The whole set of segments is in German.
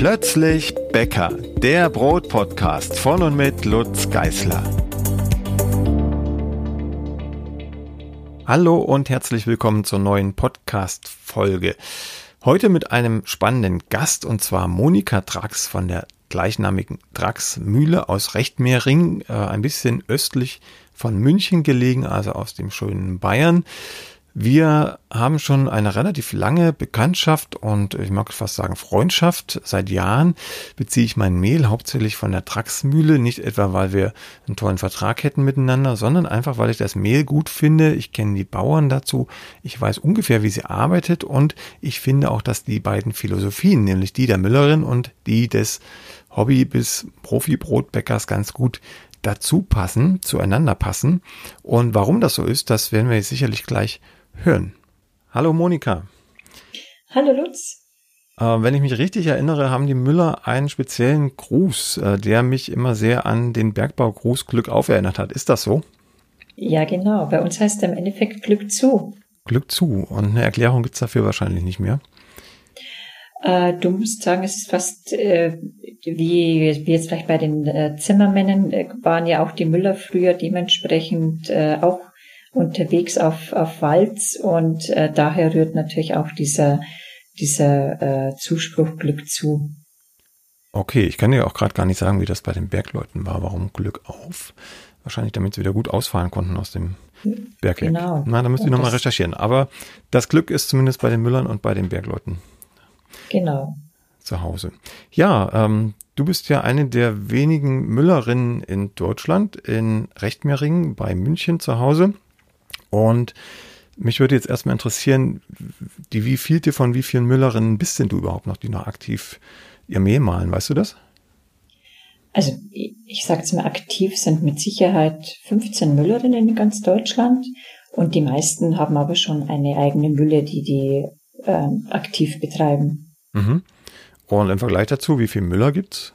Plötzlich Bäcker, der Brotpodcast von und mit Lutz Geißler. Hallo und herzlich willkommen zur neuen Podcast-Folge. Heute mit einem spannenden Gast und zwar Monika Drax von der gleichnamigen Drax-Mühle aus Rechtmehring, äh, ein bisschen östlich von München gelegen, also aus dem schönen Bayern. Wir haben schon eine relativ lange Bekanntschaft und ich mag fast sagen Freundschaft. Seit Jahren beziehe ich mein Mehl hauptsächlich von der Traxmühle, nicht etwa weil wir einen tollen Vertrag hätten miteinander, sondern einfach weil ich das Mehl gut finde. Ich kenne die Bauern dazu, ich weiß ungefähr, wie sie arbeitet und ich finde auch, dass die beiden Philosophien, nämlich die der Müllerin und die des Hobby- bis Profi-Brotbäckers ganz gut dazu passen, zueinander passen. Und warum das so ist, das werden wir sicherlich gleich hören. Hallo Monika. Hallo Lutz. Äh, wenn ich mich richtig erinnere, haben die Müller einen speziellen Gruß, äh, der mich immer sehr an den Bergbaugruß Glück auf erinnert hat. Ist das so? Ja, genau. Bei uns heißt er im Endeffekt Glück zu. Glück zu. Und eine Erklärung gibt's dafür wahrscheinlich nicht mehr. Äh, du musst sagen, es ist fast äh, wie, wie jetzt vielleicht bei den äh, Zimmermännern, äh, waren ja auch die Müller früher dementsprechend auch unterwegs auf, auf Walz und äh, daher rührt natürlich auch dieser, dieser äh, Zuspruch Glück zu. Okay, ich kann dir auch gerade gar nicht sagen, wie das bei den Bergleuten war. Warum Glück auf? Wahrscheinlich, damit sie wieder gut ausfahren konnten aus dem Bergwerk. Genau. Na, da müsst ihr nochmal recherchieren. Aber das Glück ist zumindest bei den Müllern und bei den Bergleuten. Genau. Zu Hause. Ja, ähm, du bist ja eine der wenigen Müllerinnen in Deutschland, in Rechtmehringen bei München zu Hause. Und mich würde jetzt erstmal interessieren, die wie vielte von wie vielen Müllerinnen bist denn du überhaupt noch, die noch aktiv ihr Mehl malen? Weißt du das? Also ich sage jetzt mal, aktiv sind mit Sicherheit 15 Müllerinnen in ganz Deutschland und die meisten haben aber schon eine eigene Mülle, die die äh, aktiv betreiben. Mhm. Und im Vergleich dazu, wie viele Müller gibt's?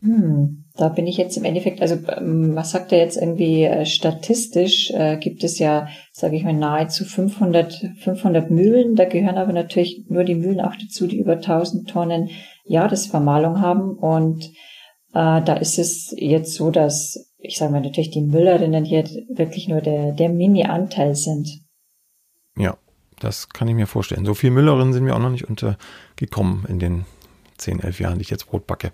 Hm, da bin ich jetzt im Endeffekt, also ähm, was sagt er jetzt irgendwie äh, statistisch, äh, gibt es ja, sage ich mal, nahezu 500, 500 Mühlen. Da gehören aber natürlich nur die Mühlen auch dazu, die über 1000 Tonnen Jahresvermahlung haben. Und äh, da ist es jetzt so, dass, ich sage mal, natürlich die Müllerinnen hier wirklich nur der, der Mini-Anteil sind. Ja, das kann ich mir vorstellen. So viele Müllerinnen sind mir auch noch nicht untergekommen in den zehn, elf Jahren, die ich jetzt Brot backe.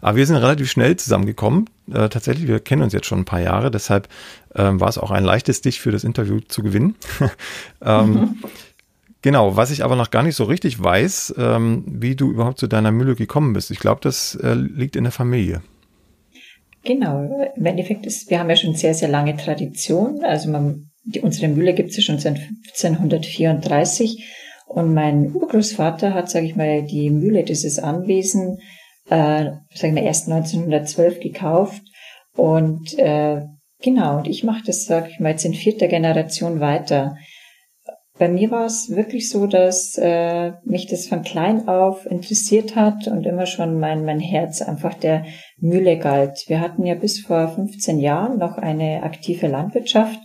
Aber wir sind relativ schnell zusammengekommen. Äh, tatsächlich, wir kennen uns jetzt schon ein paar Jahre, deshalb ähm, war es auch ein leichtes, dich für das Interview zu gewinnen. ähm, mhm. Genau, was ich aber noch gar nicht so richtig weiß, ähm, wie du überhaupt zu deiner Mühle gekommen bist. Ich glaube, das äh, liegt in der Familie. Genau, im Endeffekt ist, wir haben ja schon sehr, sehr lange Tradition. Also man, die, unsere Mühle gibt es ja schon seit 1534 und mein Urgroßvater hat, sage ich mal, die Mühle, dieses Anwesen, äh, sagen wir erst 1912 gekauft. Und äh, genau, und ich mache das, sage ich mal, jetzt in vierter Generation weiter. Bei mir war es wirklich so, dass äh, mich das von klein auf interessiert hat und immer schon mein, mein Herz einfach der Mühle galt. Wir hatten ja bis vor 15 Jahren noch eine aktive Landwirtschaft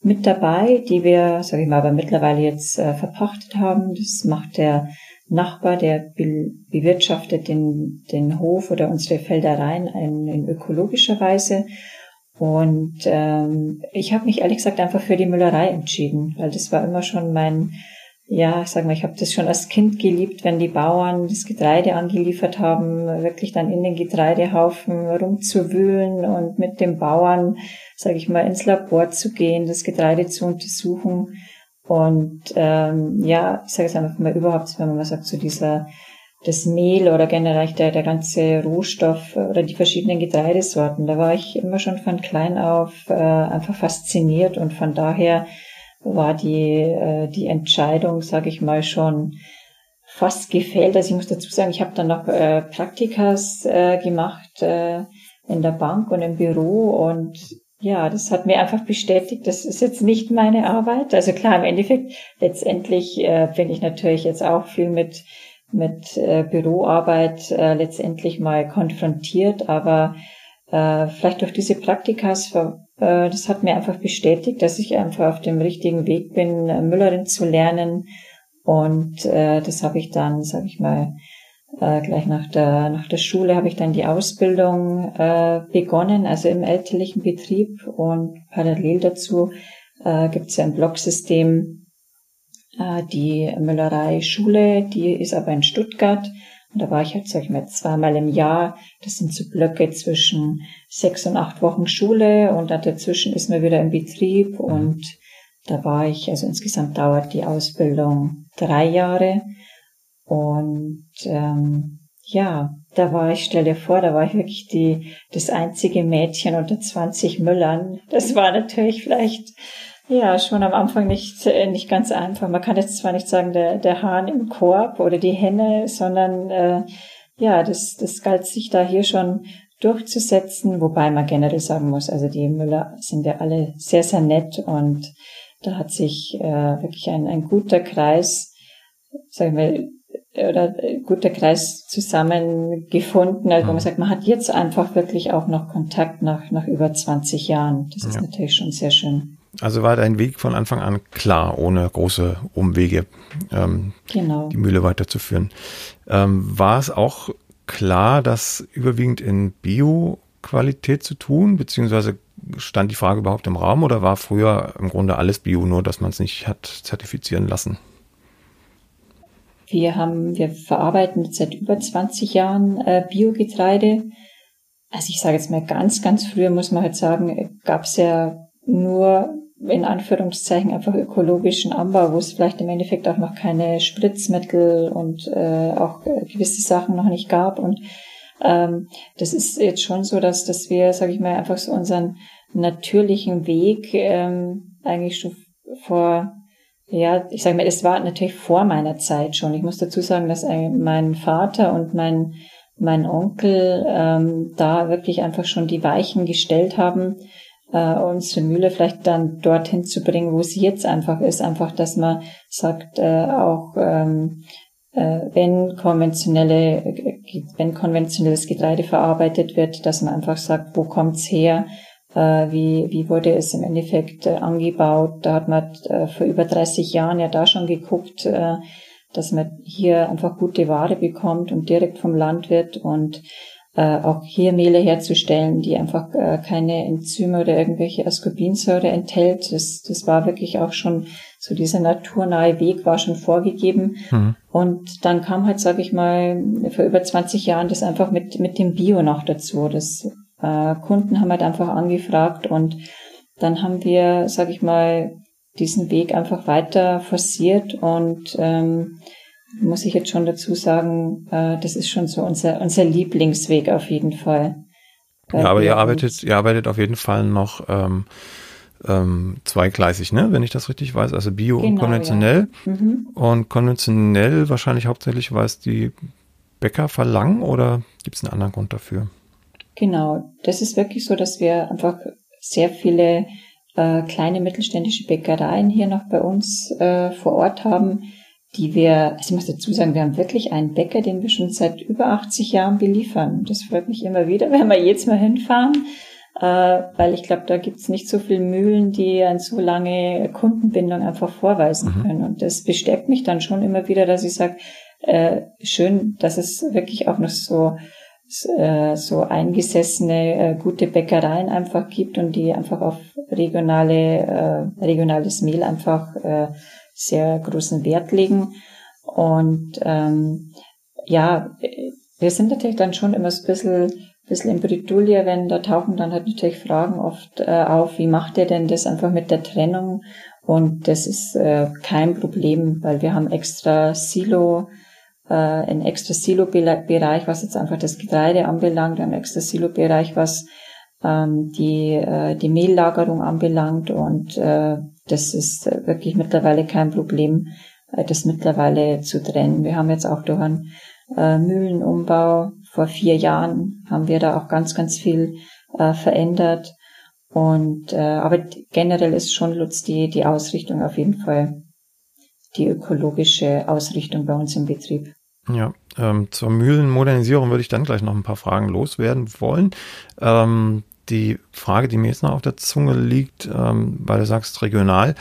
mit dabei, die wir, sage ich mal, aber mittlerweile jetzt äh, verpachtet haben. Das macht der Nachbar, der be bewirtschaftet den, den Hof oder unsere Feldereien in, in ökologischer Weise. Und ähm, ich habe mich ehrlich gesagt einfach für die Müllerei entschieden, weil das war immer schon mein, ja, ich sag mal, ich habe das schon als Kind geliebt, wenn die Bauern das Getreide angeliefert haben, wirklich dann in den Getreidehaufen rumzuwühlen und mit den Bauern sage ich mal, ins Labor zu gehen, das Getreide zu untersuchen. Und ähm, ja, ich sage es einfach mal überhaupt, wenn man mal sagt, so dieser das Mehl oder generell der, der ganze Rohstoff oder die verschiedenen Getreidesorten, da war ich immer schon von klein auf äh, einfach fasziniert und von daher war die, äh, die Entscheidung, sage ich mal, schon fast gefällt. Also ich muss dazu sagen, ich habe dann noch äh, Praktikas äh, gemacht äh, in der Bank und im Büro und ja, das hat mir einfach bestätigt, das ist jetzt nicht meine Arbeit. Also klar, im Endeffekt, letztendlich äh, bin ich natürlich jetzt auch viel mit, mit äh, Büroarbeit äh, letztendlich mal konfrontiert, aber äh, vielleicht durch diese Praktikas, äh, das hat mir einfach bestätigt, dass ich einfach auf dem richtigen Weg bin, Müllerin zu lernen. Und äh, das habe ich dann, sage ich mal, äh, gleich nach der, nach der Schule habe ich dann die Ausbildung äh, begonnen, also im elterlichen Betrieb und parallel dazu äh, gibt es ja ein Blocksystem, äh, die Müllerei Schule, die ist aber in Stuttgart. Und da war ich halt, sag ich mal, zweimal im Jahr. Das sind so Blöcke zwischen sechs und acht Wochen Schule und dazwischen ist man wieder im Betrieb und da war ich, also insgesamt dauert die Ausbildung drei Jahre. Und ähm, ja, da war ich, stell dir vor, da war ich wirklich die, das einzige Mädchen unter 20 Müllern. Das war natürlich vielleicht, ja, schon am Anfang nicht, äh, nicht ganz einfach. Man kann jetzt zwar nicht sagen, der, der Hahn im Korb oder die Henne, sondern, äh, ja, das, das galt sich da hier schon durchzusetzen, wobei man generell sagen muss, also die Müller sind ja alle sehr, sehr nett und da hat sich äh, wirklich ein, ein guter Kreis, sagen wir, oder guter Kreis zusammengefunden. Also mhm. man sagt, man hat jetzt einfach wirklich auch noch Kontakt nach, nach über 20 Jahren. Das ist ja. natürlich schon sehr schön. Also war dein Weg von Anfang an klar, ohne große Umwege ähm, genau. die Mühle weiterzuführen. Ähm, war es auch klar, das überwiegend in Bio-Qualität zu tun, beziehungsweise stand die Frage überhaupt im Raum oder war früher im Grunde alles Bio, nur dass man es nicht hat zertifizieren lassen? Wir haben, wir verarbeiten seit über 20 Jahren äh, Biogetreide. Also ich sage jetzt mal ganz, ganz früher muss man halt sagen, gab es ja nur in Anführungszeichen einfach ökologischen Anbau, wo es vielleicht im Endeffekt auch noch keine Spritzmittel und äh, auch gewisse Sachen noch nicht gab. Und ähm, das ist jetzt schon so, dass, dass wir, sage ich mal, einfach so unseren natürlichen Weg ähm, eigentlich schon vor ja, ich sage mal, es war natürlich vor meiner Zeit schon. Ich muss dazu sagen, dass mein Vater und mein, mein Onkel ähm, da wirklich einfach schon die Weichen gestellt haben, äh, unsere Mühle vielleicht dann dorthin zu bringen, wo sie jetzt einfach ist. Einfach, dass man sagt, äh, auch ähm, äh, wenn konventionelle, wenn konventionelles Getreide verarbeitet wird, dass man einfach sagt, wo kommt's her? Äh, wie, wie wurde es im Endeffekt äh, angebaut. Da hat man äh, vor über 30 Jahren ja da schon geguckt, äh, dass man hier einfach gute Ware bekommt und direkt vom Landwirt und äh, auch hier Mehle herzustellen, die einfach äh, keine Enzyme oder irgendwelche Ascorbinsäure enthält. Das, das war wirklich auch schon so dieser naturnahe Weg war schon vorgegeben. Mhm. Und dann kam halt, sage ich mal, vor über 20 Jahren das einfach mit, mit dem Bio noch dazu. Das äh, Kunden haben halt einfach angefragt und dann haben wir, sag ich mal, diesen Weg einfach weiter forciert und ähm, muss ich jetzt schon dazu sagen, äh, das ist schon so unser, unser Lieblingsweg auf jeden Fall. Ja, aber ihr arbeitet, ihr arbeitet auf jeden Fall noch ähm, ähm, zweigleisig, ne? Wenn ich das richtig weiß. Also Bio genau, und konventionell. Ja. Mhm. Und konventionell wahrscheinlich hauptsächlich, weil es die Bäcker verlangen oder gibt es einen anderen Grund dafür? Genau, das ist wirklich so, dass wir einfach sehr viele äh, kleine mittelständische Bäckereien hier noch bei uns äh, vor Ort haben, die wir, also ich muss dazu sagen, wir haben wirklich einen Bäcker, den wir schon seit über 80 Jahren beliefern. Das freut mich immer wieder, wenn wir jetzt mal hinfahren, äh, weil ich glaube, da gibt's nicht so viele Mühlen, die eine so lange Kundenbindung einfach vorweisen mhm. können. Und das bestärkt mich dann schon immer wieder, dass ich sage, äh, schön, dass es wirklich auch noch so äh, so eingesessene äh, gute Bäckereien einfach gibt und die einfach auf regionale äh, regionales Mehl einfach sehr großen Wert legen. Und ähm, ja wir sind natürlich dann schon immer so ein bisschen bisschen in Bredouille, wenn da tauchen dann halt natürlich Fragen oft äh, auf, wie macht ihr denn das einfach mit der Trennung? Und das ist äh, kein Problem, weil wir haben extra Silo äh, ein extra Silo-Bereich, was jetzt einfach das Getreide anbelangt, ein extra Silo-Bereich, was ähm, die, äh, die Mehllagerung anbelangt. Und äh, das ist wirklich mittlerweile kein Problem, äh, das mittlerweile zu trennen. Wir haben jetzt auch durch einen äh, Mühlenumbau vor vier Jahren haben wir da auch ganz, ganz viel äh, verändert. Und äh, aber generell ist schon Lutz die, die Ausrichtung auf jeden Fall die ökologische Ausrichtung bei uns im Betrieb. Ja, ähm, zur Mühlenmodernisierung würde ich dann gleich noch ein paar Fragen loswerden wollen. Ähm, die Frage, die mir jetzt noch auf der Zunge liegt, ähm, weil du sagst regional,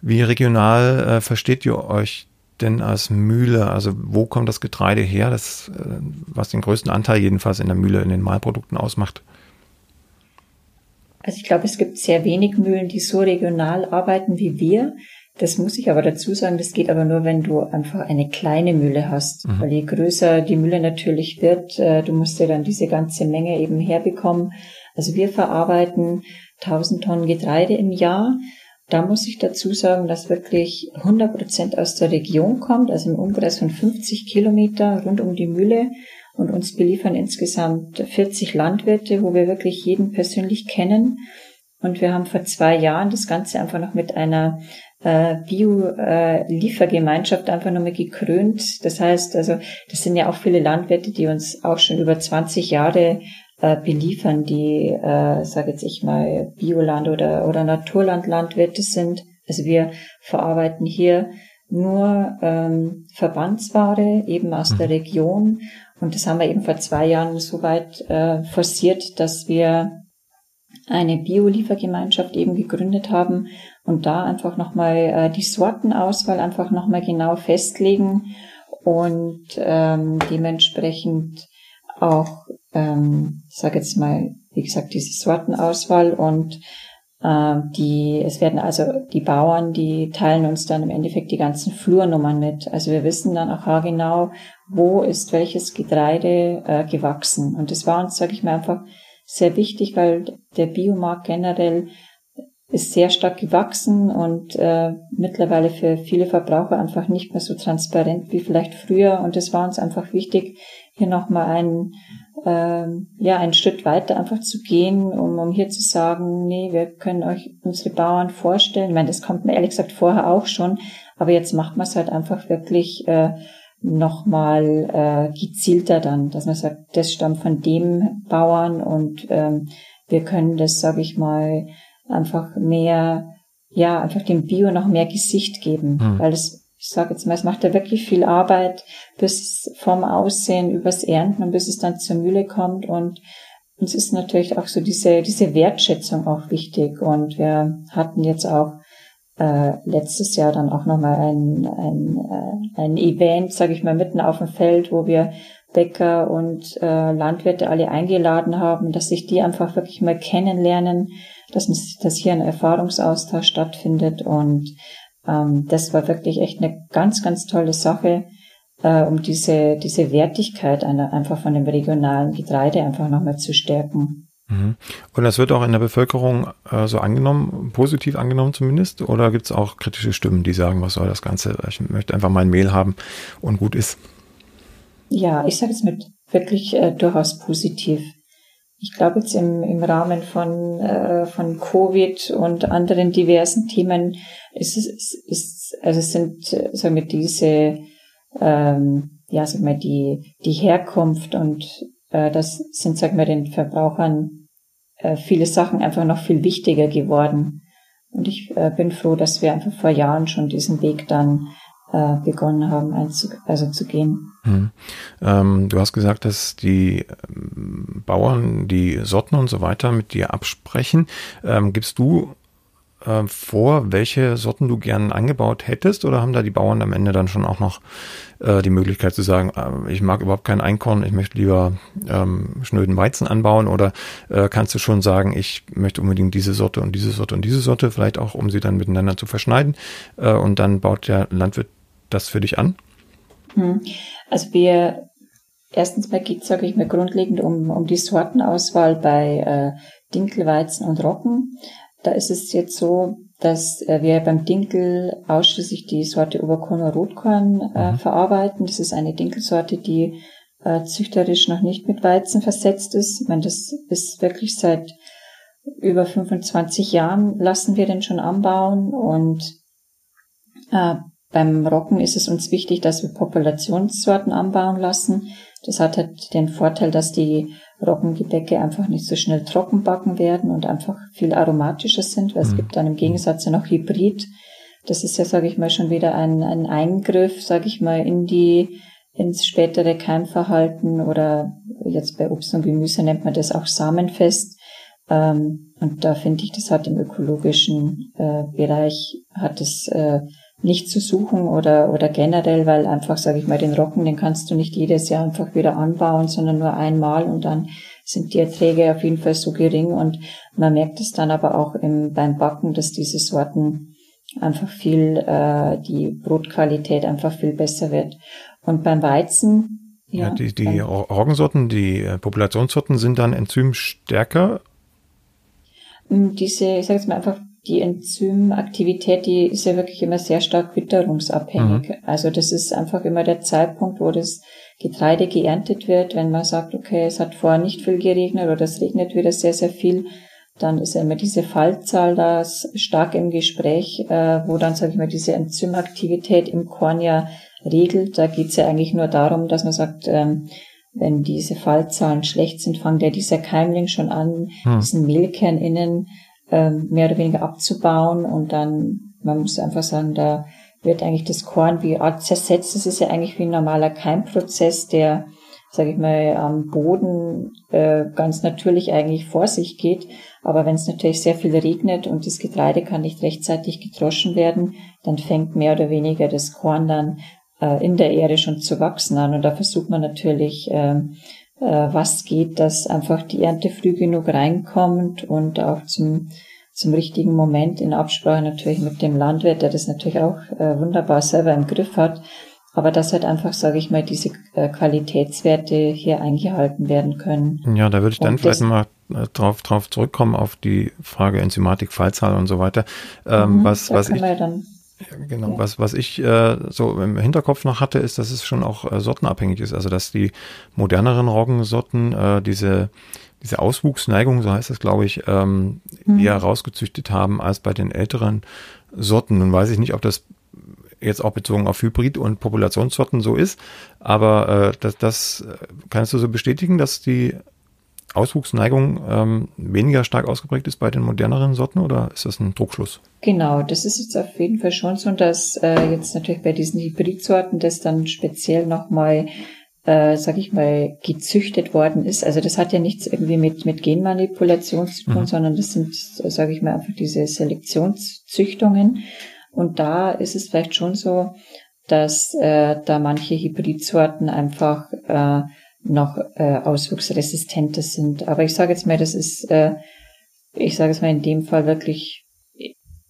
wie regional äh, versteht ihr euch denn als Mühle? Also wo kommt das Getreide her, das, äh, was den größten Anteil jedenfalls in der Mühle in den Mahlprodukten ausmacht? Also ich glaube, es gibt sehr wenig Mühlen, die so regional arbeiten wie wir. Das muss ich aber dazu sagen, das geht aber nur, wenn du einfach eine kleine Mühle hast. Mhm. Weil je größer die Mühle natürlich wird, äh, du musst ja dann diese ganze Menge eben herbekommen. Also wir verarbeiten 1000 Tonnen Getreide im Jahr. Da muss ich dazu sagen, dass wirklich 100 Prozent aus der Region kommt, also im Umkreis von 50 Kilometer rund um die Mühle. Und uns beliefern insgesamt 40 Landwirte, wo wir wirklich jeden persönlich kennen. Und wir haben vor zwei Jahren das Ganze einfach noch mit einer äh, Bio-Liefergemeinschaft äh, einfach nochmal gekrönt. Das heißt, also das sind ja auch viele Landwirte, die uns auch schon über 20 Jahre äh, beliefern, die, äh, sage jetzt ich mal, Bioland oder, oder Naturlandlandwirte sind. Also wir verarbeiten hier nur ähm, Verbandsware eben aus der mhm. Region. Und das haben wir eben vor zwei Jahren so weit äh, forciert, dass wir eine Bio-Liefergemeinschaft eben gegründet haben und da einfach nochmal äh, die Sortenauswahl einfach nochmal genau festlegen und ähm, dementsprechend auch ähm, ich sage jetzt mal, wie gesagt, diese Sortenauswahl und äh, die, es werden also die Bauern, die teilen uns dann im Endeffekt die ganzen Flurnummern mit. Also wir wissen dann auch genau, wo ist welches Getreide äh, gewachsen. Und das war uns, sage ich mal, einfach sehr wichtig, weil der Biomarkt generell ist sehr stark gewachsen und äh, mittlerweile für viele Verbraucher einfach nicht mehr so transparent wie vielleicht früher. Und es war uns einfach wichtig, hier nochmal einen ähm, ja, einen Schritt weiter einfach zu gehen, um, um hier zu sagen, nee, wir können euch unsere Bauern vorstellen. Ich meine, das kommt mir ehrlich gesagt vorher auch schon, aber jetzt macht man es halt einfach wirklich äh, nochmal äh, gezielter dann, dass man sagt, das stammt von dem Bauern und ähm, wir können das, sage ich mal, einfach mehr, ja, einfach dem Bio noch mehr Gesicht geben, hm. weil das ich sage jetzt mal, es macht ja wirklich viel Arbeit, bis vom Aussehen übers Ernten und bis es dann zur Mühle kommt. Und uns ist natürlich auch so diese, diese Wertschätzung auch wichtig. Und wir hatten jetzt auch äh, letztes Jahr dann auch nochmal ein, ein, äh, ein Event, sage ich mal, mitten auf dem Feld, wo wir Bäcker und äh, Landwirte alle eingeladen haben, dass sich die einfach wirklich mal kennenlernen, dass, dass hier ein Erfahrungsaustausch stattfindet und ähm, das war wirklich echt eine ganz, ganz tolle Sache, äh, um diese, diese Wertigkeit einer, einfach von dem regionalen Getreide einfach nochmal zu stärken. Mhm. Und das wird auch in der Bevölkerung äh, so angenommen, positiv angenommen zumindest? Oder gibt es auch kritische Stimmen, die sagen, was soll das Ganze? Ich möchte einfach mein Mehl haben und gut ist. Ja, ich sage es mit wirklich äh, durchaus positiv ich glaube jetzt im, im Rahmen von, äh, von Covid und anderen diversen Themen ist es, ist, ist, also es sind, sagen wir, diese, ähm, ja, sagen wir, die, die Herkunft und äh, das sind, sagen wir, den Verbrauchern äh, viele Sachen einfach noch viel wichtiger geworden. Und ich äh, bin froh, dass wir einfach vor Jahren schon diesen Weg dann äh, begonnen haben, also zu gehen. Hm. Ähm, du hast gesagt, dass die ähm, Bauern die Sorten und so weiter mit dir absprechen. Ähm, gibst du äh, vor, welche Sorten du gern angebaut hättest oder haben da die Bauern am Ende dann schon auch noch äh, die Möglichkeit zu sagen, äh, ich mag überhaupt kein Einkorn, ich möchte lieber ähm, schnöden Weizen anbauen oder äh, kannst du schon sagen, ich möchte unbedingt diese Sorte und diese Sorte und diese Sorte, vielleicht auch, um sie dann miteinander zu verschneiden äh, und dann baut der Landwirt das für dich an? Hm. Also wir erstens mal geht, sage ich mal, grundlegend um, um die Sortenauswahl bei äh, Dinkelweizen und Roggen. Da ist es jetzt so, dass äh, wir beim Dinkel ausschließlich die Sorte Oberkorn und Rotkorn äh, mhm. verarbeiten. Das ist eine Dinkelsorte, die äh, züchterisch noch nicht mit Weizen versetzt ist. Ich meine, das ist wirklich seit über 25 Jahren lassen wir den schon anbauen und äh, beim Roggen ist es uns wichtig, dass wir Populationssorten anbauen lassen. Das hat halt den Vorteil, dass die Roggengebäcke einfach nicht so schnell trocken backen werden und einfach viel aromatischer sind, weil mhm. es gibt dann im Gegensatz ja noch Hybrid. Das ist ja, sage ich mal, schon wieder ein, ein Eingriff, sage ich mal, in die ins spätere Keimverhalten oder jetzt bei Obst und Gemüse nennt man das auch samenfest. Ähm, und da finde ich, das hat im ökologischen äh, Bereich hat es äh, nicht zu suchen oder, oder generell, weil einfach, sage ich mal, den Roggen, den kannst du nicht jedes Jahr einfach wieder anbauen, sondern nur einmal und dann sind die Erträge auf jeden Fall so gering und man merkt es dann aber auch im, beim Backen, dass diese Sorten einfach viel, äh, die Brotqualität einfach viel besser wird. Und beim Weizen, ja, ja die, die Roggensorten, die äh, Populationssorten sind dann enzymstärker? Diese, ich sage jetzt mal einfach, die Enzymaktivität, die ist ja wirklich immer sehr stark witterungsabhängig. Mhm. Also das ist einfach immer der Zeitpunkt, wo das Getreide geerntet wird. Wenn man sagt, okay, es hat vorher nicht viel geregnet oder es regnet wieder sehr, sehr viel, dann ist ja immer diese Fallzahl da stark im Gespräch, äh, wo dann, sage ich mal, diese Enzymaktivität im Korn ja regelt. Da geht es ja eigentlich nur darum, dass man sagt, ähm, wenn diese Fallzahlen schlecht sind, fängt ja dieser Keimling schon an, hm. diesen Mehlkern innen ähm, mehr oder weniger abzubauen und dann, man muss einfach sagen, da wird eigentlich das Korn wie Art zersetzt. Das ist ja eigentlich wie ein normaler Keimprozess, der, sage ich mal, am Boden äh, ganz natürlich eigentlich vor sich geht. Aber wenn es natürlich sehr viel regnet und das Getreide kann nicht rechtzeitig gedroschen werden, dann fängt mehr oder weniger das Korn dann äh, in der Erde schon zu wachsen an. Und da versucht man natürlich, äh, äh, was geht, dass einfach die Ernte früh genug reinkommt und auch zum, zum richtigen Moment in Absprache natürlich mit dem Landwirt, der das natürlich auch äh, wunderbar selber im Griff hat. Aber dass halt einfach, sage ich mal, diese äh, Qualitätswerte hier eingehalten werden können. Ja, da würde ich dann und vielleicht mal äh, drauf, drauf zurückkommen auf die Frage Enzymatik, Fallzahl und so weiter. Ähm, mhm, was, was ich, dann genau. Was, was ich äh, so im Hinterkopf noch hatte, ist, dass es schon auch äh, sortenabhängig ist. Also dass die moderneren Roggensorten äh, diese, diese Auswuchsneigung, so heißt das, glaube ich, ähm, mhm. eher rausgezüchtet haben als bei den älteren Sorten. Nun weiß ich nicht, ob das jetzt auch bezogen auf Hybrid- und Populationssorten so ist, aber äh, das, das äh, kannst du so bestätigen, dass die Auswuchsneigung ähm, weniger stark ausgeprägt ist bei den moderneren Sorten oder ist das ein Druckschluss? Genau, das ist jetzt auf jeden Fall schon so, dass äh, jetzt natürlich bei diesen Hybridsorten das dann speziell nochmal, äh, sag ich mal, gezüchtet worden ist. Also das hat ja nichts irgendwie mit, mit Genmanipulation zu tun, mhm. sondern das sind, sage ich mal, einfach diese Selektionszüchtungen. Und da ist es vielleicht schon so, dass äh, da manche Hybridsorten einfach äh, noch äh, auswuchsresistenter sind. Aber ich sage jetzt mal, das ist, äh, ich sage es mal in dem Fall wirklich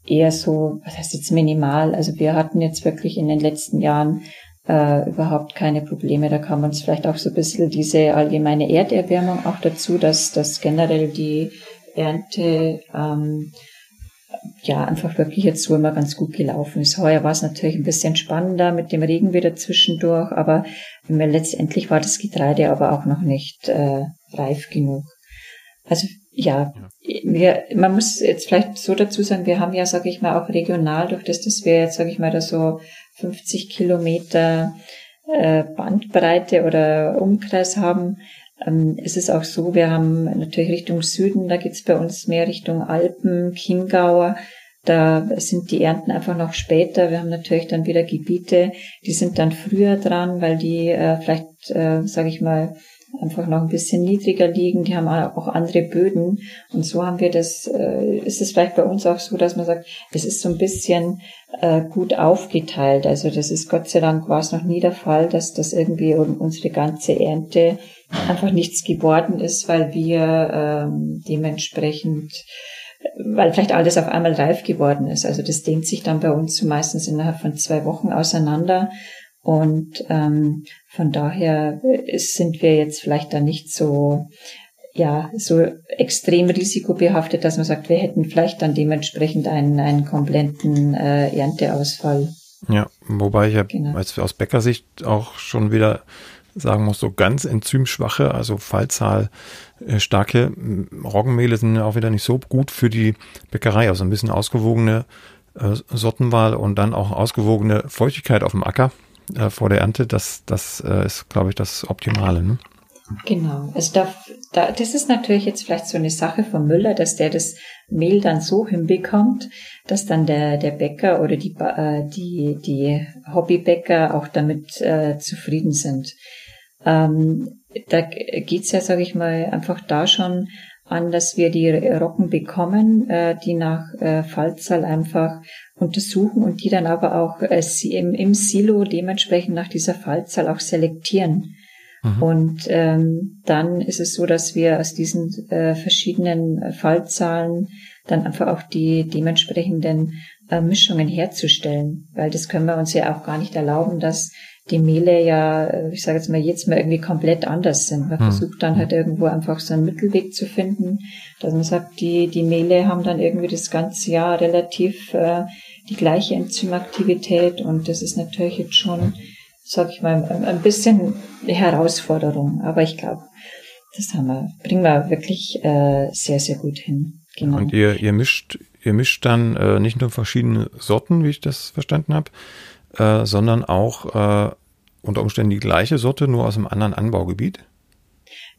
eher so, was heißt jetzt minimal. Also wir hatten jetzt wirklich in den letzten Jahren äh, überhaupt keine Probleme. Da kam uns vielleicht auch so ein bisschen diese allgemeine Erderwärmung auch dazu, dass, dass generell die Ernte ähm, ja einfach wirklich jetzt so immer ganz gut gelaufen ist. Heuer war es natürlich ein bisschen spannender mit dem Regen wieder zwischendurch, aber letztendlich war das Getreide aber auch noch nicht äh, reif genug. Also ja, wir, man muss jetzt vielleicht so dazu sagen, wir haben ja, sage ich mal, auch regional, durch das, dass wir jetzt, sage ich mal, da so 50 Kilometer äh, Bandbreite oder Umkreis haben, es ist auch so, wir haben natürlich Richtung Süden, da geht's bei uns mehr Richtung Alpen, Chiemgauer. Da sind die Ernten einfach noch später. Wir haben natürlich dann wieder Gebiete, die sind dann früher dran, weil die äh, vielleicht, äh, sage ich mal, einfach noch ein bisschen niedriger liegen. Die haben auch andere Böden. Und so haben wir das, äh, ist es vielleicht bei uns auch so, dass man sagt, es ist so ein bisschen äh, gut aufgeteilt. Also das ist Gott sei Dank war es noch nie der Fall, dass das irgendwie unsere ganze Ernte einfach nichts geworden ist, weil wir ähm, dementsprechend weil vielleicht alles auf einmal reif geworden ist. Also das dehnt sich dann bei uns meistens innerhalb von zwei Wochen auseinander. Und ähm, von daher sind wir jetzt vielleicht da nicht so ja so extrem risikobehaftet, dass man sagt, wir hätten vielleicht dann dementsprechend einen, einen kompletten äh, Ernteausfall. Ja, wobei ich ja genau. als aus Bäckersicht auch schon wieder sagen muss, so ganz enzymschwache, also Fallzahl äh, starke Roggenmehle sind auch wieder nicht so gut für die Bäckerei. Also ein bisschen ausgewogene äh, Sortenwahl und dann auch ausgewogene Feuchtigkeit auf dem Acker äh, vor der Ernte, das, das äh, ist, glaube ich, das Optimale. Ne? Genau. Also da, da, das ist natürlich jetzt vielleicht so eine Sache von Müller, dass der das Mehl dann so hinbekommt, dass dann der, der Bäcker oder die, äh, die, die Hobbybäcker auch damit äh, zufrieden sind. Ähm, da geht's ja, sage ich mal, einfach da schon an, dass wir die Rocken bekommen, äh, die nach äh, Fallzahl einfach untersuchen und die dann aber auch äh, im, im Silo dementsprechend nach dieser Fallzahl auch selektieren. Mhm. Und ähm, dann ist es so, dass wir aus diesen äh, verschiedenen Fallzahlen dann einfach auch die dementsprechenden äh, Mischungen herzustellen, weil das können wir uns ja auch gar nicht erlauben, dass die Mehle ja, äh, ich sage jetzt mal, jetzt mal irgendwie komplett anders sind. Man hm. versucht dann halt irgendwo einfach so einen Mittelweg zu finden, dass man sagt, die, die Mehle haben dann irgendwie das ganze Jahr relativ äh, die gleiche Enzymaktivität und das ist natürlich jetzt schon, sag ich mal, ein bisschen Herausforderung. Aber ich glaube, das haben wir, bringen wir wirklich äh, sehr, sehr gut hin. Genau. Und ihr, ihr mischt, ihr mischt dann äh, nicht nur verschiedene Sorten, wie ich das verstanden habe, äh, sondern auch äh, unter Umständen die gleiche Sorte, nur aus einem anderen Anbaugebiet?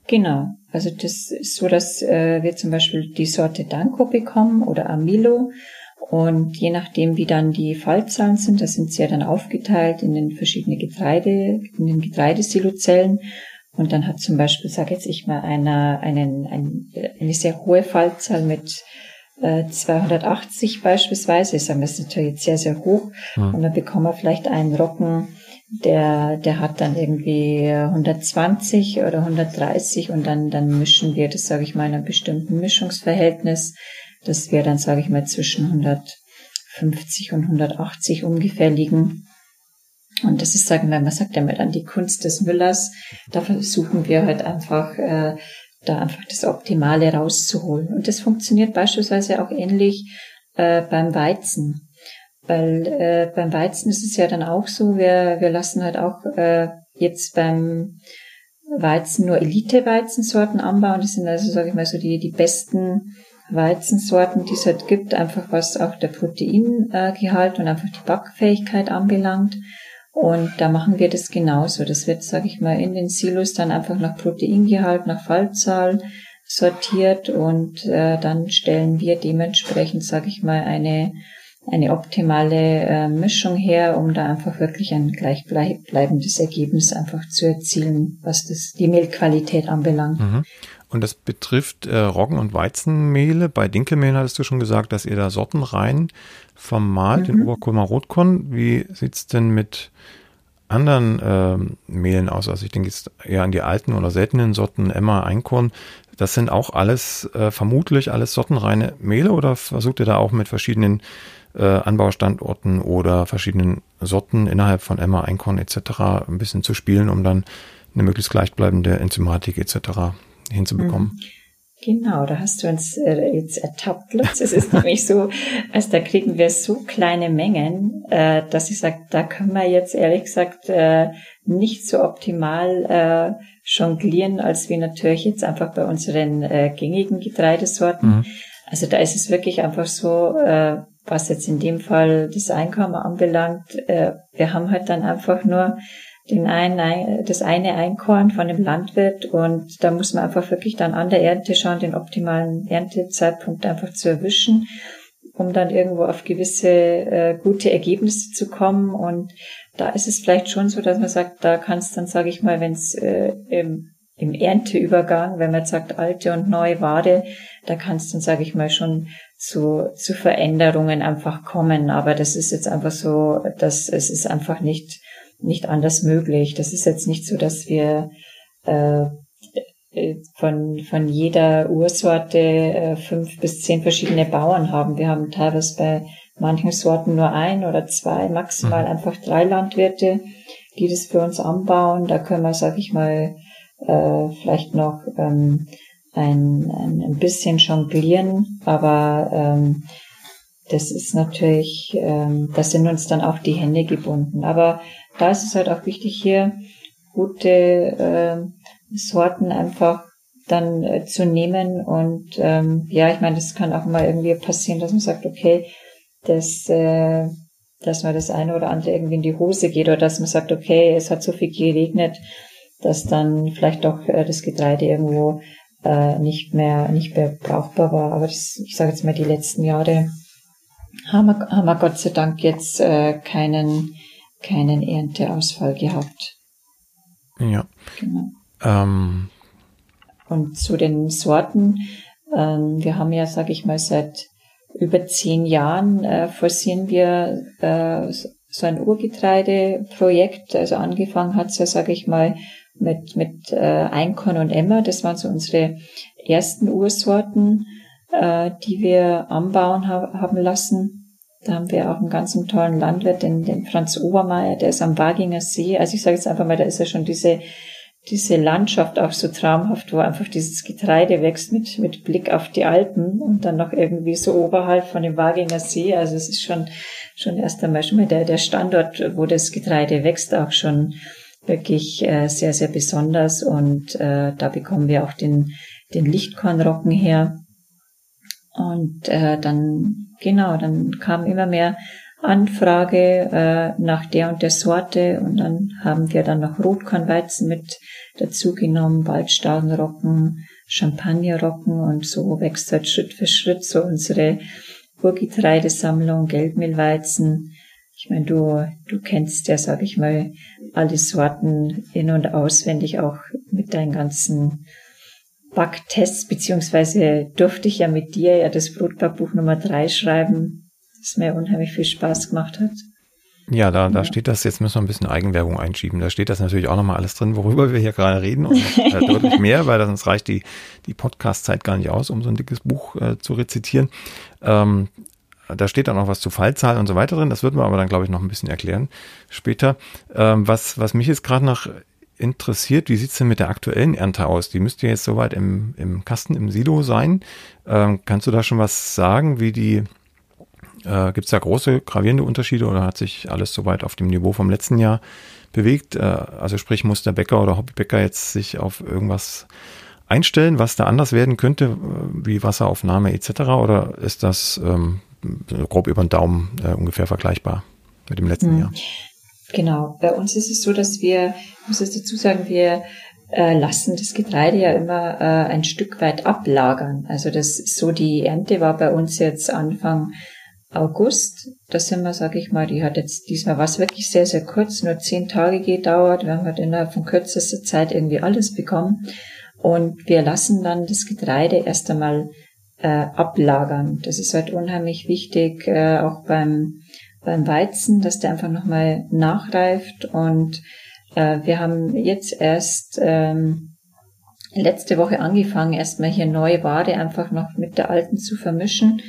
Genau. Also das ist so, dass äh, wir zum Beispiel die Sorte Danko bekommen oder Amilo. Und je nachdem, wie dann die Fallzahlen sind, da sind sie ja dann aufgeteilt in den verschiedenen Getreide, in den Getreidesilozellen. Und dann hat zum Beispiel, sage jetzt ich mal, einer einen, ein, eine sehr hohe Fallzahl mit 280 äh, beispielsweise, ich sage das ist natürlich jetzt sehr, sehr hoch. Mhm. Und dann bekommen wir vielleicht einen Rocken, der, der hat dann irgendwie 120 oder 130 und dann, dann mischen wir das, sage ich mal, in einem bestimmten Mischungsverhältnis. Das wäre dann, sage ich mal, zwischen 150 und 180 ungefähr liegen. Und das ist, sagen wir, man sagt ja mal dann die Kunst des Müllers. Da versuchen wir halt einfach äh, da einfach das Optimale rauszuholen. Und das funktioniert beispielsweise auch ähnlich äh, beim Weizen. Weil äh, beim Weizen ist es ja dann auch so, wir, wir lassen halt auch äh, jetzt beim Weizen nur Elite-Weizensorten anbauen. Das sind also, sage ich mal, so die, die besten Weizensorten, die es halt gibt, einfach was auch der Proteingehalt und einfach die Backfähigkeit anbelangt. Und da machen wir das genauso. Das wird, sage ich mal, in den Silos dann einfach nach Proteingehalt, nach Fallzahl sortiert und äh, dann stellen wir dementsprechend, sage ich mal, eine eine optimale äh, Mischung her, um da einfach wirklich ein gleichbleibendes Ergebnis einfach zu erzielen, was das die Mehlqualität anbelangt. Mhm. Und das betrifft äh, Roggen- und Weizenmehle. Bei Dinkelmehl hattest du schon gesagt, dass ihr da Sorten rein vermahlt, mhm. den Oberkulmer Rotkorn. Wie sieht's denn mit anderen ähm, Mehlen aus? Also ich denke jetzt eher an die alten oder seltenen Sorten Emma, Einkorn. Das sind auch alles, äh, vermutlich alles sortenreine Mehle oder versucht ihr da auch mit verschiedenen äh, Anbaustandorten oder verschiedenen Sorten innerhalb von Emma, Einkorn etc. ein bisschen zu spielen, um dann eine möglichst gleichbleibende Enzymatik etc hinzubekommen. Mhm. Genau, da hast du uns äh, jetzt ertappt, Lutz. Es ist nämlich so, also da kriegen wir so kleine Mengen, äh, dass ich sage, da können wir jetzt ehrlich gesagt äh, nicht so optimal jonglieren, als wir natürlich jetzt einfach bei unseren gängigen Getreidesorten. Mhm. Also da ist es wirklich einfach so, was jetzt in dem Fall das Einkommen anbelangt, wir haben halt dann einfach nur den einen, das eine Einkorn von dem Landwirt und da muss man einfach wirklich dann an der Ernte schauen, den optimalen Erntezeitpunkt einfach zu erwischen, um dann irgendwo auf gewisse äh, gute Ergebnisse zu kommen und da ist es vielleicht schon so, dass man sagt, da kann es dann, sage ich mal, wenn es äh, im, im Ernteübergang, wenn man jetzt sagt alte und neue Ware, da kann es dann, sage ich mal, schon zu, zu Veränderungen einfach kommen. Aber das ist jetzt einfach so, dass es ist einfach nicht nicht anders möglich. Das ist jetzt nicht so, dass wir äh, von, von jeder Ursorte äh, fünf bis zehn verschiedene Bauern haben. Wir haben teilweise bei manchen Sorten nur ein oder zwei, maximal mhm. einfach drei Landwirte, die das für uns anbauen. Da können wir, sag ich mal, äh, vielleicht noch ähm, ein, ein, ein bisschen jonglieren, aber ähm, das ist natürlich, ähm, da sind uns dann auch die Hände gebunden. Aber da ist es halt auch wichtig, hier gute äh, Sorten einfach dann äh, zu nehmen. Und ähm, ja, ich meine, das kann auch mal irgendwie passieren, dass man sagt, okay, das, äh, dass man das eine oder andere irgendwie in die Hose geht oder dass man sagt, okay, es hat so viel geregnet, dass dann vielleicht doch äh, das Getreide irgendwo äh, nicht mehr nicht mehr brauchbar war. Aber das, ich sage jetzt mal, die letzten Jahre haben wir, haben wir Gott sei Dank jetzt äh, keinen keinen Ernteausfall gehabt. Ja. Genau. Ähm. Und zu den Sorten, Ähm, wir haben ja, sage ich mal, seit über zehn Jahren äh, forcieren wir äh, so ein Urgetreideprojekt. Also angefangen hat's ja, sage ich mal, mit, mit äh, Einkorn und Emmer. Das waren so unsere ersten Ursorten, äh, die wir anbauen ha haben lassen. Da haben wir auch einen ganz tollen Landwirt, den, den Franz Obermeier, der ist am Waginger See. Also ich sage jetzt einfach mal, da ist ja schon diese diese Landschaft auch so traumhaft, wo einfach dieses Getreide wächst mit, mit Blick auf die Alpen und dann noch irgendwie so oberhalb von dem Waginger See. Also es ist schon, schon erst einmal schon mal der, der Standort, wo das Getreide wächst, auch schon wirklich äh, sehr, sehr besonders und äh, da bekommen wir auch den, den Lichtkornrocken her. Und äh, dann, genau, dann kam immer mehr Anfrage äh, nach der und der Sorte und dann haben wir dann noch Rotkornweizen mit dazu genommen, Waldstadenrocken, Champagnerrocken und so wächst halt Schritt für Schritt so unsere Urgetreidesammlung, Gelbmehlweizen. Ich meine, du, du kennst ja, sag ich mal, alle Sorten in- und auswendig, auch mit deinen ganzen Backtests, beziehungsweise durfte ich ja mit dir ja das Brotbackbuch Nummer drei schreiben das mir unheimlich viel Spaß gemacht hat. Ja, da, da ja. steht das, jetzt müssen wir ein bisschen Eigenwerbung einschieben. Da steht das natürlich auch nochmal alles drin, worüber wir hier gerade reden und äh, deutlich mehr, weil sonst reicht die, die Podcast-Zeit gar nicht aus, um so ein dickes Buch äh, zu rezitieren. Ähm, da steht dann auch was zu Fallzahlen und so weiter drin. Das wird man aber dann, glaube ich, noch ein bisschen erklären später. Ähm, was, was mich jetzt gerade noch interessiert, wie sieht's denn mit der aktuellen Ernte aus? Die müsste jetzt soweit im, im Kasten, im Silo sein. Ähm, kannst du da schon was sagen, wie die äh, Gibt es da große, gravierende Unterschiede oder hat sich alles soweit auf dem Niveau vom letzten Jahr bewegt? Äh, also sprich, muss der Bäcker oder Hobbybäcker jetzt sich auf irgendwas einstellen, was da anders werden könnte, äh, wie Wasseraufnahme etc. Oder ist das ähm, grob über den Daumen äh, ungefähr vergleichbar mit dem letzten hm. Jahr? Genau, bei uns ist es so, dass wir, ich muss es dazu sagen, wir äh, lassen das Getreide ja immer äh, ein Stück weit ablagern. Also das so die Ernte war bei uns jetzt Anfang August. Das sind wir, sage ich mal, die hat jetzt diesmal was wirklich sehr, sehr kurz, nur zehn Tage gedauert. Wir haben halt innerhalb von kürzester Zeit irgendwie alles bekommen. Und wir lassen dann das Getreide erst einmal äh, ablagern. Das ist halt unheimlich wichtig, äh, auch beim, beim Weizen, dass der einfach nochmal nachreift. Und äh, wir haben jetzt erst ähm, letzte Woche angefangen, erstmal hier neue Ware einfach noch mit der alten zu vermischen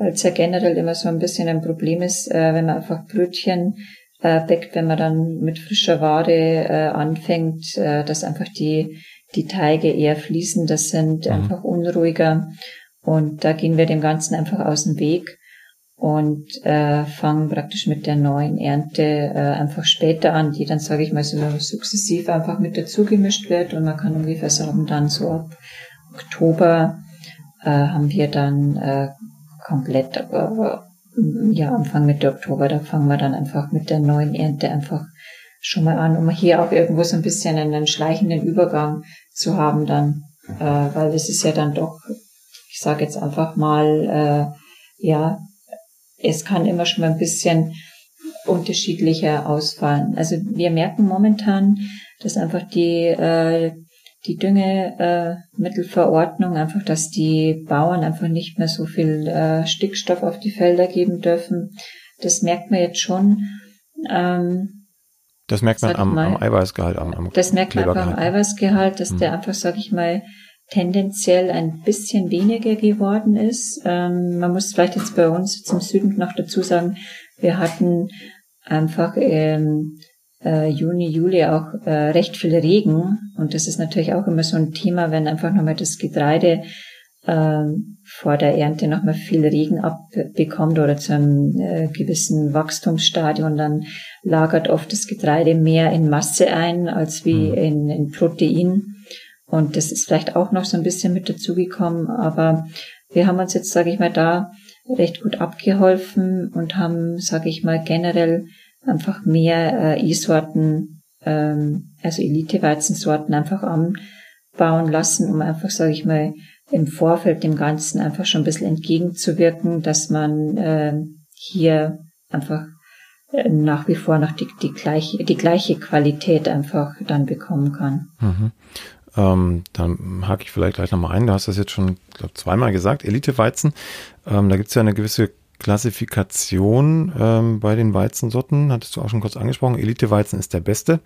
weil es ja generell immer so ein bisschen ein Problem ist, äh, wenn man einfach Brötchen äh, backt, wenn man dann mit frischer Ware äh, anfängt, äh, dass einfach die, die Teige eher fließender sind, mhm. einfach unruhiger. Und da gehen wir dem Ganzen einfach aus dem Weg und äh, fangen praktisch mit der neuen Ernte äh, einfach später an, die dann, sage ich mal, so sukzessiv einfach mit dazu gemischt wird. Und man kann ungefähr sagen, dann so ab Oktober äh, haben wir dann äh, komplett, aber ja, Anfang Mitte Oktober, da fangen wir dann einfach mit der neuen Ernte einfach schon mal an, um hier auch irgendwo so ein bisschen einen schleichenden Übergang zu haben dann, äh, weil das ist ja dann doch, ich sage jetzt einfach mal, äh, ja, es kann immer schon mal ein bisschen unterschiedlicher ausfallen. Also wir merken momentan, dass einfach die äh, die Düngemittelverordnung, äh, einfach, dass die Bauern einfach nicht mehr so viel äh, Stickstoff auf die Felder geben dürfen. Das merkt man jetzt schon. Ähm, das merkt man am, mal, am, Eiweißgehalt. Am, am das merkt man einfach am Eiweißgehalt, dass mhm. der einfach, sag ich mal, tendenziell ein bisschen weniger geworden ist. Ähm, man muss vielleicht jetzt bei uns zum Süden noch dazu sagen, wir hatten einfach ähm, äh, Juni, Juli auch äh, recht viel Regen. Und das ist natürlich auch immer so ein Thema, wenn einfach nochmal das Getreide äh, vor der Ernte nochmal viel Regen abbekommt oder zu einem äh, gewissen Wachstumsstadion, dann lagert oft das Getreide mehr in Masse ein als wie mhm. in, in Protein. Und das ist vielleicht auch noch so ein bisschen mit dazugekommen, aber wir haben uns jetzt, sage ich mal, da recht gut abgeholfen und haben, sage ich mal, generell einfach mehr äh, E-Sorten, ähm, also Elite-Weizensorten einfach anbauen lassen, um einfach, sage ich mal, im Vorfeld dem Ganzen einfach schon ein bisschen entgegenzuwirken, dass man äh, hier einfach äh, nach wie vor noch die, die, gleiche, die gleiche Qualität einfach dann bekommen kann. Mhm. Ähm, dann hake ich vielleicht gleich nochmal ein. Du hast das jetzt schon, glaube zweimal gesagt. Elite-Weizen. Ähm, da gibt es ja eine gewisse Klassifikation ähm, bei den Weizensorten. Hattest du auch schon kurz angesprochen. Elite-Weizen ist der beste.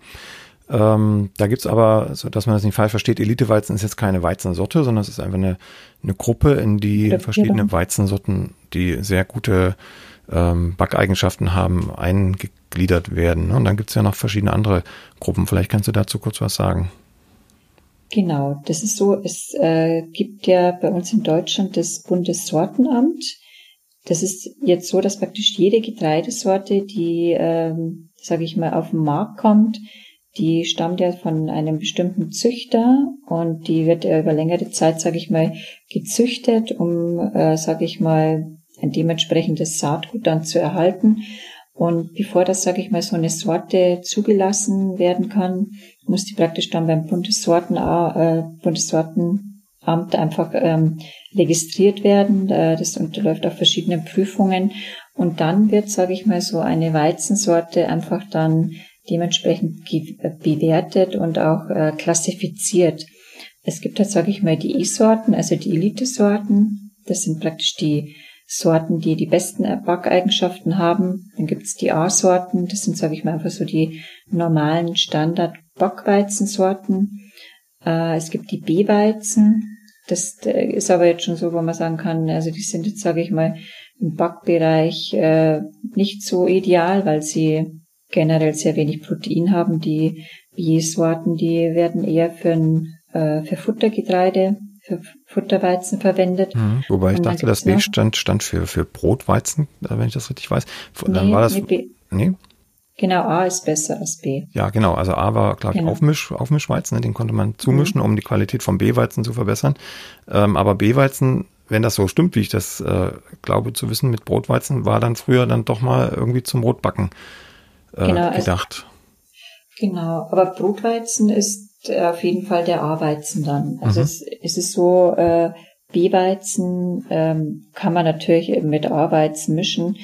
Ähm, da gibt's aber, so dass man das nicht falsch versteht, Elite-Weizen ist jetzt keine Weizensorte, sondern es ist einfach eine, eine Gruppe, in die ja, verschiedene ja. Weizensorten, die sehr gute ähm, Backeigenschaften haben, eingegliedert werden. Und dann gibt's ja noch verschiedene andere Gruppen. Vielleicht kannst du dazu kurz was sagen. Genau, das ist so, es äh, gibt ja bei uns in Deutschland das Bundessortenamt. Das ist jetzt so, dass praktisch jede Getreidesorte, die, ähm, sage ich mal, auf den Markt kommt, die stammt ja von einem bestimmten Züchter und die wird ja über längere Zeit, sage ich mal, gezüchtet, um, äh, sage ich mal, ein dementsprechendes Saatgut dann zu erhalten. Und bevor das, sage ich mal, so eine Sorte zugelassen werden kann, muss die praktisch dann beim Bundessorten, äh, Bundessortenamt einfach ähm, registriert werden. Das unterläuft auch verschiedenen Prüfungen. Und dann wird, sage ich mal, so eine Weizensorte einfach dann dementsprechend äh, bewertet und auch äh, klassifiziert. Es gibt halt, sage ich mal, die E-Sorten, also die Elite-Sorten. Das sind praktisch die Sorten, die die besten Backeigenschaften haben. Dann gibt's die A-Sorten, das sind, sage ich mal, einfach so die normalen Standard-Backweizensorten. Äh, es gibt die B-Weizen, das ist aber jetzt schon so, wo man sagen kann, also die sind jetzt, sage ich mal, im Backbereich äh, nicht so ideal, weil sie generell sehr wenig Protein haben. Die B-Sorten, die werden eher für, ein, äh, für Futtergetreide, für Futterweizen verwendet. Mhm, wobei ich dachte, das B stand, stand für, für Brotweizen, wenn ich das richtig weiß. Dann nee, war das. Nee, nee? Genau, A ist besser als B. Ja, genau. Also A war, glaube ich, genau. Aufmisch, Aufmischweizen, ne? den konnte man zumischen, mhm. um die Qualität vom B-Weizen zu verbessern. Ähm, aber B-Weizen, wenn das so stimmt, wie ich das äh, glaube zu wissen, mit Brotweizen, war dann früher dann doch mal irgendwie zum Brotbacken äh, genau, also gedacht. Also, genau, aber Brotweizen ist äh, auf jeden Fall der A-Weizen dann. Also mhm. es, es ist so, äh, B-Weizen ähm, kann man natürlich eben mit A-Weizen mischen.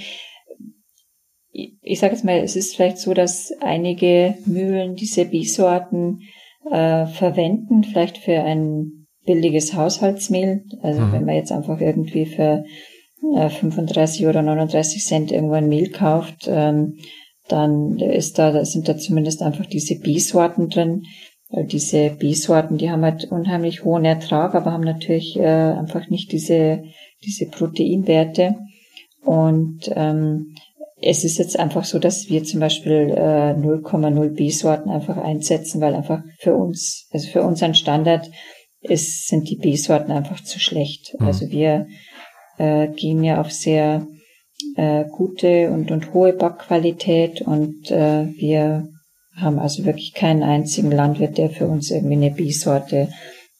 Ich, ich sage jetzt mal, es ist vielleicht so, dass einige Mühlen diese B-Sorten äh, verwenden, vielleicht für ein billiges Haushaltsmehl. Also mhm. wenn man jetzt einfach irgendwie für äh, 35 oder 39 Cent irgendwo ein Mehl kauft, ähm, dann ist da, da sind da zumindest einfach diese B-Sorten drin. Diese B-Sorten, die haben halt unheimlich hohen Ertrag, aber haben natürlich äh, einfach nicht diese, diese Proteinwerte. Und ähm, es ist jetzt einfach so, dass wir zum Beispiel äh, 0,0 B-Sorten einfach einsetzen, weil einfach für uns, also für unseren Standard ist, sind die B-Sorten einfach zu schlecht. Mhm. Also wir äh, gehen ja auf sehr äh, gute und, und hohe Backqualität und äh, wir haben also wirklich keinen einzigen Landwirt, der für uns irgendwie eine B-Sorte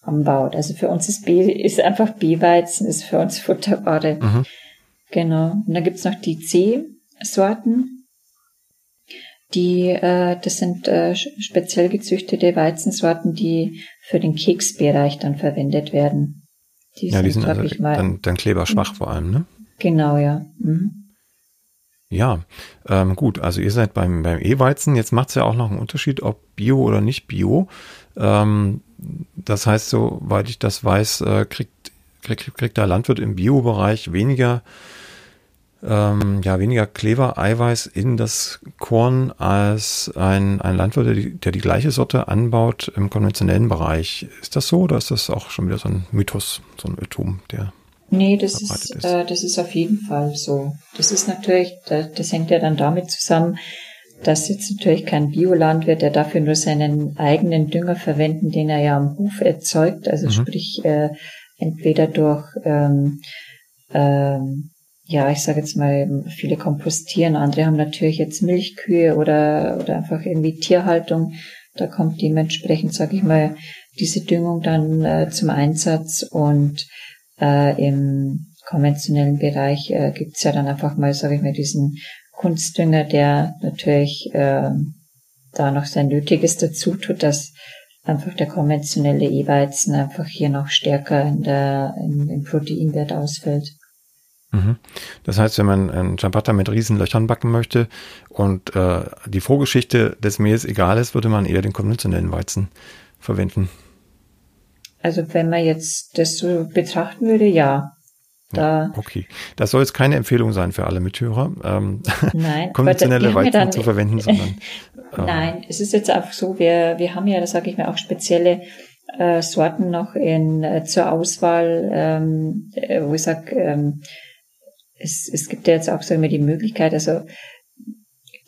anbaut. Also für uns ist B ist einfach B-Weizen, ist für uns Futterware. Mhm. Genau. Und dann gibt's noch die C-Sorten. Die, äh, das sind äh, speziell gezüchtete Weizensorten, die für den Keksbereich dann verwendet werden. Die ja, sind, die sind also dann, dann kleberschwach vor allem, ne? Genau, ja. Mhm. Ja, ähm, gut, also ihr seid beim, beim E-Weizen. Jetzt macht es ja auch noch einen Unterschied, ob Bio oder nicht Bio. Ähm, das heißt, soweit ich das weiß, äh, kriegt, kriegt, kriegt der Landwirt im Bio-Bereich weniger, ähm, ja, weniger Kleber-Eiweiß in das Korn als ein, ein Landwirt, der die, der die gleiche Sorte anbaut im konventionellen Bereich. Ist das so oder ist das auch schon wieder so ein Mythos, so ein Irrtum, der Nee, das ist, ist. Äh, das ist auf jeden Fall so. Das ist natürlich, das hängt ja dann damit zusammen, dass jetzt natürlich kein Biolandwirt, der dafür nur seinen eigenen Dünger verwenden, den er ja am Hof erzeugt, also mhm. sprich äh, entweder durch ähm, ähm, ja, ich sage jetzt mal, viele kompostieren, andere haben natürlich jetzt Milchkühe oder, oder einfach irgendwie Tierhaltung. Da kommt dementsprechend, sage ich mal, diese Düngung dann äh, zum Einsatz und äh, Im konventionellen Bereich äh, gibt's ja dann einfach mal, sage ich mal, diesen Kunstdünger, der natürlich äh, da noch sein Nötiges dazu tut, dass einfach der konventionelle E-Weizen einfach hier noch stärker in der, in, im Proteinwert ausfällt. Mhm. Das heißt, wenn man ein Ciabatta mit Riesenlöchern backen möchte und äh, die Vorgeschichte des Mehls egal ist, würde man eher den konventionellen Weizen verwenden. Also wenn man jetzt das so betrachten würde, ja. Da okay. Das soll jetzt keine Empfehlung sein für alle Mithörer, ähm, nein, konventionelle Weizen zu verwenden, sondern. Ähm, nein, es ist jetzt einfach so, wir, wir haben ja, das sage ich mir, auch spezielle äh, Sorten noch in, äh, zur Auswahl, ähm, äh, wo ich sage, ähm, es, es gibt ja jetzt auch sagen wir die Möglichkeit, also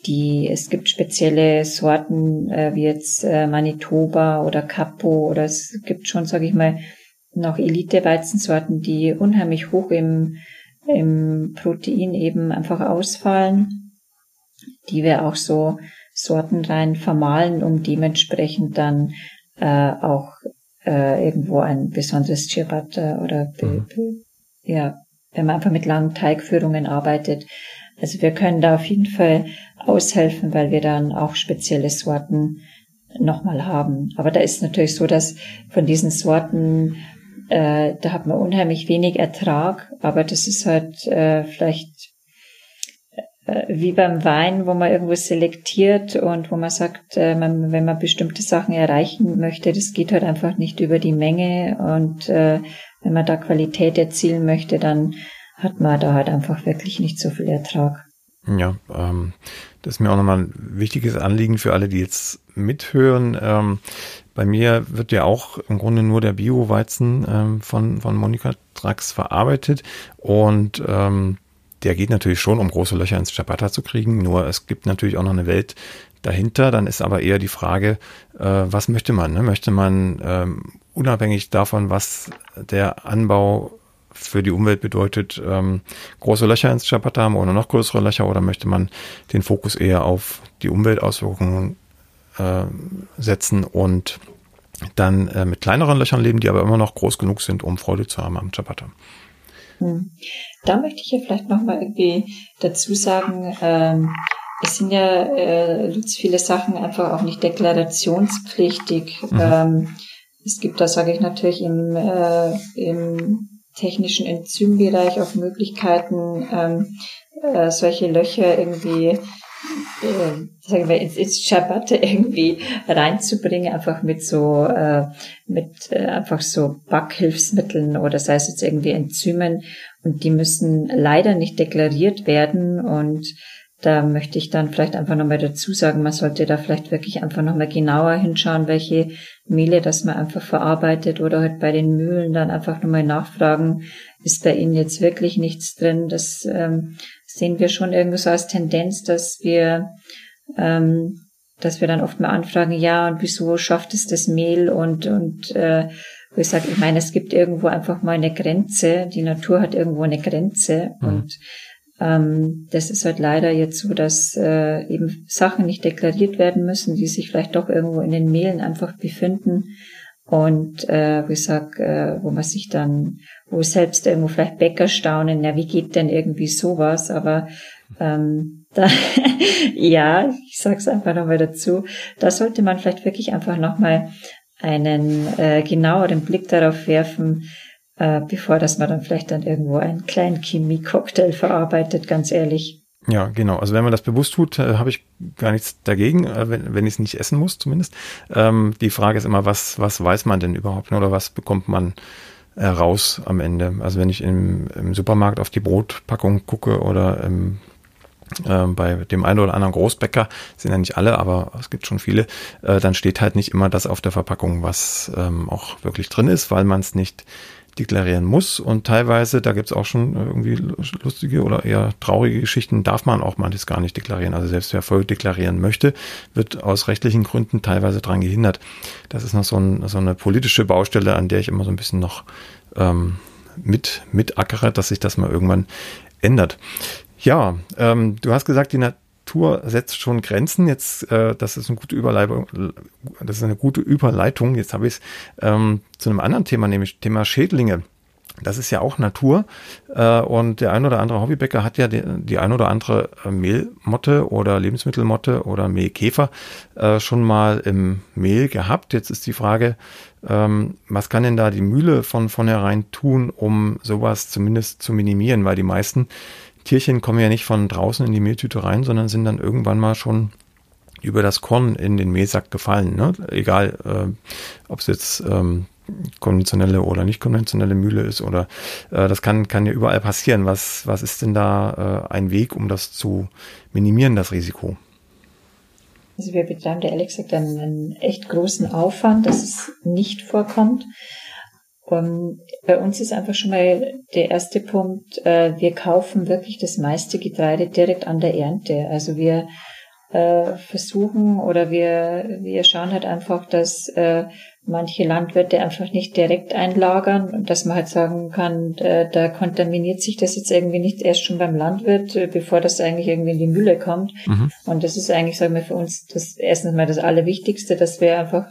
die, es gibt spezielle Sorten äh, wie jetzt äh, Manitoba oder Capo oder es gibt schon, sage ich mal, noch Elite-Weizensorten, die unheimlich hoch im, im Protein eben einfach ausfallen, die wir auch so sortenrein vermahlen, um dementsprechend dann äh, auch äh, irgendwo ein besonderes Ciabatta oder mhm. ja, wenn man einfach mit langen Teigführungen arbeitet. Also wir können da auf jeden Fall aushelfen, weil wir dann auch spezielle Sorten nochmal haben. Aber da ist natürlich so, dass von diesen Sorten, äh, da hat man unheimlich wenig Ertrag, aber das ist halt äh, vielleicht äh, wie beim Wein, wo man irgendwo selektiert und wo man sagt, äh, man, wenn man bestimmte Sachen erreichen möchte, das geht halt einfach nicht über die Menge und äh, wenn man da Qualität erzielen möchte, dann hat man da halt einfach wirklich nicht so viel Ertrag. Ja, ähm, das ist mir auch nochmal ein wichtiges Anliegen für alle, die jetzt mithören. Ähm, bei mir wird ja auch im Grunde nur der Bio-Weizen ähm, von, von Monika Drax verarbeitet und ähm, der geht natürlich schon, um große Löcher ins Ciabatta zu kriegen. Nur es gibt natürlich auch noch eine Welt dahinter. Dann ist aber eher die Frage, äh, was möchte man? Ne? Möchte man ähm, unabhängig davon, was der Anbau für die Umwelt bedeutet, ähm, große Löcher ins Ciabatta haben oder noch größere Löcher oder möchte man den Fokus eher auf die Umweltauswirkungen äh, setzen und dann äh, mit kleineren Löchern leben, die aber immer noch groß genug sind, um Freude zu haben am Ciabatta. Hm. Da möchte ich ja vielleicht nochmal irgendwie dazu sagen, ähm, es sind ja äh, viele Sachen einfach auch nicht deklarationspflichtig. Mhm. Ähm, es gibt da, sage ich natürlich, im, äh, im technischen Enzymbereich auch Möglichkeiten, ähm, äh, solche Löcher irgendwie äh, sagen wir, ins, ins Ciabatta irgendwie reinzubringen, einfach mit so, äh, mit äh, einfach so Backhilfsmitteln oder sei es jetzt irgendwie Enzymen. Und die müssen leider nicht deklariert werden und da möchte ich dann vielleicht einfach nochmal dazu sagen, man sollte da vielleicht wirklich einfach nochmal genauer hinschauen, welche Mehle das man einfach verarbeitet oder halt bei den Mühlen dann einfach nochmal nachfragen, ist bei Ihnen jetzt wirklich nichts drin. Das ähm, sehen wir schon irgendwo so als Tendenz, dass wir ähm, dass wir dann oft mal anfragen, ja, und wieso schafft es das Mehl und, und äh, wo ich sage, ich meine, es gibt irgendwo einfach mal eine Grenze, die Natur hat irgendwo eine Grenze mhm. und ähm, das ist halt leider jetzt so, dass äh, eben Sachen nicht deklariert werden müssen, die sich vielleicht doch irgendwo in den Mehlen einfach befinden. Und äh, ich sag, äh, wo man sich dann, wo selbst irgendwo vielleicht Bäcker staunen, ja, wie geht denn irgendwie sowas? Aber ähm, da, ja, ich sag's einfach nochmal dazu, da sollte man vielleicht wirklich einfach nochmal einen äh, genaueren Blick darauf werfen, äh, bevor dass man dann vielleicht dann irgendwo einen kleinen Chemie-Cocktail verarbeitet, ganz ehrlich. Ja, genau. Also wenn man das bewusst tut, äh, habe ich gar nichts dagegen, äh, wenn, wenn ich es nicht essen muss zumindest. Ähm, die Frage ist immer, was, was weiß man denn überhaupt oder was bekommt man raus am Ende? Also wenn ich im, im Supermarkt auf die Brotpackung gucke oder im äh, bei dem einen oder anderen Großbäcker, sind ja nicht alle, aber es gibt schon viele, dann steht halt nicht immer das auf der Verpackung, was ähm, auch wirklich drin ist, weil man es nicht deklarieren muss. Und teilweise, da gibt's auch schon irgendwie lustige oder eher traurige Geschichten, darf man auch manches gar nicht deklarieren. Also selbst wer voll deklarieren möchte, wird aus rechtlichen Gründen teilweise dran gehindert. Das ist noch so, ein, so eine politische Baustelle, an der ich immer so ein bisschen noch ähm, mit, mit ackere, dass sich das mal irgendwann ändert. Ja, ähm, du hast gesagt, die Natur setzt schon Grenzen. Jetzt, äh, das ist eine gute Überleitung. Das ist eine gute Überleitung. Jetzt habe ich es ähm, zu einem anderen Thema, nämlich Thema Schädlinge. Das ist ja auch Natur. Äh, und der ein oder andere Hobbybäcker hat ja die, die ein oder andere äh, Mehlmotte oder Lebensmittelmotte oder Mehlkäfer äh, schon mal im Mehl gehabt. Jetzt ist die Frage, ähm, was kann denn da die Mühle von vornherein tun, um sowas zumindest zu minimieren? Weil die meisten Tierchen kommen ja nicht von draußen in die Mehltüte rein, sondern sind dann irgendwann mal schon über das Korn in den Mehlsack gefallen. Ne? Egal, äh, ob es jetzt ähm, konventionelle oder nicht konventionelle Mühle ist oder äh, das kann, kann ja überall passieren. Was, was ist denn da äh, ein Weg, um das zu minimieren, das Risiko? Also wir betreiben da ehrlich gesagt einen, einen echt großen Aufwand, dass es nicht vorkommt. Und bei uns ist einfach schon mal der erste Punkt, äh, wir kaufen wirklich das meiste Getreide direkt an der Ernte. Also wir äh, versuchen oder wir, wir schauen halt einfach, dass äh, manche Landwirte einfach nicht direkt einlagern und dass man halt sagen kann, äh, da kontaminiert sich das jetzt irgendwie nicht erst schon beim Landwirt, äh, bevor das eigentlich irgendwie in die Mülle kommt. Mhm. Und das ist eigentlich, sagen wir, für uns das erstens mal das Allerwichtigste, dass wir einfach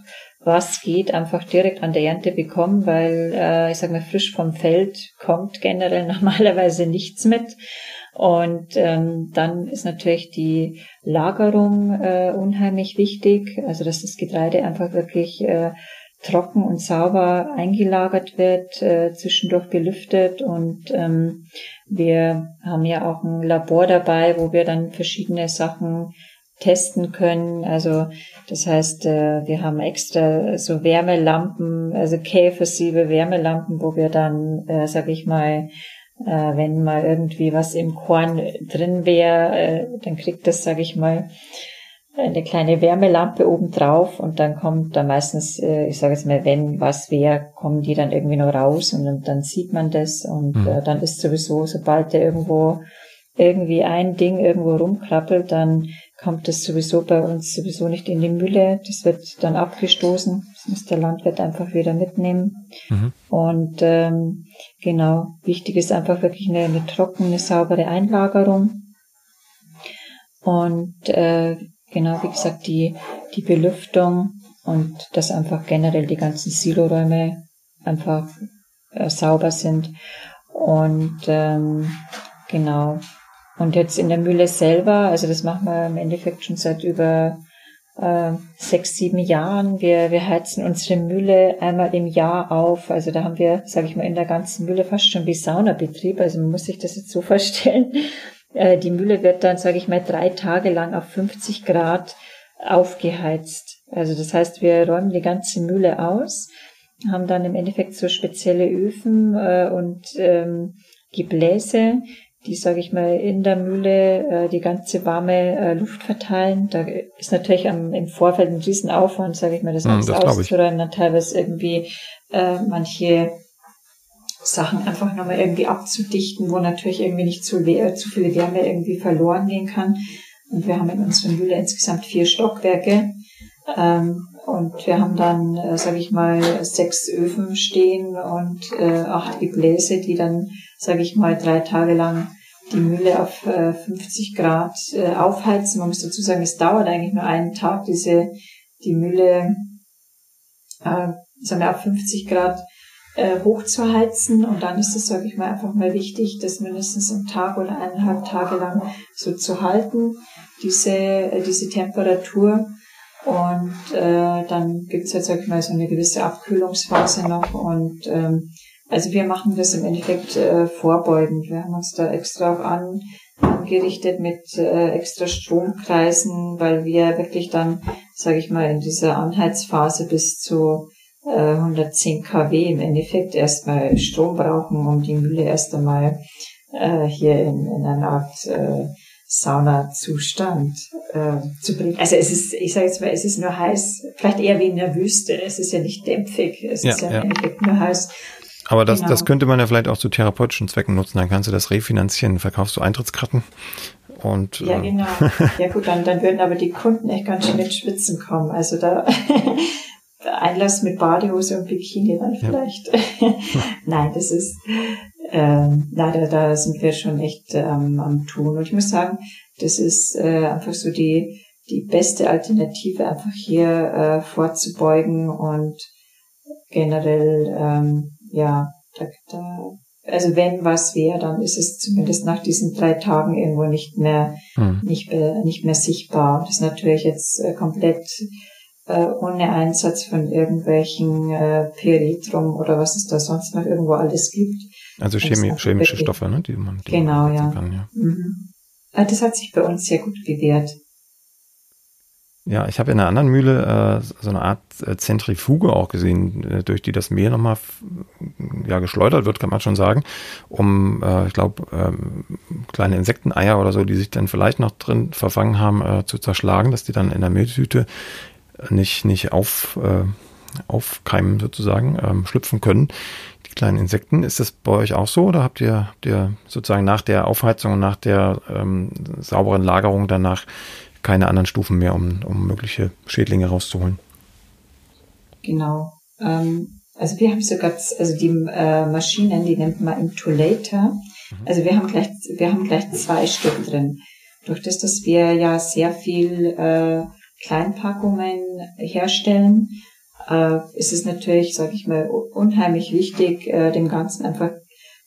was geht, einfach direkt an der Ernte bekommen, weil äh, ich sag mal, frisch vom Feld kommt generell normalerweise nichts mit. Und ähm, dann ist natürlich die Lagerung äh, unheimlich wichtig, also dass das Getreide einfach wirklich äh, trocken und sauber eingelagert wird, äh, zwischendurch belüftet und ähm, wir haben ja auch ein Labor dabei, wo wir dann verschiedene Sachen testen können. Also das heißt, äh, wir haben extra so Wärmelampen, also käfersiebe Wärmelampen, wo wir dann, äh, sag ich mal, äh, wenn mal irgendwie was im Korn drin wäre, dann kriegt das, sag ich mal, eine kleine Wärmelampe oben drauf und dann kommt da meistens, ich sage jetzt mal, wenn was wäre, kommen die dann irgendwie noch raus und dann, sieht man das und mhm. dann ist sowieso, sobald der irgendwo irgendwie ein Ding irgendwo rumkrabbelt, dann kommt das sowieso bei uns sowieso nicht in die Mülle. Das wird dann abgestoßen. Das muss der Landwirt einfach wieder mitnehmen. Mhm. Und ähm, genau, wichtig ist einfach wirklich eine, eine trockene, saubere Einlagerung. Und äh, genau, wie gesagt, die, die Belüftung und dass einfach generell die ganzen Siloräume einfach äh, sauber sind. Und ähm, genau, und jetzt in der Mühle selber, also das machen wir im Endeffekt schon seit über äh, sechs, sieben Jahren. Wir, wir heizen unsere Mühle einmal im Jahr auf. Also da haben wir, sage ich mal, in der ganzen Mühle fast schon wie Saunabetrieb. Also man muss sich das jetzt so vorstellen. Äh, die Mühle wird dann, sage ich mal, drei Tage lang auf 50 Grad aufgeheizt. Also das heißt, wir räumen die ganze Mühle aus, haben dann im Endeffekt so spezielle Öfen äh, und ähm, Gebläse, die, sage ich mal, in der Mühle äh, die ganze warme äh, Luft verteilen. Da ist natürlich am, im Vorfeld ein Riesenaufwand, sage ich mal, das hm, alles auszuräumen, dann teilweise irgendwie äh, manche Sachen einfach nochmal irgendwie abzudichten, wo natürlich irgendwie nicht zu, leer, zu viel Wärme irgendwie verloren gehen kann. Und wir haben in unserer Mühle insgesamt vier Stockwerke. Ähm, und wir haben dann, äh, sage ich mal, sechs Öfen stehen und äh, acht Gebläse, die dann, sage ich mal, drei Tage lang die Mühle auf äh, 50 Grad äh, aufheizen. Man muss dazu sagen, es dauert eigentlich nur einen Tag, diese die Mühle äh, sagen wir, auf 50 Grad äh, hochzuheizen. Und dann ist es, sage ich mal, einfach mal wichtig, das mindestens einen Tag oder eineinhalb Tage lang so zu halten, diese, äh, diese Temperatur. Und äh, dann gibt es jetzt, ich mal, so eine gewisse Abkühlungsphase noch. Und ähm, also wir machen das im Endeffekt äh, vorbeugend. Wir haben uns da extra auch an, angerichtet mit äh, extra Stromkreisen, weil wir wirklich dann, sage ich mal, in dieser Anheizphase bis zu äh, 110 kW im Endeffekt erstmal Strom brauchen, um die Mühle erst einmal äh, hier in, in einer Art äh, Saunazustand äh, zu bringen. Also es ist, ich sage jetzt mal, es ist nur heiß, vielleicht eher wie in der Wüste. Es ist ja nicht dämpfig, es ja, ist ja, ja. im Endeffekt nur heiß. Aber das, genau. das könnte man ja vielleicht auch zu therapeutischen Zwecken nutzen. Dann kannst du das refinanzieren, verkaufst du Eintrittskarten und. Ja, äh, genau. Ja gut, dann, dann würden aber die Kunden echt ganz schön mit Spitzen kommen. Also da Einlass mit Badehose und Bikini dann vielleicht. Ja. Nein, das ist, ähm, leider, da sind wir schon echt ähm, am Tun. Und ich muss sagen, das ist äh, einfach so die, die beste Alternative, einfach hier äh, vorzubeugen und generell, ähm, ja, da, da, also wenn was wäre, dann ist es zumindest nach diesen drei Tagen irgendwo nicht mehr, hm. nicht, äh, nicht mehr sichtbar. Das ist natürlich jetzt äh, komplett äh, ohne Einsatz von irgendwelchen äh, Peritrum oder was es da sonst noch irgendwo alles gibt. Also Chemie, chemische Stoffe, ne, die man die genau man ja. Kann, ja. Mhm. Äh, das hat sich bei uns sehr gut bewährt. Ja, ich habe in einer anderen Mühle äh, so eine Art äh, Zentrifuge auch gesehen, äh, durch die das Mehl nochmal ja, geschleudert wird, kann man schon sagen, um, äh, ich glaube, ähm, kleine Insekteneier oder so, die sich dann vielleicht noch drin verfangen haben, äh, zu zerschlagen, dass die dann in der Mehltüte nicht, nicht auf, äh, aufkeimen sozusagen, ähm, schlüpfen können. Kleinen Insekten, ist das bei euch auch so oder habt ihr, habt ihr sozusagen nach der Aufheizung und nach der ähm, sauberen Lagerung danach keine anderen Stufen mehr, um, um mögliche Schädlinge rauszuholen. Genau. Ähm, also wir haben sogar, also die äh, Maschinen, die nennt man Intulator. Mhm. Also wir haben gleich, wir haben gleich zwei Stück drin. Durch das, dass wir ja sehr viel äh, Kleinpackungen herstellen, äh, ist es natürlich, sage ich mal, unheimlich wichtig, äh, dem Ganzen einfach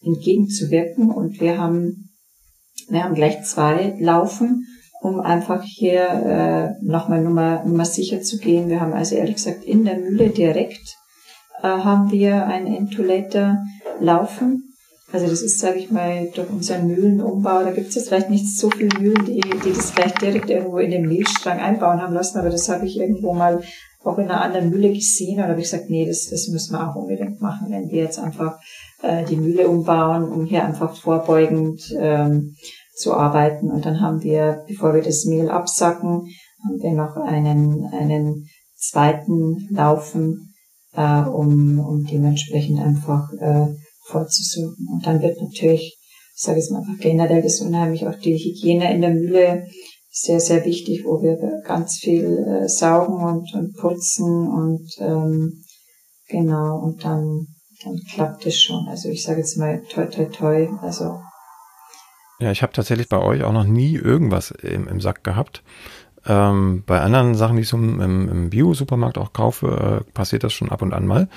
entgegenzuwirken. Und wir haben, wir haben gleich zwei laufen um einfach hier äh, nochmal Nummer, Nummer sicher zu gehen. Wir haben also ehrlich gesagt in der Mühle direkt äh, haben wir einen Entulator laufen. Also das ist, sage ich mal, durch unseren Mühlenumbau, da gibt es jetzt vielleicht nicht so viele Mühlen, die, die das vielleicht direkt irgendwo in den Mehlstrang einbauen haben lassen, aber das habe ich irgendwo mal auch in einer anderen Mühle gesehen und habe ich gesagt, nee, das, das müssen wir auch unbedingt machen, wenn wir jetzt einfach äh, die Mühle umbauen, um hier einfach vorbeugend ähm, zu arbeiten. Und dann haben wir, bevor wir das Mehl absacken, haben wir noch einen, einen zweiten Laufen, äh, um, um dementsprechend einfach äh, vorzusuchen. Und dann wird natürlich, ich sage es mal einfach generell, das unheimlich auch die Hygiene in der Mühle sehr, sehr wichtig, wo wir ganz viel äh, saugen und, und putzen und ähm, genau, und dann, dann klappt es schon. Also ich sage jetzt mal toi toi toi, also ja, ich habe tatsächlich bei euch auch noch nie irgendwas im, im Sack gehabt. Ähm, bei anderen Sachen, die ich so im, im Bio-Supermarkt auch kaufe, äh, passiert das schon ab und an mal.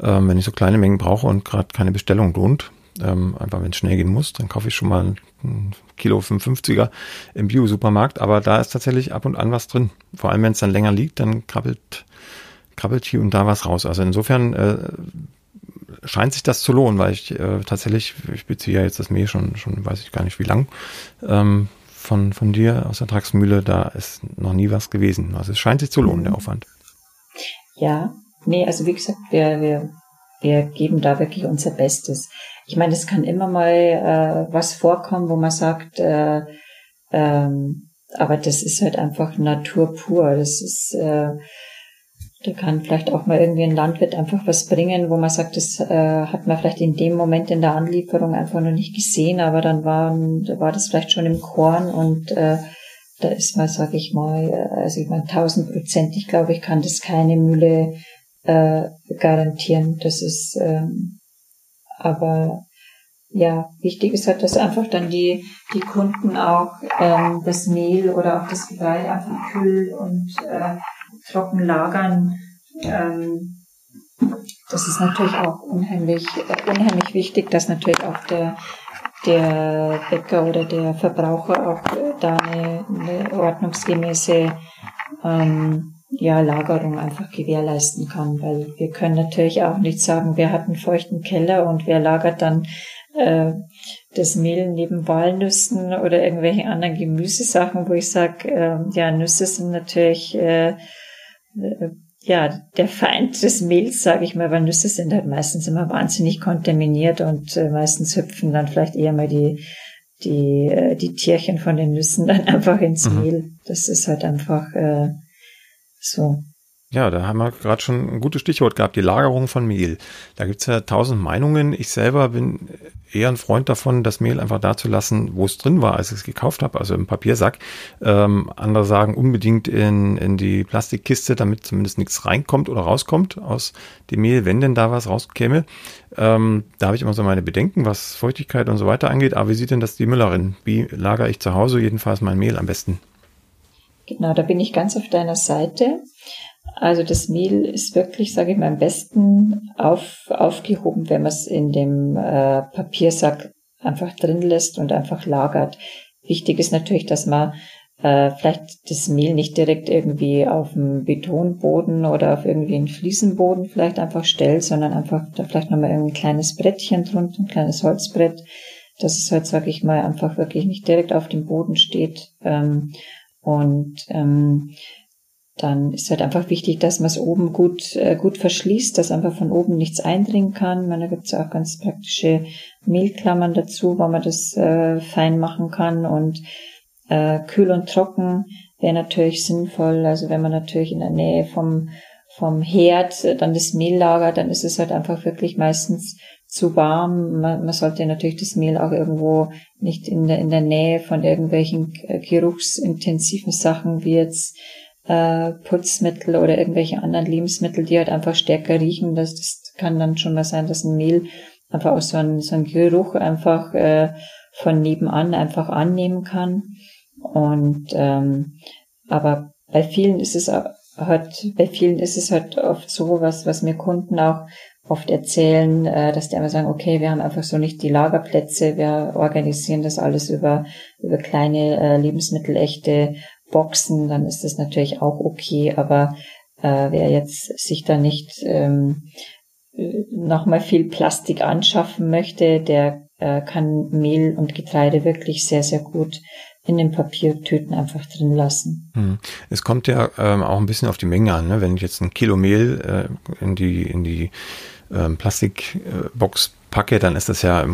Ähm, wenn ich so kleine Mengen brauche und gerade keine Bestellung lohnt, ähm, einfach wenn es schnell gehen muss, dann kaufe ich schon mal ein Kilo 55er im Bio-Supermarkt. Aber da ist tatsächlich ab und an was drin. Vor allem, wenn es dann länger liegt, dann krabbelt, krabbelt hier und da was raus. Also insofern äh, scheint sich das zu lohnen, weil ich äh, tatsächlich, ich beziehe ja jetzt das Mehl schon, schon weiß ich gar nicht wie lang, ähm, von, von dir aus der Tragsmühle, da ist noch nie was gewesen. Also es scheint sich zu lohnen, der Aufwand. Ja, nee, also wie gesagt, wir, wir, wir geben da wirklich unser Bestes. Ich meine, es kann immer mal äh, was vorkommen, wo man sagt, äh, ähm, aber das ist halt einfach Natur pur. Das ist äh, da kann vielleicht auch mal irgendwie ein Landwirt einfach was bringen, wo man sagt, das äh, hat man vielleicht in dem Moment in der Anlieferung einfach noch nicht gesehen, aber dann war, war das vielleicht schon im Korn und äh, da ist man, sag ich mal, äh, also ich meine tausendprozentig, glaube ich, kann das keine Mühle äh, garantieren. Das ist ähm, aber ja, wichtig ist halt, dass einfach dann die, die Kunden auch ähm, das Mehl oder auch das Getreide einfach kühl und äh, trocken lagern. Ähm, das ist natürlich auch unheimlich, äh, unheimlich wichtig, dass natürlich auch der, der Bäcker oder der Verbraucher auch da eine, eine ordnungsgemäße ähm, ja, Lagerung einfach gewährleisten kann, weil wir können natürlich auch nicht sagen, wer hat einen feuchten Keller und wer lagert dann äh, das Mehl neben Walnüssen oder irgendwelchen anderen Gemüsesachen, wo ich sage, äh, ja, Nüsse sind natürlich äh, äh, ja, der Feind des Mehls, sage ich mal, weil Nüsse sind halt meistens immer wahnsinnig kontaminiert und äh, meistens hüpfen dann vielleicht eher mal die, die, äh, die Tierchen von den Nüssen dann einfach ins mhm. Mehl. Das ist halt einfach äh, so. Ja, da haben wir gerade schon ein gutes Stichwort gehabt, die Lagerung von Mehl. Da gibt's ja tausend Meinungen. Ich selber bin eher ein Freund davon, das Mehl einfach da zu lassen, wo es drin war, als ich es gekauft habe, also im Papiersack. Ähm, andere sagen unbedingt in, in die Plastikkiste, damit zumindest nichts reinkommt oder rauskommt aus dem Mehl, wenn denn da was rauskäme. Ähm, da habe ich immer so meine Bedenken, was Feuchtigkeit und so weiter angeht. Aber wie sieht denn das die Müllerin? Wie lagere ich zu Hause jedenfalls mein Mehl am besten? Genau, da bin ich ganz auf deiner Seite. Also das Mehl ist wirklich, sage ich mal, am besten auf, aufgehoben, wenn man es in dem äh, Papiersack einfach drin lässt und einfach lagert. Wichtig ist natürlich, dass man äh, vielleicht das Mehl nicht direkt irgendwie auf dem Betonboden oder auf irgendwie einen Fliesenboden vielleicht einfach stellt, sondern einfach da vielleicht nochmal ein kleines Brettchen drunter, ein kleines Holzbrett, dass es halt, sage ich mal, einfach wirklich nicht direkt auf dem Boden steht. Ähm, und ähm, dann ist halt einfach wichtig, dass man es oben gut, äh, gut verschließt, dass einfach von oben nichts eindringen kann. Man, da gibt es auch ganz praktische Mehlklammern dazu, wo man das äh, fein machen kann und äh, kühl und trocken wäre natürlich sinnvoll. Also wenn man natürlich in der Nähe vom, vom Herd dann das Mehl lagert, dann ist es halt einfach wirklich meistens zu warm. Man, man sollte natürlich das Mehl auch irgendwo nicht in der, in der Nähe von irgendwelchen äh, geruchsintensiven Sachen wie jetzt äh, Putzmittel oder irgendwelche anderen Lebensmittel, die halt einfach stärker riechen. Das, das kann dann schon mal sein, dass ein Mehl einfach auch so ein, so ein Geruch einfach äh, von nebenan einfach annehmen kann. Und ähm, aber bei vielen ist es halt, bei vielen ist es halt oft so, was, was mir Kunden auch oft erzählen, äh, dass die einfach sagen, okay, wir haben einfach so nicht die Lagerplätze, wir organisieren das alles über, über kleine äh, lebensmittelechte Boxen, dann ist das natürlich auch okay, aber äh, wer jetzt sich da nicht ähm, nochmal viel Plastik anschaffen möchte, der äh, kann Mehl und Getreide wirklich sehr, sehr gut in den Papiertüten einfach drin lassen. Hm. Es kommt ja ähm, auch ein bisschen auf die Menge an. Ne? Wenn ich jetzt ein Kilo Mehl äh, in die, in die ähm, Plastikbox packe, dann ist das ja,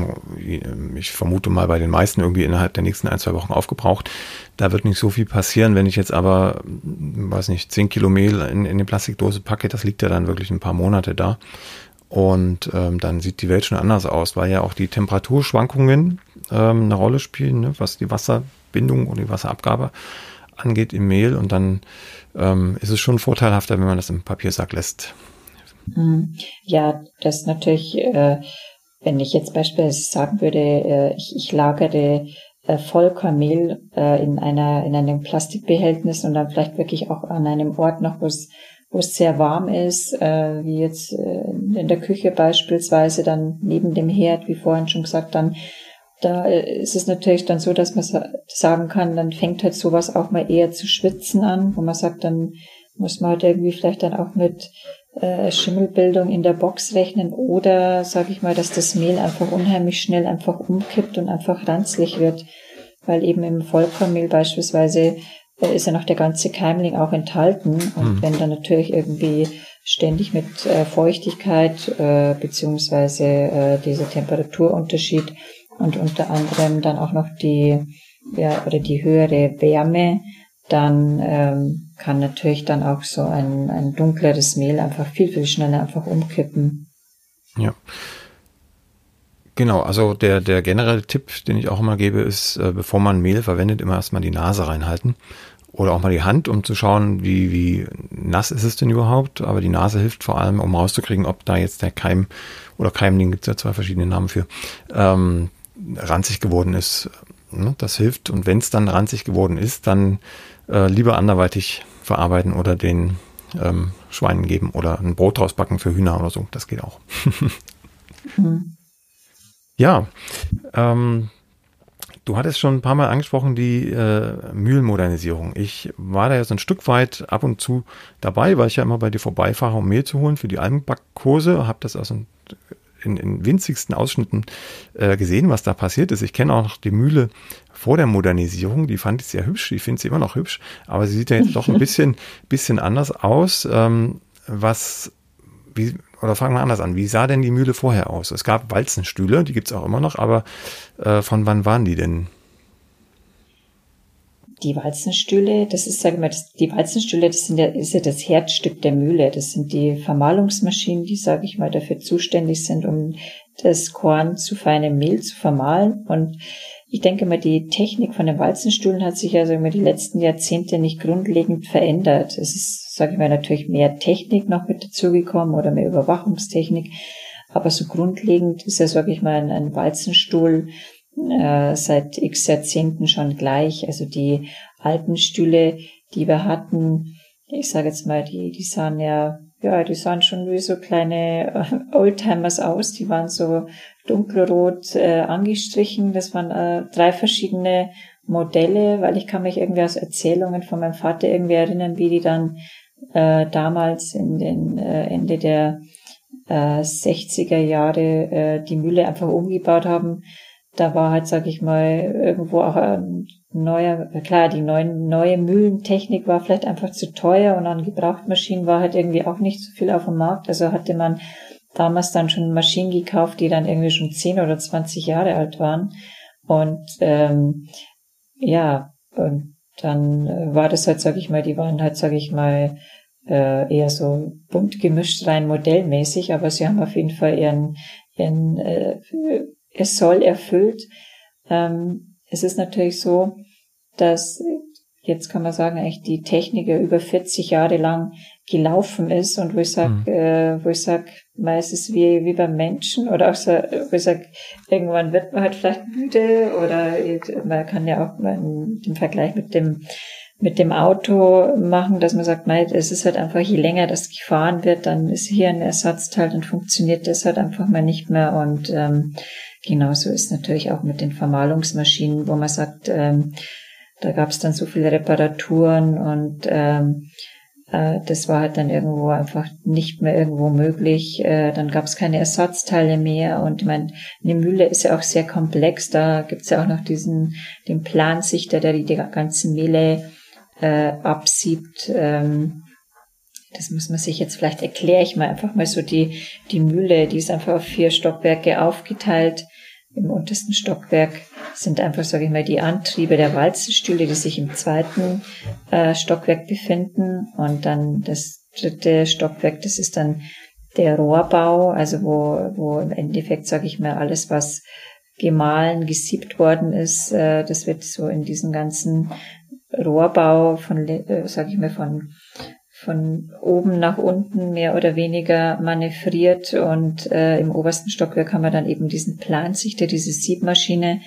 ich vermute mal bei den meisten irgendwie innerhalb der nächsten ein, zwei Wochen aufgebraucht. Da wird nicht so viel passieren. Wenn ich jetzt aber, weiß nicht, zehn Kilo Mehl in, in die Plastikdose packe, das liegt ja dann wirklich ein paar Monate da. Und ähm, dann sieht die Welt schon anders aus, weil ja auch die Temperaturschwankungen ähm, eine Rolle spielen, ne, was die Wasserbindung und die Wasserabgabe angeht im Mehl. Und dann ähm, ist es schon vorteilhafter, wenn man das im Papiersack lässt. Hm. Ja, das natürlich äh, wenn ich jetzt beispielsweise sagen würde, äh, ich, ich lagere äh, Vollkornmehl in einer in einem Plastikbehältnis und dann vielleicht wirklich auch an einem Ort noch, wo es wo es sehr warm ist, wie jetzt in der Küche beispielsweise, dann neben dem Herd, wie vorhin schon gesagt, dann da ist es natürlich dann so, dass man sagen kann, dann fängt halt sowas auch mal eher zu schwitzen an, wo man sagt, dann muss man halt irgendwie vielleicht dann auch mit äh, Schimmelbildung in der Box rechnen oder sage ich mal, dass das Mehl einfach unheimlich schnell einfach umkippt und einfach ranzlig wird, weil eben im Vollkornmehl beispielsweise äh, ist ja noch der ganze Keimling auch enthalten und mhm. wenn dann natürlich irgendwie ständig mit äh, Feuchtigkeit äh, beziehungsweise äh, dieser Temperaturunterschied und unter anderem dann auch noch die ja oder die höhere Wärme dann ähm, kann natürlich dann auch so ein, ein dunkleres Mehl einfach viel, viel schneller einfach umkippen. Ja. Genau, also der, der generelle Tipp, den ich auch immer gebe, ist, äh, bevor man Mehl verwendet, immer erstmal die Nase reinhalten. Oder auch mal die Hand, um zu schauen, wie, wie nass ist es denn überhaupt. Aber die Nase hilft vor allem, um rauszukriegen, ob da jetzt der Keim oder Keimling, gibt es ja zwei verschiedene Namen für, ähm, ranzig geworden ist. Ne, das hilft. Und wenn es dann ranzig geworden ist, dann äh, lieber anderweitig verarbeiten oder den ähm, Schweinen geben oder ein Brot draus backen für Hühner oder so. Das geht auch. mhm. Ja, ähm, du hattest schon ein paar Mal angesprochen die äh, Mühlenmodernisierung. Ich war da ja so ein Stück weit ab und zu dabei, weil ich ja immer bei dir vorbeifahre, um Mehl zu holen für die Algenbackkurse. Habe das also in, in winzigsten Ausschnitten äh, gesehen, was da passiert ist. Ich kenne auch noch die Mühle vor der Modernisierung, die fand ich sehr hübsch, ich finde sie immer noch hübsch, aber sie sieht ja jetzt doch ein bisschen, bisschen anders aus. Ähm, was, wie, oder fangen wir anders an, wie sah denn die Mühle vorher aus? Es gab Walzenstühle, die gibt's auch immer noch, aber äh, von wann waren die denn? Die Walzenstühle, das ist, sagen wir, das, die Walzenstühle, das sind ja, ist ja das Herzstück der Mühle. Das sind die Vermahlungsmaschinen, die, sage ich mal, dafür zuständig sind, um das Korn zu feinem Mehl zu vermahlen. Und ich denke mal, die Technik von den Walzenstühlen hat sich ja sagen wir, die letzten Jahrzehnte nicht grundlegend verändert. Es ist, sage ich mal, natürlich mehr Technik noch mit dazugekommen oder mehr Überwachungstechnik. Aber so grundlegend ist ja, sage ich mal, ein Walzenstuhl äh, seit x Jahrzehnten schon gleich. Also die alten Stühle, die wir hatten, ich sage jetzt mal, die, die sahen ja, ja, die sahen schon wie so kleine äh, Oldtimers aus. Die waren so dunkelrot äh, angestrichen. Das waren äh, drei verschiedene Modelle, weil ich kann mich irgendwie aus Erzählungen von meinem Vater irgendwie erinnern, wie die dann äh, damals in den äh, Ende der äh, 60er Jahre äh, die Mühle einfach umgebaut haben. Da war halt, sag ich mal, irgendwo auch ein neuer, klar, die neuen, neue Mühlentechnik war vielleicht einfach zu teuer und an Gebrauchtmaschinen war halt irgendwie auch nicht so viel auf dem Markt. Also hatte man damals dann schon Maschinen gekauft, die dann irgendwie schon 10 oder 20 Jahre alt waren. Und ähm, ja, und dann war das halt, sag ich mal, die waren halt, sag ich mal, äh, eher so bunt gemischt rein modellmäßig, aber sie haben auf jeden Fall ihren, ihren äh, es soll erfüllt. Ähm, es ist natürlich so, dass jetzt kann man sagen, eigentlich die Technik ja über 40 Jahre lang gelaufen ist und wo ich sag, mhm. äh, wo ich sag, meistens wie, wie beim Menschen oder auch so, wo ich sag, irgendwann wird man halt vielleicht müde oder man kann ja auch mal den Vergleich mit dem mit dem Auto machen, dass man sagt, mei, es ist halt einfach, je länger das gefahren wird, dann ist hier ein Ersatzteil, dann funktioniert das halt einfach mal nicht mehr und ähm, genauso ist natürlich auch mit den Vermahlungsmaschinen, wo man sagt, ähm, da gab es dann so viele Reparaturen und ähm, äh, das war halt dann irgendwo einfach nicht mehr irgendwo möglich. Äh, dann gab es keine Ersatzteile mehr und ich meine, eine Mühle ist ja auch sehr komplex. Da gibt es ja auch noch diesen den Plansichter, der die, die ganzen Mehle äh, absiebt. Ähm, das muss man sich jetzt vielleicht erkläre ich mal einfach mal so die die Mühle, die ist einfach auf vier Stockwerke aufgeteilt. Im untersten Stockwerk sind einfach, sage ich mal, die Antriebe der Walzenstühle, die sich im zweiten äh, Stockwerk befinden. Und dann das dritte Stockwerk, das ist dann der Rohrbau, also wo, wo im Endeffekt, sage ich mal, alles, was gemahlen, gesiebt worden ist, äh, das wird so in diesen ganzen Rohrbau von, äh, sage ich mal, von von oben nach unten mehr oder weniger manövriert und äh, im obersten Stockwerk haben wir dann eben diesen Plansichter, diese Siebmaschine,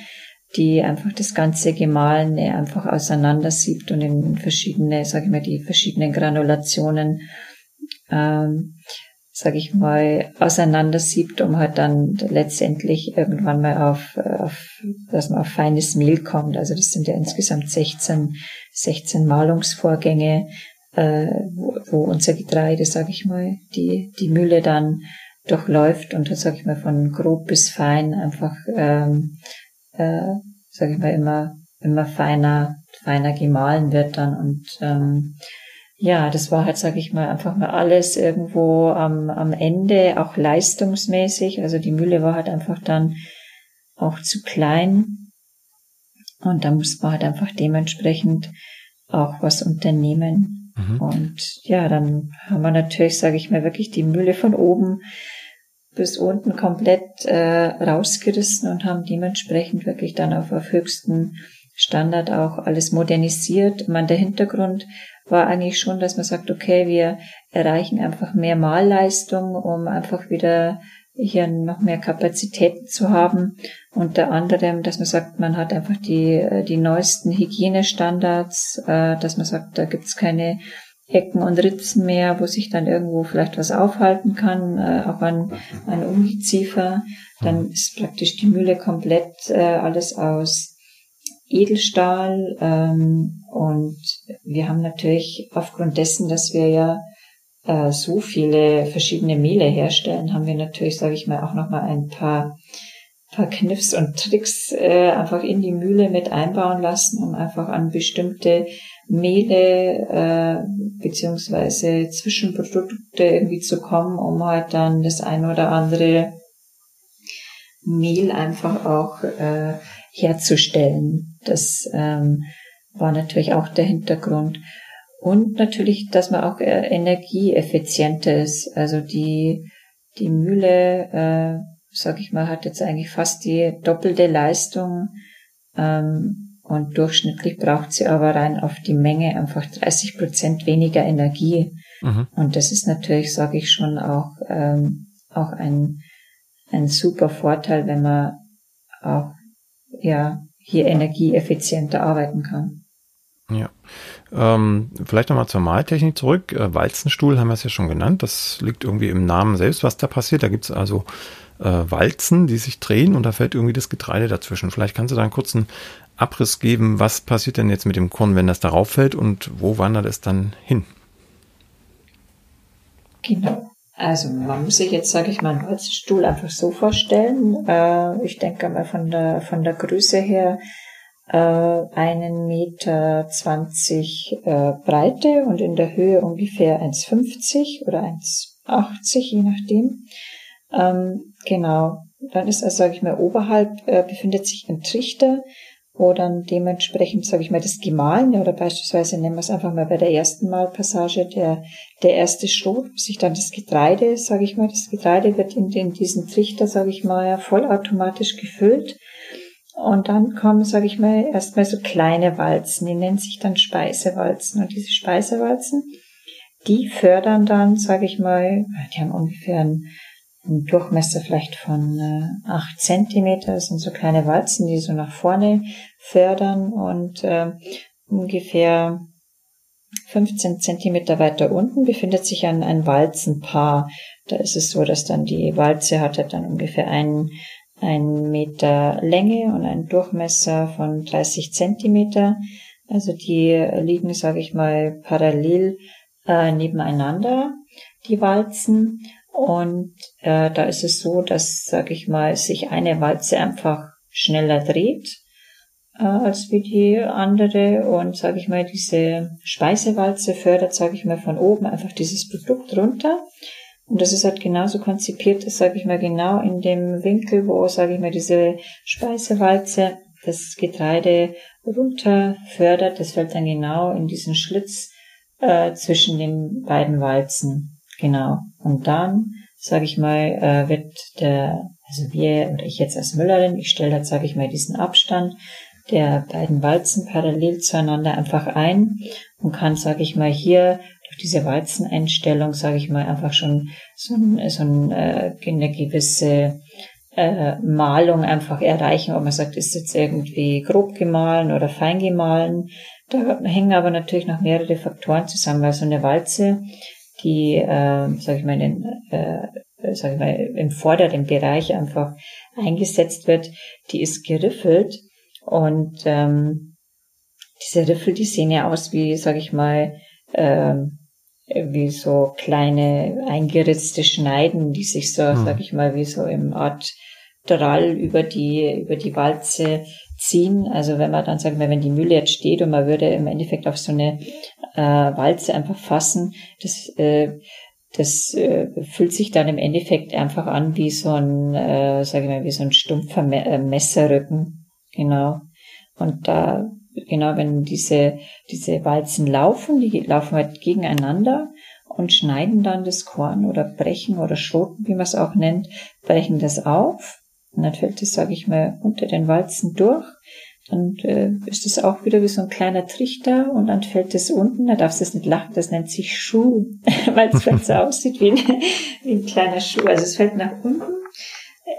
die einfach das ganze Gemahlene einfach auseinandersiebt und in verschiedene, sage ich mal, die verschiedenen Granulationen, ähm, sage ich mal, auseinandersiebt, um halt dann letztendlich irgendwann mal auf, auf, dass man auf feines Mehl kommt. Also das sind ja insgesamt 16, 16 Malungsvorgänge, äh, wo, wo unser Getreide, sage ich mal, die, die Mühle dann durchläuft und dann sage ich mal von grob bis fein einfach, ähm, äh, sage ich mal, immer, immer feiner, feiner gemahlen wird dann und ähm, ja, das war halt, sage ich mal, einfach mal alles irgendwo am, am Ende, auch leistungsmäßig. Also die Mühle war halt einfach dann auch zu klein. Und da muss man halt einfach dementsprechend auch was unternehmen. Mhm. Und ja, dann haben wir natürlich, sage ich mal, wirklich die Mühle von oben bis unten komplett äh, rausgerissen und haben dementsprechend wirklich dann auf, auf höchsten Standard auch alles modernisiert. Man, der Hintergrund war eigentlich schon, dass man sagt, okay, wir erreichen einfach mehr Malleistung, um einfach wieder hier noch mehr Kapazitäten zu haben. Unter anderem, dass man sagt, man hat einfach die, äh, die neuesten Hygienestandards, äh, dass man sagt, da gibt's keine Ecken und Ritzen mehr, wo sich dann irgendwo vielleicht was aufhalten kann, äh, auch ein, ein Ungeziefer. Dann ist praktisch die Mühle komplett alles aus Edelstahl. Ähm, und wir haben natürlich aufgrund dessen, dass wir ja so viele verschiedene Mehle herstellen, haben wir natürlich, sage ich mal, auch noch mal ein paar paar Kniffs und Tricks äh, einfach in die Mühle mit einbauen lassen, um einfach an bestimmte Mehle äh, beziehungsweise Zwischenprodukte irgendwie zu kommen, um halt dann das ein oder andere Mehl einfach auch äh, herzustellen. Das ähm, war natürlich auch der Hintergrund. Und natürlich, dass man auch äh, energieeffizienter ist. Also die, die Mühle, äh, sag ich mal, hat jetzt eigentlich fast die doppelte Leistung. Ähm, und durchschnittlich braucht sie aber rein auf die Menge einfach 30 Prozent weniger Energie. Mhm. Und das ist natürlich, sage ich schon, auch, ähm, auch ein, ein super Vorteil, wenn man auch ja, hier energieeffizienter arbeiten kann. Ja. Ähm, vielleicht nochmal zur Maltechnik zurück. Äh, Walzenstuhl haben wir es ja schon genannt. Das liegt irgendwie im Namen selbst, was da passiert. Da gibt es also äh, Walzen, die sich drehen und da fällt irgendwie das Getreide dazwischen. Vielleicht kannst du da einen kurzen Abriss geben, was passiert denn jetzt mit dem Korn, wenn das darauf fällt und wo wandert es dann hin? Genau. Also man muss sich jetzt, sage ich mal, einen Walzenstuhl einfach so vorstellen. Äh, ich denke mal von der von der Größe her äh, einen Meter zwanzig äh, Breite und in der Höhe ungefähr 1,50 oder 1,80, je nachdem. Ähm, genau. Dann ist also, sage ich mal, oberhalb äh, befindet sich ein Trichter, wo dann dementsprechend, sage ich mal, das Gemahlene oder beispielsweise nennen wir es einfach mal bei der ersten Malpassage der, der erste Schrot, sich dann das Getreide, sage ich mal, das Getreide wird in, in diesen Trichter, sage ich mal, vollautomatisch gefüllt. Und dann kommen, sage ich mal, erstmal so kleine Walzen, die nennen sich dann Speisewalzen. Und diese Speisewalzen, die fördern dann, sage ich mal, die haben ungefähr einen einen Durchmesser vielleicht von äh, 8 Zentimeter. Das sind so kleine Walzen, die so nach vorne fördern und äh, ungefähr 15 Zentimeter weiter unten befindet sich ein, ein Walzenpaar. Da ist es so, dass dann die Walze hat dann ungefähr einen, einen Meter Länge und einen Durchmesser von 30 Zentimeter. Also die liegen, sage ich mal, parallel äh, nebeneinander, die Walzen. Und äh, da ist es so, dass, sag ich mal, sich eine Walze einfach schneller dreht äh, als wie die andere. Und, sag ich mal, diese Speisewalze fördert, sag ich mal, von oben einfach dieses Produkt runter. Und das ist halt genauso konzipiert, das sage ich mal genau in dem Winkel, wo, sage ich mal, diese Speisewalze das Getreide runter fördert. Das fällt dann genau in diesen Schlitz äh, zwischen den beiden Walzen. Genau. Und dann, sage ich mal, äh, wird der, also wir oder ich jetzt als Müllerin, ich stelle da, sage ich mal, diesen Abstand der beiden Walzen parallel zueinander einfach ein und kann, sage ich mal, hier durch diese Walzeneinstellung, sage ich mal, einfach schon so, ein, so ein, äh, eine gewisse äh, Malung einfach erreichen, ob man sagt, ist jetzt irgendwie grob gemahlen oder fein gemahlen. Da hängen aber natürlich noch mehrere Faktoren zusammen, weil so eine Walze, die, äh, sag ich mal, in den, äh, sag ich mal, im vorderen Bereich einfach eingesetzt wird, die ist geriffelt und ähm, diese Riffel, die sehen ja aus wie, sag ich mal, äh, wie so kleine eingeritzte Schneiden, die sich so, hm. sag ich mal, wie so im Art Drall über die, über die Walze ziehen. Also wenn man dann sagen wir, wenn die Mühle jetzt steht und man würde im Endeffekt auf so eine äh, Walze einfach fassen, das, äh, das äh, fühlt sich dann im Endeffekt einfach an wie so ein, äh, sage ich mal, wie so ein stumpfer Me äh, Messerrücken. Genau. Und da, genau, wenn diese, diese Walzen laufen, die laufen halt gegeneinander und schneiden dann das Korn oder brechen oder schroten, wie man es auch nennt, brechen das auf. Und dann fällt es, sage ich mal, unter den Walzen durch dann äh, ist es auch wieder wie so ein kleiner Trichter und dann fällt es unten, da darfst du es nicht lachen, das nennt sich Schuh, weil es halt so aussieht wie ein, wie ein kleiner Schuh. Also es fällt nach unten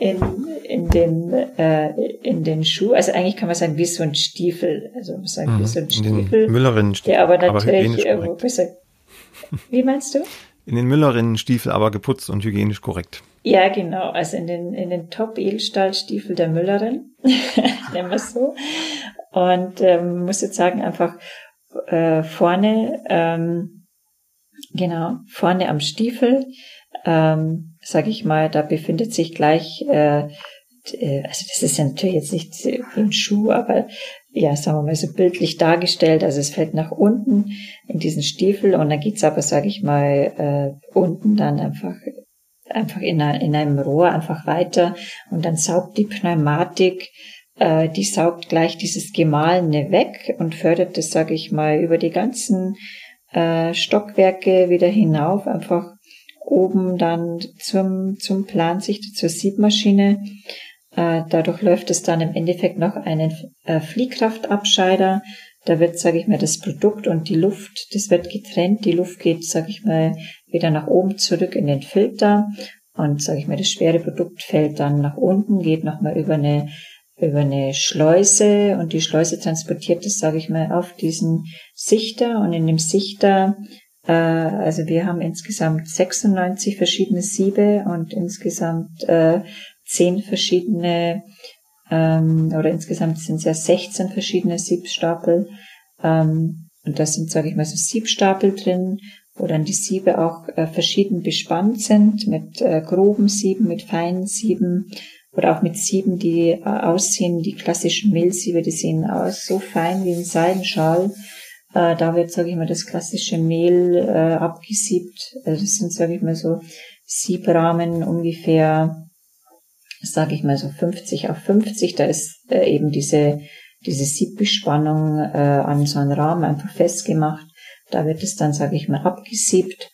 in, in, den, äh, in den Schuh. Also eigentlich kann man sagen, wie so ein Stiefel. Also man sagt, wie mhm. so ein Stiefel. Müllerinnenstiefel. Der aber natürlich aber besser. Wie meinst du? In den Müllerinnenstiefel, aber geputzt und hygienisch korrekt. Ja, genau. Also in den, in den Top-Edelstahlstiefel der Müllerin, nennen wir es so. Und ähm, muss jetzt sagen, einfach äh, vorne, ähm, genau, vorne am Stiefel, ähm, sage ich mal, da befindet sich gleich, äh, äh, also das ist ja natürlich jetzt nicht ein Schuh, aber ja, sagen wir mal so bildlich dargestellt. Also es fällt nach unten in diesen Stiefel und dann geht's aber, sage ich mal, äh, unten dann einfach einfach in, in einem Rohr einfach weiter und dann saugt die Pneumatik, äh, die saugt gleich dieses Gemahlene weg und fördert das, sage ich mal, über die ganzen äh, Stockwerke wieder hinauf, einfach oben dann zum, zum Plansichter, zur Siebmaschine. Äh, dadurch läuft es dann im Endeffekt noch einen äh, Fliehkraftabscheider. Da wird, sage ich mal, das Produkt und die Luft, das wird getrennt. Die Luft geht, sage ich mal, wieder nach oben zurück in den Filter. Und sage ich mal, das schwere Produkt fällt dann nach unten, geht nochmal über eine über eine Schleuse und die Schleuse transportiert es, sage ich mal, auf diesen Sichter. Und in dem Sichter, äh, also wir haben insgesamt 96 verschiedene Siebe und insgesamt äh, 10 verschiedene ähm, oder insgesamt sind es ja 16 verschiedene Siebstapel ähm, und da sind, sage ich mal, so Siebstapel drin wo dann die Siebe auch äh, verschieden bespannt sind mit äh, groben Sieben, mit feinen Sieben oder auch mit Sieben, die äh, aussehen, die klassischen Mehlsiebe, die sehen aus so fein wie ein Seidenschal. Äh, da wird, sage ich mal, das klassische Mehl äh, abgesiebt. Also das sind, sage ich mal, so Siebrahmen ungefähr, sage ich mal, so 50 auf 50. Da ist äh, eben diese, diese Siebbespannung äh, an so einem Rahmen einfach festgemacht. Da wird es dann, sage ich mal, abgesiebt.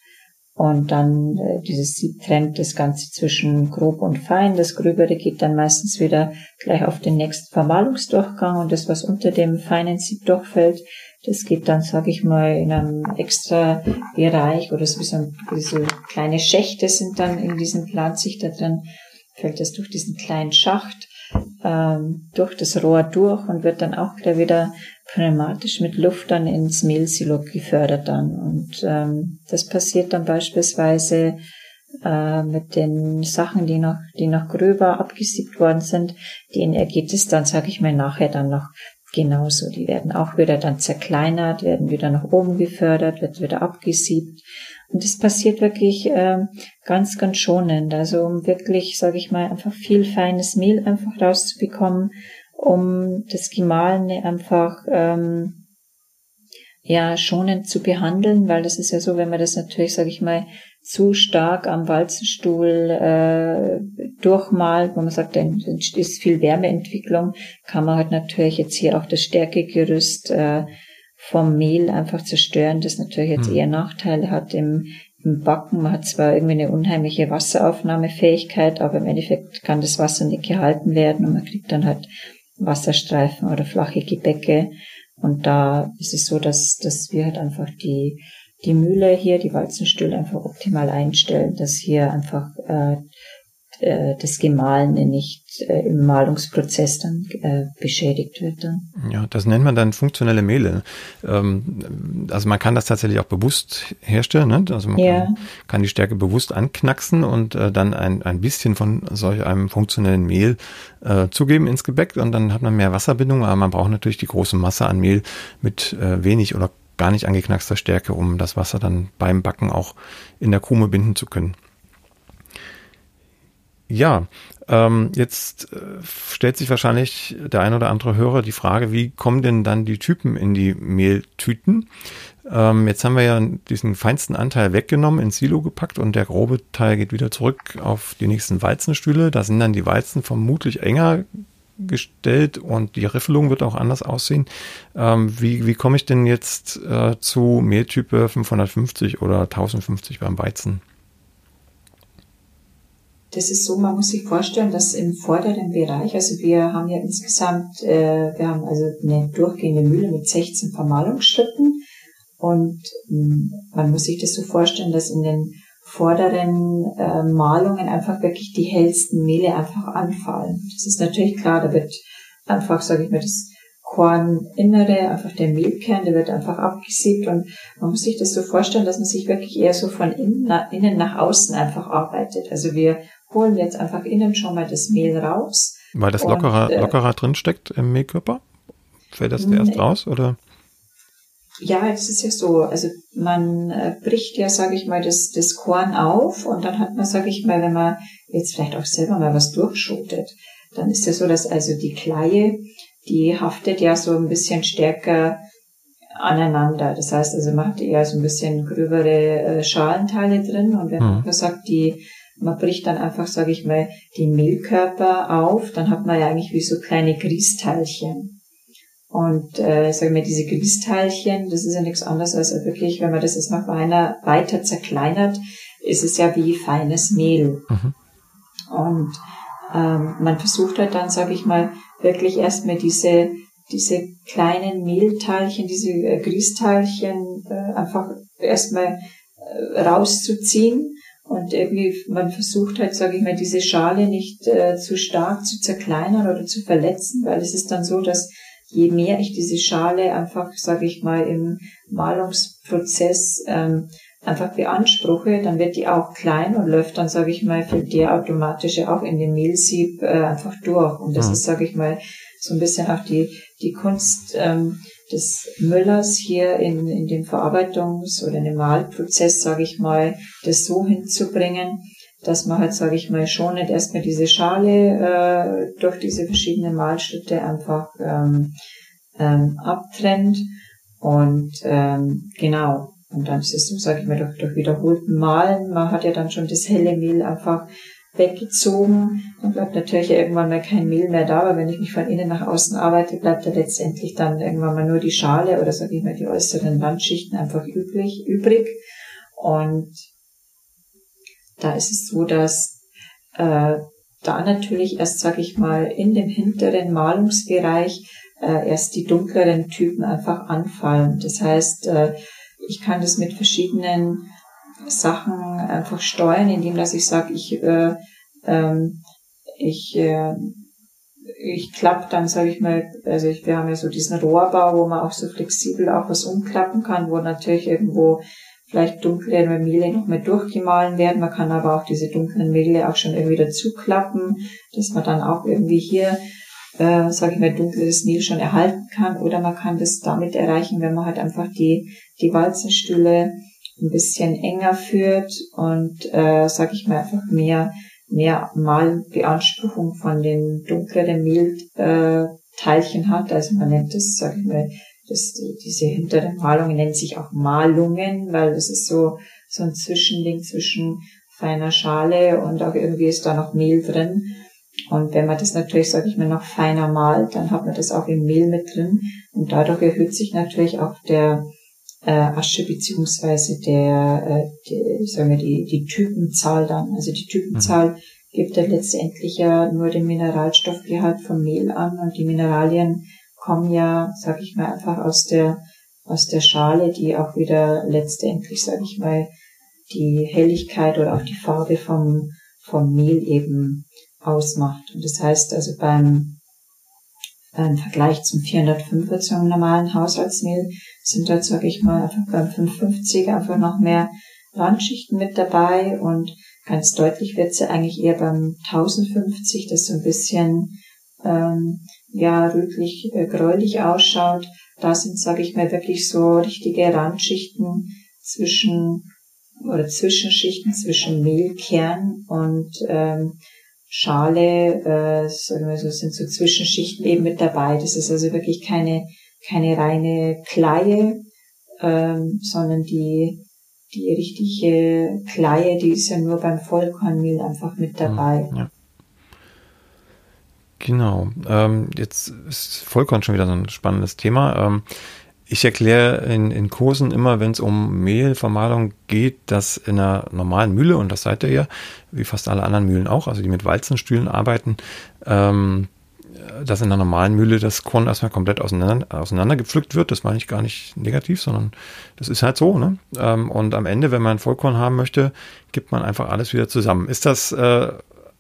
Und dann äh, dieses Sieb trennt das Ganze zwischen grob und fein. Das Gröbere geht dann meistens wieder gleich auf den nächsten Vermahlungsdurchgang und das, was unter dem feinen Sieb durchfällt, das geht dann, sage ich mal, in einem extra Bereich oder so, wie so kleine Schächte sind dann in diesem Plansichter drin, fällt das durch diesen kleinen Schacht ähm, durch das Rohr durch und wird dann auch wieder pneumatisch mit Luft dann ins Mehlsilo gefördert dann. Und ähm, das passiert dann beispielsweise äh, mit den Sachen, die noch, die noch gröber abgesiebt worden sind, denen ergeht es dann, sage ich mal, nachher dann noch genauso. Die werden auch wieder dann zerkleinert, werden wieder nach oben gefördert, wird wieder abgesiebt. Und das passiert wirklich äh, ganz, ganz schonend. Also um wirklich, sage ich mal, einfach viel feines Mehl einfach rauszubekommen, um das Gemahlene einfach ähm, ja schonend zu behandeln, weil das ist ja so, wenn man das natürlich, sage ich mal, zu stark am Walzenstuhl äh, durchmalt, wo man sagt, dann ist viel Wärmeentwicklung, kann man halt natürlich jetzt hier auch das Stärkegerüst äh, vom Mehl einfach zerstören, das natürlich jetzt hm. eher Nachteile hat im, im Backen. Man hat zwar irgendwie eine unheimliche Wasseraufnahmefähigkeit, aber im Endeffekt kann das Wasser nicht gehalten werden und man kriegt dann halt Wasserstreifen oder flache Gebäcke. Und da ist es so, dass, dass wir halt einfach die die Mühle hier, die Walzenstühle einfach optimal einstellen, dass hier einfach äh, äh, das Gemahlene nicht äh, im Mahlungsprozess dann äh, beschädigt wird. Dann. Ja, das nennt man dann funktionelle Mehle. Ähm, also man kann das tatsächlich auch bewusst herstellen. Ne? Also man ja. kann, kann, die Stärke bewusst anknacksen und äh, dann ein, ein bisschen von solch einem funktionellen Mehl äh, zugeben ins Gebäck und dann hat man mehr Wasserbindung, aber man braucht natürlich die große Masse an Mehl mit wenig oder gar nicht angeknackster Stärke, um das Wasser dann beim Backen auch in der Krume binden zu können. Ja, ähm, jetzt äh, stellt sich wahrscheinlich der ein oder andere Hörer die Frage, wie kommen denn dann die Typen in die Mehltüten? Ähm, jetzt haben wir ja diesen feinsten Anteil weggenommen, ins Silo gepackt und der grobe Teil geht wieder zurück auf die nächsten Walzenstühle. Da sind dann die Weizen vermutlich enger gestellt und die Riffelung wird auch anders aussehen. Ähm, wie, wie komme ich denn jetzt äh, zu Mehltype 550 oder 1050 beim Weizen? Das ist so, man muss sich vorstellen, dass im vorderen Bereich, also wir haben ja insgesamt, äh, wir haben also eine durchgehende Mühle mit 16 Vermahlungsschritten und mh, hm, man muss sich das so vorstellen, dass in den vorderen äh, Malungen einfach wirklich die hellsten Mehle einfach anfallen. Das ist natürlich klar, da wird einfach, sage ich mal, das Korninnere, einfach der Mehlkern, der wird einfach abgesiebt und man muss sich das so vorstellen, dass man sich wirklich eher so von innen nach, innen nach außen einfach arbeitet. Also wir holen jetzt einfach innen schon mal das Mehl raus. Weil das lockerer, und, äh, lockerer drin steckt im Mehlkörper? Fällt das erst raus oder? Ja, das ist ja so. Also man äh, bricht ja, sage ich mal, das, das Korn auf und dann hat man, sage ich mal, wenn man jetzt vielleicht auch selber mal was durchschotet, dann ist ja so, dass also die Kleie, die haftet ja so ein bisschen stärker aneinander. Das heißt also, man hat eher so ein bisschen gröbere äh, Schalenteile drin und wenn mhm. man sagt, die man bricht dann einfach, sage ich mal, die Mehlkörper auf, dann hat man ja eigentlich wie so kleine Grießteilchen. Und äh, sage mal, diese Grießteilchen, das ist ja nichts anderes als wirklich, wenn man das jetzt noch weiter, weiter zerkleinert, ist es ja wie feines Mehl. Mhm. Und ähm, man versucht halt dann, sage ich mal, wirklich erstmal diese diese kleinen Mehlteilchen, diese äh, Grießteilchen äh, einfach erstmal äh, rauszuziehen und irgendwie man versucht halt, sage ich mal, diese Schale nicht äh, zu stark zu zerkleinern oder zu verletzen, weil es ist dann so, dass je mehr ich diese Schale einfach, sage ich mal, im Malungsprozess ähm, einfach beanspruche, dann wird die auch klein und läuft dann, sage ich mal, für die automatische auch in den Mehlsieb äh, einfach durch. Und das mhm. ist, sage ich mal, so ein bisschen auch die, die Kunst ähm, des Müllers hier in, in dem Verarbeitungs- oder in dem Mahlprozess, sage ich mal, das so hinzubringen, dass man halt, sage ich mal, schonend erstmal diese Schale äh, durch diese verschiedenen Malschritte einfach ähm, ähm, abtrennt. Und ähm, genau, und dann ist es sage ich mal, durch, durch wiederholten Malen, man hat ja dann schon das helle Mehl einfach weggezogen. Dann bleibt natürlich irgendwann mal kein Mehl mehr da, aber wenn ich mich von innen nach außen arbeite, bleibt da letztendlich dann irgendwann mal nur die Schale oder sage ich mal die äußeren Wandschichten einfach übrig, übrig. Und da ist es so, dass äh, da natürlich erst, sage ich mal, in dem hinteren Malungsbereich äh, erst die dunkleren Typen einfach anfallen. Das heißt, äh, ich kann das mit verschiedenen Sachen einfach steuern, indem dass ich sage, ich äh, ähm, ich äh, ich klappe dann, sage ich mal, also ich, wir haben ja so diesen Rohrbau, wo man auch so flexibel auch was umklappen kann, wo natürlich irgendwo vielleicht dunkle Mehle noch mehr durchgemahlen werden. Man kann aber auch diese dunklen Mehle auch schon irgendwie dazu klappen, dass man dann auch irgendwie hier, äh, sage ich mal, dunkles Mehl schon erhalten kann. Oder man kann das damit erreichen, wenn man halt einfach die, die Walzenstühle ein bisschen enger führt und, äh, sage ich mal, einfach mehr, mehr Malbeanspruchung von den dunkleren Mehlteilchen äh, hat. Also man nennt das, sage ich mal, das, die, diese hinteren Malungen nennen sich auch Malungen, weil das ist so, so ein Zwischending zwischen feiner Schale und auch irgendwie ist da noch Mehl drin. Und wenn man das natürlich, sage ich mal, noch feiner malt, dann hat man das auch im Mehl mit drin. Und dadurch erhöht sich natürlich auch der äh, Asche beziehungsweise der, äh, die, sagen wir, die, die Typenzahl dann. Also die Typenzahl mhm. gibt ja letztendlich ja nur den Mineralstoffgehalt vom Mehl an und die Mineralien kommen ja, sag ich mal, einfach aus der, aus der Schale, die auch wieder letztendlich, sag ich mal, die Helligkeit oder auch die Farbe vom, vom Mehl eben ausmacht. Und das heißt also beim, beim Vergleich zum 405er zum normalen Haushaltsmehl sind da, sag ich mal, beim 550 einfach noch mehr Randschichten mit dabei und ganz deutlich wird sie eigentlich eher beim 1050, das so ein bisschen ähm, ja rötlich, äh, gräulich ausschaut. Da sind, sage ich mal, wirklich so richtige Randschichten zwischen oder Zwischenschichten zwischen Mehlkern und ähm, Schale, äh, sagen wir so, sind so Zwischenschichten eben mit dabei. Das ist also wirklich keine, keine reine Kleie, ähm, sondern die, die richtige Kleie, die ist ja nur beim Vollkornmehl einfach mit dabei. Ja. Genau. Ähm, jetzt ist Vollkorn schon wieder so ein spannendes Thema. Ähm, ich erkläre in, in Kursen immer, wenn es um Mehlvermahlung geht, dass in einer normalen Mühle, und das seid ihr ja, wie fast alle anderen Mühlen auch, also die mit Walzenstühlen arbeiten, ähm, dass in einer normalen Mühle das Korn erstmal komplett auseinander, auseinandergepflückt wird. Das meine ich gar nicht negativ, sondern das ist halt so. Ne? Ähm, und am Ende, wenn man Vollkorn haben möchte, gibt man einfach alles wieder zusammen. Ist das äh,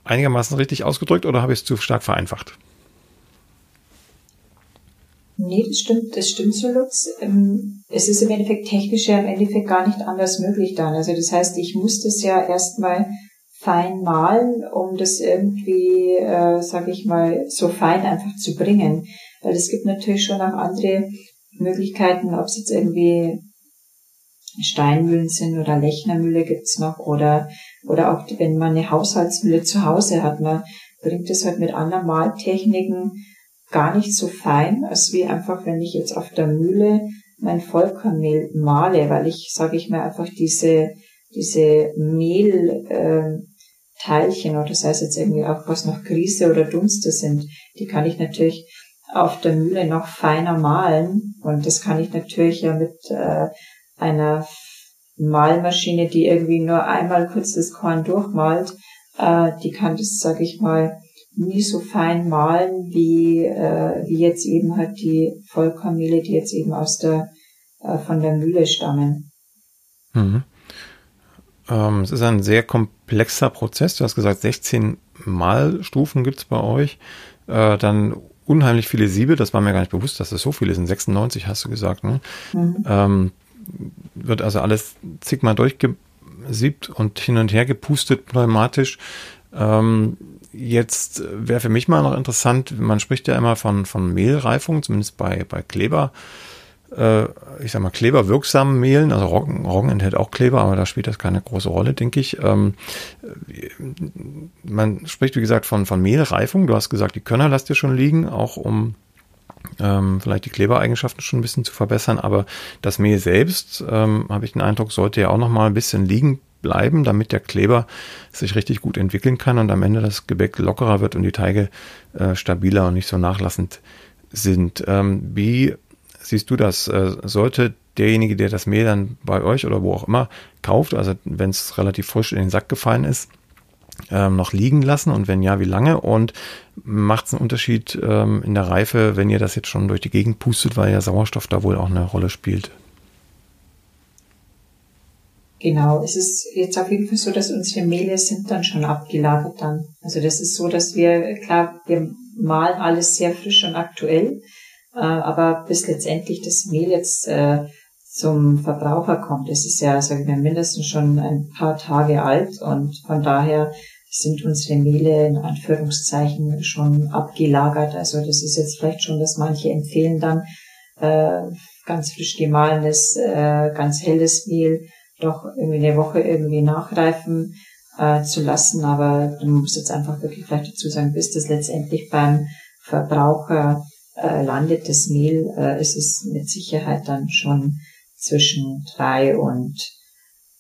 einigermaßen richtig ausgedrückt oder habe ich es zu stark vereinfacht? Nee, das stimmt, das stimmt so, Lutz. Ähm, es ist im Endeffekt technisch ja im Endeffekt gar nicht anders möglich dann. Also das heißt, ich muss das ja erstmal fein malen, um das irgendwie, äh, sage ich mal, so fein einfach zu bringen. Weil es gibt natürlich schon auch andere Möglichkeiten, ob es jetzt irgendwie Steinmühlen sind oder Lechnermühle gibt's noch oder, oder auch wenn man eine Haushaltsmühle zu Hause hat, man bringt es halt mit anderen Maltechniken gar nicht so fein, als wie einfach, wenn ich jetzt auf der Mühle mein Vollkornmehl male, weil ich, sage ich mal, einfach diese, diese Mehlteilchen, äh, oder das heißt jetzt irgendwie auch was noch Grieße oder Dunste sind, die kann ich natürlich auf der Mühle noch feiner malen und das kann ich natürlich ja mit äh, einer Malmaschine, die irgendwie nur einmal kurz das Korn durchmalt, äh, die kann das, sag ich mal, nie so fein malen wie, äh, wie jetzt eben halt die Vollkornmehle, die jetzt eben aus der, äh, von der Mühle stammen. Mhm. Ähm, es ist ein sehr komplexer Prozess. Du hast gesagt, 16 Malstufen gibt's bei euch. Äh, dann unheimlich viele Siebe, das war mir gar nicht bewusst, dass es so viele sind. 96 hast du gesagt, ne? Mhm. Ähm, wird also alles zigmal durchgesiebt und hin und her gepustet pneumatisch. Ähm, jetzt wäre für mich mal noch interessant, man spricht ja immer von, von Mehlreifung, zumindest bei, bei Kleber. Äh, ich sag mal, kleberwirksamen Mehlen, also Roggen, Roggen enthält auch Kleber, aber da spielt das keine große Rolle, denke ich. Ähm, man spricht, wie gesagt, von, von Mehlreifung. Du hast gesagt, die Körner lasst ihr schon liegen, auch um ähm, vielleicht die Klebereigenschaften schon ein bisschen zu verbessern, aber das Mehl selbst, ähm, habe ich den Eindruck, sollte ja auch noch mal ein bisschen liegen bleiben, damit der Kleber sich richtig gut entwickeln kann und am Ende das Gebäck lockerer wird und die Teige äh, stabiler und nicht so nachlassend sind. Ähm, wie siehst du das? Äh, sollte derjenige, der das Mehl dann bei euch oder wo auch immer kauft, also wenn es relativ frisch in den Sack gefallen ist, ähm, noch liegen lassen und wenn ja, wie lange? Und macht es einen Unterschied ähm, in der Reife, wenn ihr das jetzt schon durch die Gegend pustet, weil ja Sauerstoff da wohl auch eine Rolle spielt? Genau, es ist jetzt auf jeden Fall so, dass unsere Mehle sind dann schon abgelagert dann. Also das ist so, dass wir, klar, wir malen alles sehr frisch und aktuell, äh, aber bis letztendlich das Mehl jetzt äh, zum Verbraucher kommt, ist ja, sagen wir, mindestens schon ein paar Tage alt und von daher sind unsere Mehle in Anführungszeichen schon abgelagert. Also das ist jetzt vielleicht schon, dass manche empfehlen dann äh, ganz frisch gemahlenes, äh, ganz helles Mehl doch irgendwie eine Woche irgendwie nachreifen äh, zu lassen. Aber du musst jetzt einfach wirklich vielleicht dazu sagen, bis das letztendlich beim Verbraucher äh, landet, das Mehl, äh, ist es mit Sicherheit dann schon zwischen drei und,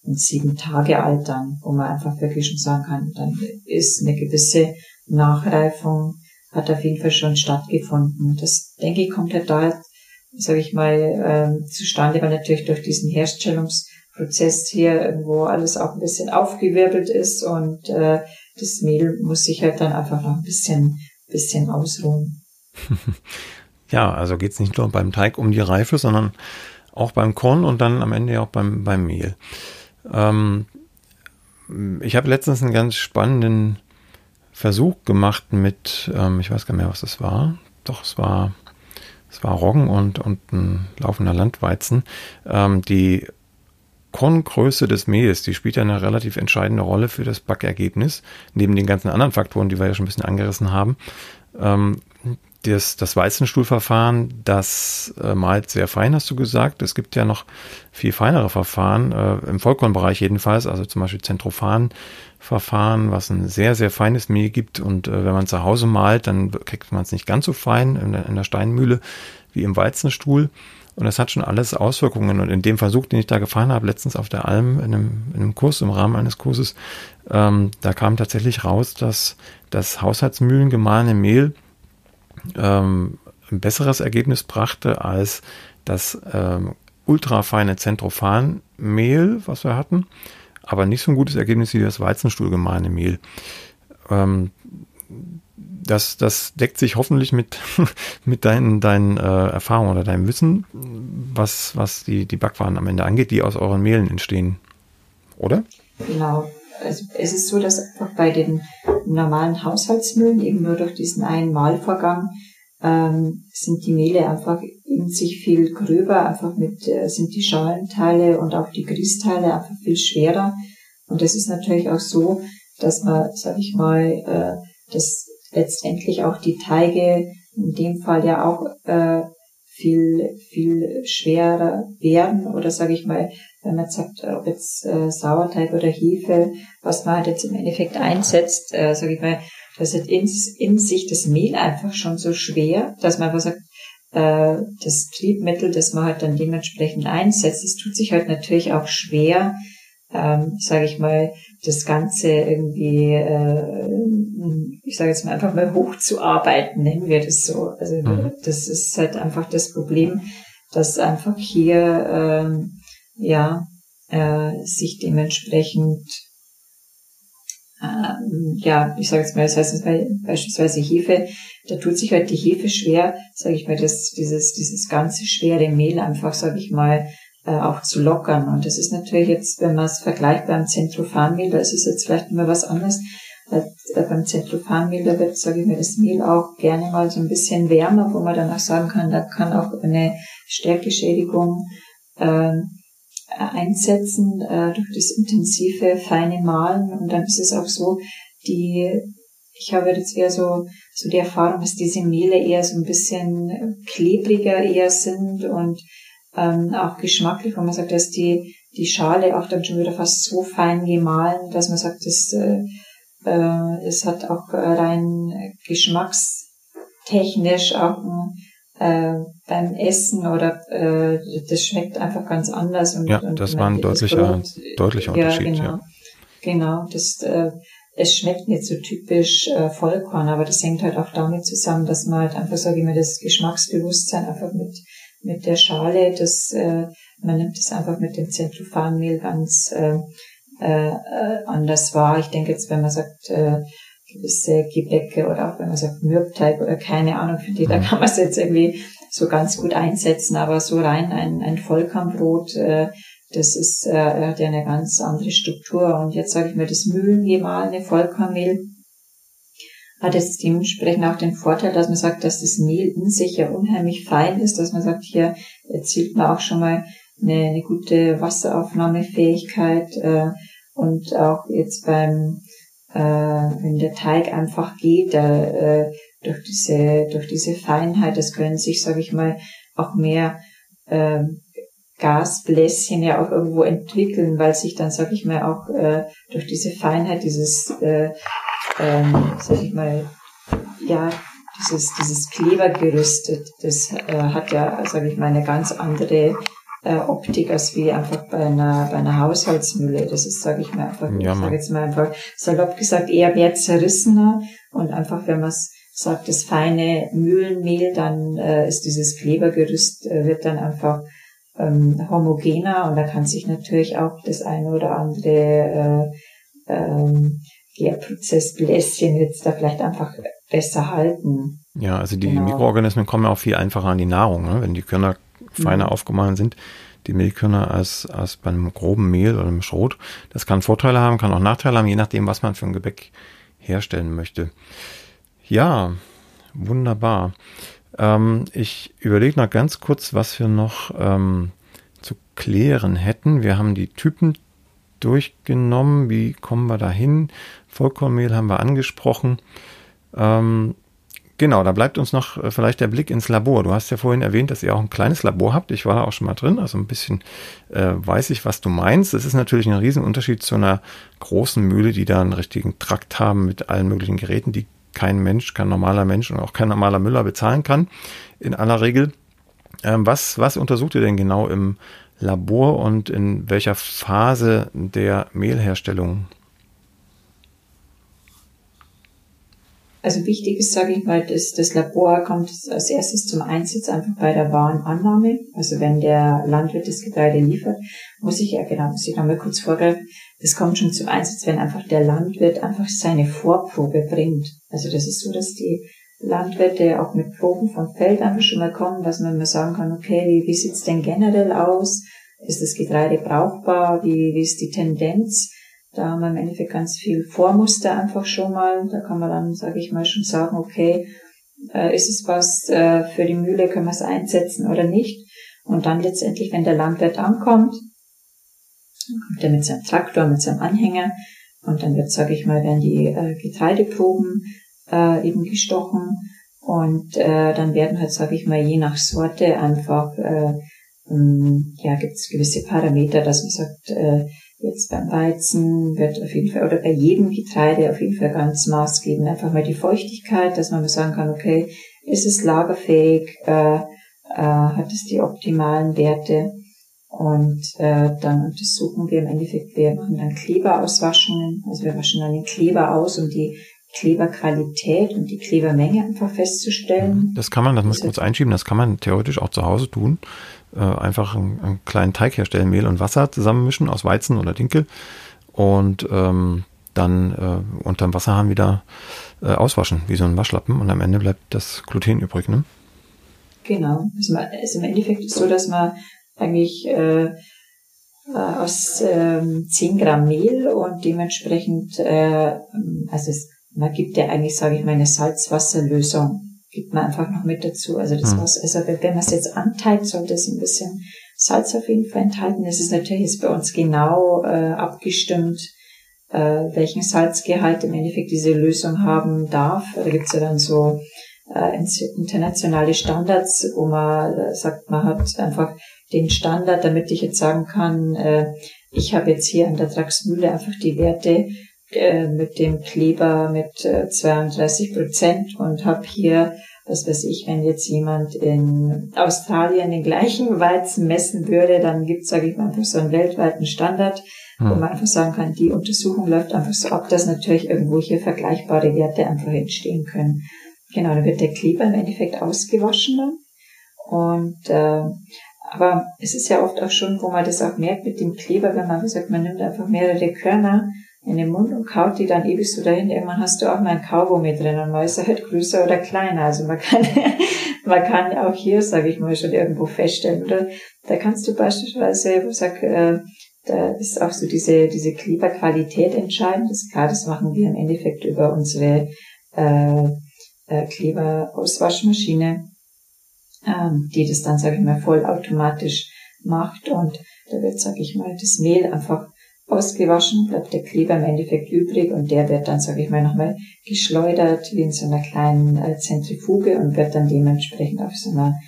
und sieben Tage alt dann, wo man einfach wirklich schon sagen kann, dann ist eine gewisse Nachreifung hat auf jeden Fall schon stattgefunden. Das denke ich kommt halt da, sage ich mal, äh, zustande, weil natürlich durch diesen Herstellungs Prozess hier irgendwo alles auch ein bisschen aufgewirbelt ist und äh, das Mehl muss sich halt dann einfach noch ein bisschen, bisschen ausruhen. Ja, also geht es nicht nur beim Teig um die Reife, sondern auch beim Korn und dann am Ende auch beim, beim Mehl. Ähm, ich habe letztens einen ganz spannenden Versuch gemacht mit, ähm, ich weiß gar nicht mehr, was das war. Doch, es war, es war Roggen und, und ein laufender Landweizen. Ähm, die Korngröße des Mehls, die spielt ja eine relativ entscheidende Rolle für das Backergebnis, neben den ganzen anderen Faktoren, die wir ja schon ein bisschen angerissen haben. Ähm, das, das Weizenstuhlverfahren, das äh, malt sehr fein, hast du gesagt. Es gibt ja noch viel feinere Verfahren, äh, im Vollkornbereich jedenfalls, also zum Beispiel Zentrofan-Verfahren, was ein sehr, sehr feines Mehl gibt. Und äh, wenn man zu Hause malt, dann kriegt man es nicht ganz so fein in der, in der Steinmühle wie im Weizenstuhl. Und das hat schon alles Auswirkungen. Und in dem Versuch, den ich da gefahren habe, letztens auf der Alm in einem, in einem Kurs, im Rahmen eines Kurses, ähm, da kam tatsächlich raus, dass das Haushaltsmühlen gemahlene Mehl ähm, ein besseres Ergebnis brachte als das ähm, ultrafeine Zentrofan-Mehl, was wir hatten, aber nicht so ein gutes Ergebnis wie das Weizenstuhl gemahlene Mehl. Ähm, das, das deckt sich hoffentlich mit, mit deinen, deinen äh, Erfahrungen oder deinem Wissen, was, was die, die Backwaren am Ende angeht, die aus euren Mehlen entstehen. Oder? Genau. Also es ist so, dass einfach bei den normalen Haushaltsmühlen eben nur durch diesen einen Mahlvorgang ähm, sind die Mehle einfach in sich viel gröber, einfach mit äh, sind die Schalenteile und auch die Grießteile einfach viel schwerer. Und das ist natürlich auch so, dass man, sag ich mal, äh, das letztendlich auch die Teige in dem Fall ja auch äh, viel viel schwerer werden oder sage ich mal, wenn man sagt, ob jetzt äh, Sauerteig oder Hefe, was man halt jetzt im Endeffekt einsetzt, äh, sage ich mal, das ist in, in sich das Mehl einfach schon so schwer, dass man einfach sagt, äh, das Triebmittel, das man halt dann dementsprechend einsetzt, das tut sich halt natürlich auch schwer, ähm, sage ich mal, das Ganze irgendwie, äh, ich sage jetzt mal einfach mal hochzuarbeiten, nennen wir das so. Also mhm. das ist halt einfach das Problem, dass einfach hier ähm, ja äh, sich dementsprechend ähm, ja, ich sage jetzt mal, das heißt beispielsweise Hefe, da tut sich halt die Hefe schwer, sage ich mal, das, dieses, dieses ganze schwere Mehl einfach, sage ich mal, äh, auch zu lockern. Und das ist natürlich jetzt, wenn man es vergleicht beim Zentrofanmehl, da ist es jetzt vielleicht immer was anderes. Äh, beim Zentrofanmehl, da wird, sage ich mal, das Mehl auch gerne mal so ein bisschen wärmer, wo man dann auch sagen kann, da kann auch eine Stärkeschädigung äh, einsetzen äh, durch das intensive, feine Malen. Und dann ist es auch so, die, ich habe jetzt eher so, so die Erfahrung, dass diese Mehle eher so ein bisschen klebriger eher sind und ähm, auch geschmacklich, wo man sagt, dass die, die Schale auch dann schon wieder fast so fein gemahlen, dass man sagt, das, äh, äh, es hat auch rein geschmackstechnisch auch ein, äh, beim Essen oder äh, das schmeckt einfach ganz anders. Und, ja, und das war ein deutlicher, Brot, deutlicher Unterschied. Ja, genau. Ja. Genau, das, äh, es schmeckt nicht so typisch äh, Vollkorn, aber das hängt halt auch damit zusammen, dass man halt einfach, sage ich mal, das Geschmacksbewusstsein einfach mit, mit der Schale, das, äh, man nimmt es einfach mit dem Zentruphanmehl ganz äh, äh, anders wahr. Ich denke jetzt, wenn man sagt, äh, gewisse Gebäcke oder auch wenn man sagt Mürbteig oder keine Ahnung, für die, da mhm. kann man es jetzt irgendwie so ganz gut einsetzen, aber so rein ein, ein Vollkornbrot, äh, das ist, äh, hat ja eine ganz andere Struktur. Und jetzt sage ich mal, das mühlengemahlene Vollkornmehl hat jetzt dementsprechend auch den Vorteil, dass man sagt, dass das Mehl in sich ja unheimlich fein ist, dass man sagt, hier erzielt man auch schon mal eine, eine gute Wasseraufnahmefähigkeit äh, und auch jetzt beim äh, wenn der Teig einfach geht, da, äh, durch diese durch diese Feinheit, das können sich, sage ich mal, auch mehr äh, Gasbläschen ja auch irgendwo entwickeln, weil sich dann, sag ich mal, auch äh, durch diese Feinheit, dieses, äh, ähm, sag ich mal, ja, dieses, dieses Klebergerüst, das äh, hat ja, sag ich mal, eine ganz andere äh, Optik als wie einfach bei einer, bei einer Haushaltsmühle. Das ist, sage ich mal, einfach, ja, ich sage jetzt mal einfach salopp gesagt, eher mehr zerrissener und einfach, wenn man es sagt, das feine Mühlenmehl, dann äh, ist dieses Klebergerüst, äh, wird dann einfach ähm, homogener und da kann sich natürlich auch das eine oder andere äh, ähm, Gärprozessbläschen jetzt da vielleicht einfach besser halten. Ja, also die genau. Mikroorganismen kommen ja auch viel einfacher an die Nahrung, ne? wenn die Körner feiner mhm. aufgemahlen sind, die Mehlkörner als, als bei einem groben Mehl oder einem Schrot. Das kann Vorteile haben, kann auch Nachteile haben, je nachdem, was man für ein Gebäck herstellen möchte. Ja, wunderbar. Ähm, ich überlege noch ganz kurz, was wir noch ähm, zu klären hätten. Wir haben die Typen durchgenommen. Wie kommen wir dahin? Vollkornmehl haben wir angesprochen. Ähm, genau, da bleibt uns noch äh, vielleicht der Blick ins Labor. Du hast ja vorhin erwähnt, dass ihr auch ein kleines Labor habt. Ich war da auch schon mal drin, also ein bisschen äh, weiß ich, was du meinst. Das ist natürlich ein Riesenunterschied zu einer großen Mühle, die da einen richtigen Trakt haben mit allen möglichen Geräten, die kein Mensch, kein normaler Mensch und auch kein normaler Müller bezahlen kann, in aller Regel. Ähm, was, was untersucht ihr denn genau im Labor und in welcher Phase der Mehlherstellung? Also wichtig ist, sage ich mal, dass das Labor kommt als erstes zum Einsatz einfach bei der Warenannahme. Also wenn der Landwirt das Getreide liefert, muss ich ja genau, muss ich nochmal kurz vorgreifen, das kommt schon zum Einsatz, wenn einfach der Landwirt einfach seine Vorprobe bringt. Also das ist so, dass die Landwirte auch mit Proben vom Feld einfach schon mal kommen, dass man mal sagen kann, okay, wie, wie sieht's denn generell aus? Ist das Getreide brauchbar? Wie, wie ist die Tendenz? Da haben wir im Endeffekt ganz viel Vormuster einfach schon mal. Da kann man dann, sage ich mal, schon sagen, okay, äh, ist es was äh, für die Mühle, können wir es einsetzen oder nicht? Und dann letztendlich, wenn der Landwirt ankommt, kommt er mit seinem Traktor, mit seinem Anhänger. Und dann wird, sage ich mal, werden die äh, Getreideproben äh, eben gestochen. Und äh, dann werden halt, sage ich mal, je nach Sorte einfach, äh, ähm, ja, gibt es gewisse Parameter, dass man sagt, äh, jetzt beim Weizen wird auf jeden Fall, oder bei jedem Getreide auf jeden Fall ganz maßgebend einfach mal die Feuchtigkeit, dass man mal sagen kann, okay, ist es lagerfähig, äh, äh, hat es die optimalen Werte und äh, dann untersuchen wir im Endeffekt, wir machen dann Kleberauswaschungen, also wir waschen dann den Kleber aus, um die Kleberqualität und die Klebermenge einfach festzustellen. Das kann man, das muss ich kurz einschieben, das kann man theoretisch auch zu Hause tun. Äh, einfach einen, einen, kleinen Teig herstellen, Mehl und Wasser zusammenmischen aus Weizen oder Dinkel und ähm, dann äh, unterm Wasserhahn wieder äh, auswaschen, wie so ein Waschlappen und am Ende bleibt das Gluten übrig, ne? Genau. Also, also im Endeffekt ist es so, dass man eigentlich äh, äh aus ähm, 10 Gramm Mehl und dementsprechend, äh, also es man gibt ja eigentlich, sage ich mal, eine Salzwasserlösung, gibt man einfach noch mit dazu. Also das mhm. Wasser, also wenn man es jetzt anteilt, sollte es ein bisschen Salz auf jeden Fall enthalten. Es ist natürlich jetzt bei uns genau äh, abgestimmt, äh, welchen Salzgehalt im Endeffekt diese Lösung haben darf. Da gibt's ja dann so äh, internationale Standards, wo man äh, sagt, man hat einfach den Standard, damit ich jetzt sagen kann, äh, ich habe jetzt hier an der Draxmühle einfach die Werte äh, mit dem Kleber mit äh, 32 Prozent und habe hier, was weiß ich, wenn jetzt jemand in Australien den gleichen Weizen messen würde, dann gibt es, sage ich mal, einfach so einen weltweiten Standard, hm. wo man einfach sagen kann, die Untersuchung läuft einfach so ab, dass natürlich irgendwo hier vergleichbare Werte einfach entstehen können. Genau, dann wird der Kleber im Endeffekt ausgewaschen dann. Und äh, aber es ist ja oft auch schon, wo man das auch merkt mit dem Kleber, wenn man sagt, man nimmt einfach mehrere Körner in den Mund und kaut die dann ewig so dahin. Irgendwann hast du auch mal ein Kaugummi drin und man ist halt größer oder kleiner. Also man kann, man kann auch hier, sage ich mal, schon irgendwo feststellen. Oder da kannst du beispielsweise, wo sag, äh, da ist auch so diese, diese Kleberqualität entscheidend. Das klar, das machen wir im Endeffekt über unsere äh, äh, Kleberauswaschmaschine ähm, die das dann, sage ich mal, vollautomatisch macht. Und da wird, sage ich mal, das Mehl einfach ausgewaschen, bleibt der Kleber im Endeffekt übrig und der wird dann, sage ich mal, nochmal geschleudert wie in so einer kleinen äh, Zentrifuge und wird dann dementsprechend auf so einer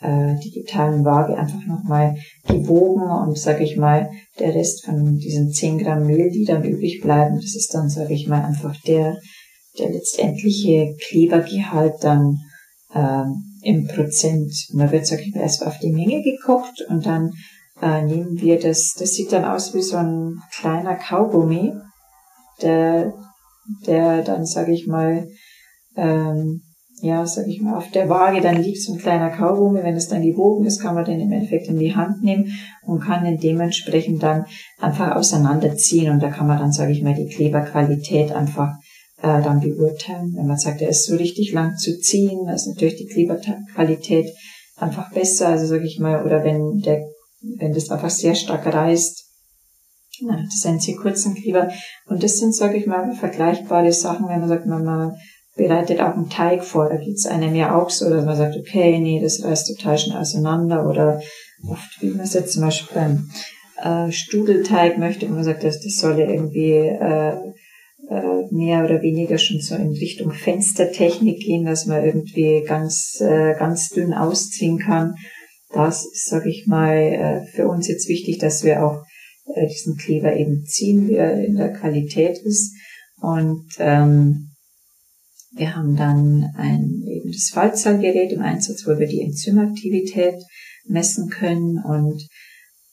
äh, digitalen Waage einfach nochmal gewogen und, sage ich mal, der Rest von diesen 10 Gramm Mehl, die dann übrig bleiben, das ist dann, sage ich mal, einfach der, der letztendliche Klebergehalt dann ähm, im Prozent. Und da wird, sag ich mal, erst auf die Menge gekocht und dann äh, nehmen wir das, das sieht dann aus wie so ein kleiner Kaugummi, der, der dann, sag ich mal, ähm, ja, sag ich mal, auf der Waage dann liegt so ein kleiner Kaugummi. Wenn es dann gewogen ist, kann man den im Endeffekt in die Hand nehmen und kann den dementsprechend dann einfach auseinanderziehen und da kann man dann, sage ich mal, die Kleberqualität einfach äh, dann beurteilen. Wenn man sagt, er ist so richtig lang zu ziehen, ist natürlich die Kleberqualität einfach besser. Also sage ich mal, oder wenn der, wenn das einfach sehr stark reißt, na, das sind sehr kurzen Kleber. Und das sind, sage ich mal, vergleichbare Sachen, wenn man sagt, man mal bereitet auch einen Teig vor, da geht's einem ja auch so, dass man sagt, okay, nee, das reißt total schnell auseinander oder oft, wie man es jetzt zum Beispiel beim äh, Studelteig möchte, wenn man sagt, das, das soll ja irgendwie äh, äh, mehr oder weniger schon so in Richtung Fenstertechnik gehen, dass man irgendwie ganz, äh, ganz dünn ausziehen kann. Das ist, sage ich mal, äh, für uns jetzt wichtig, dass wir auch äh, diesen Kleber eben ziehen, wie er in der Qualität ist. Und ähm, wir haben dann ein eben das Fallzahlgerät im Einsatz, wo wir die Enzymaktivität messen können und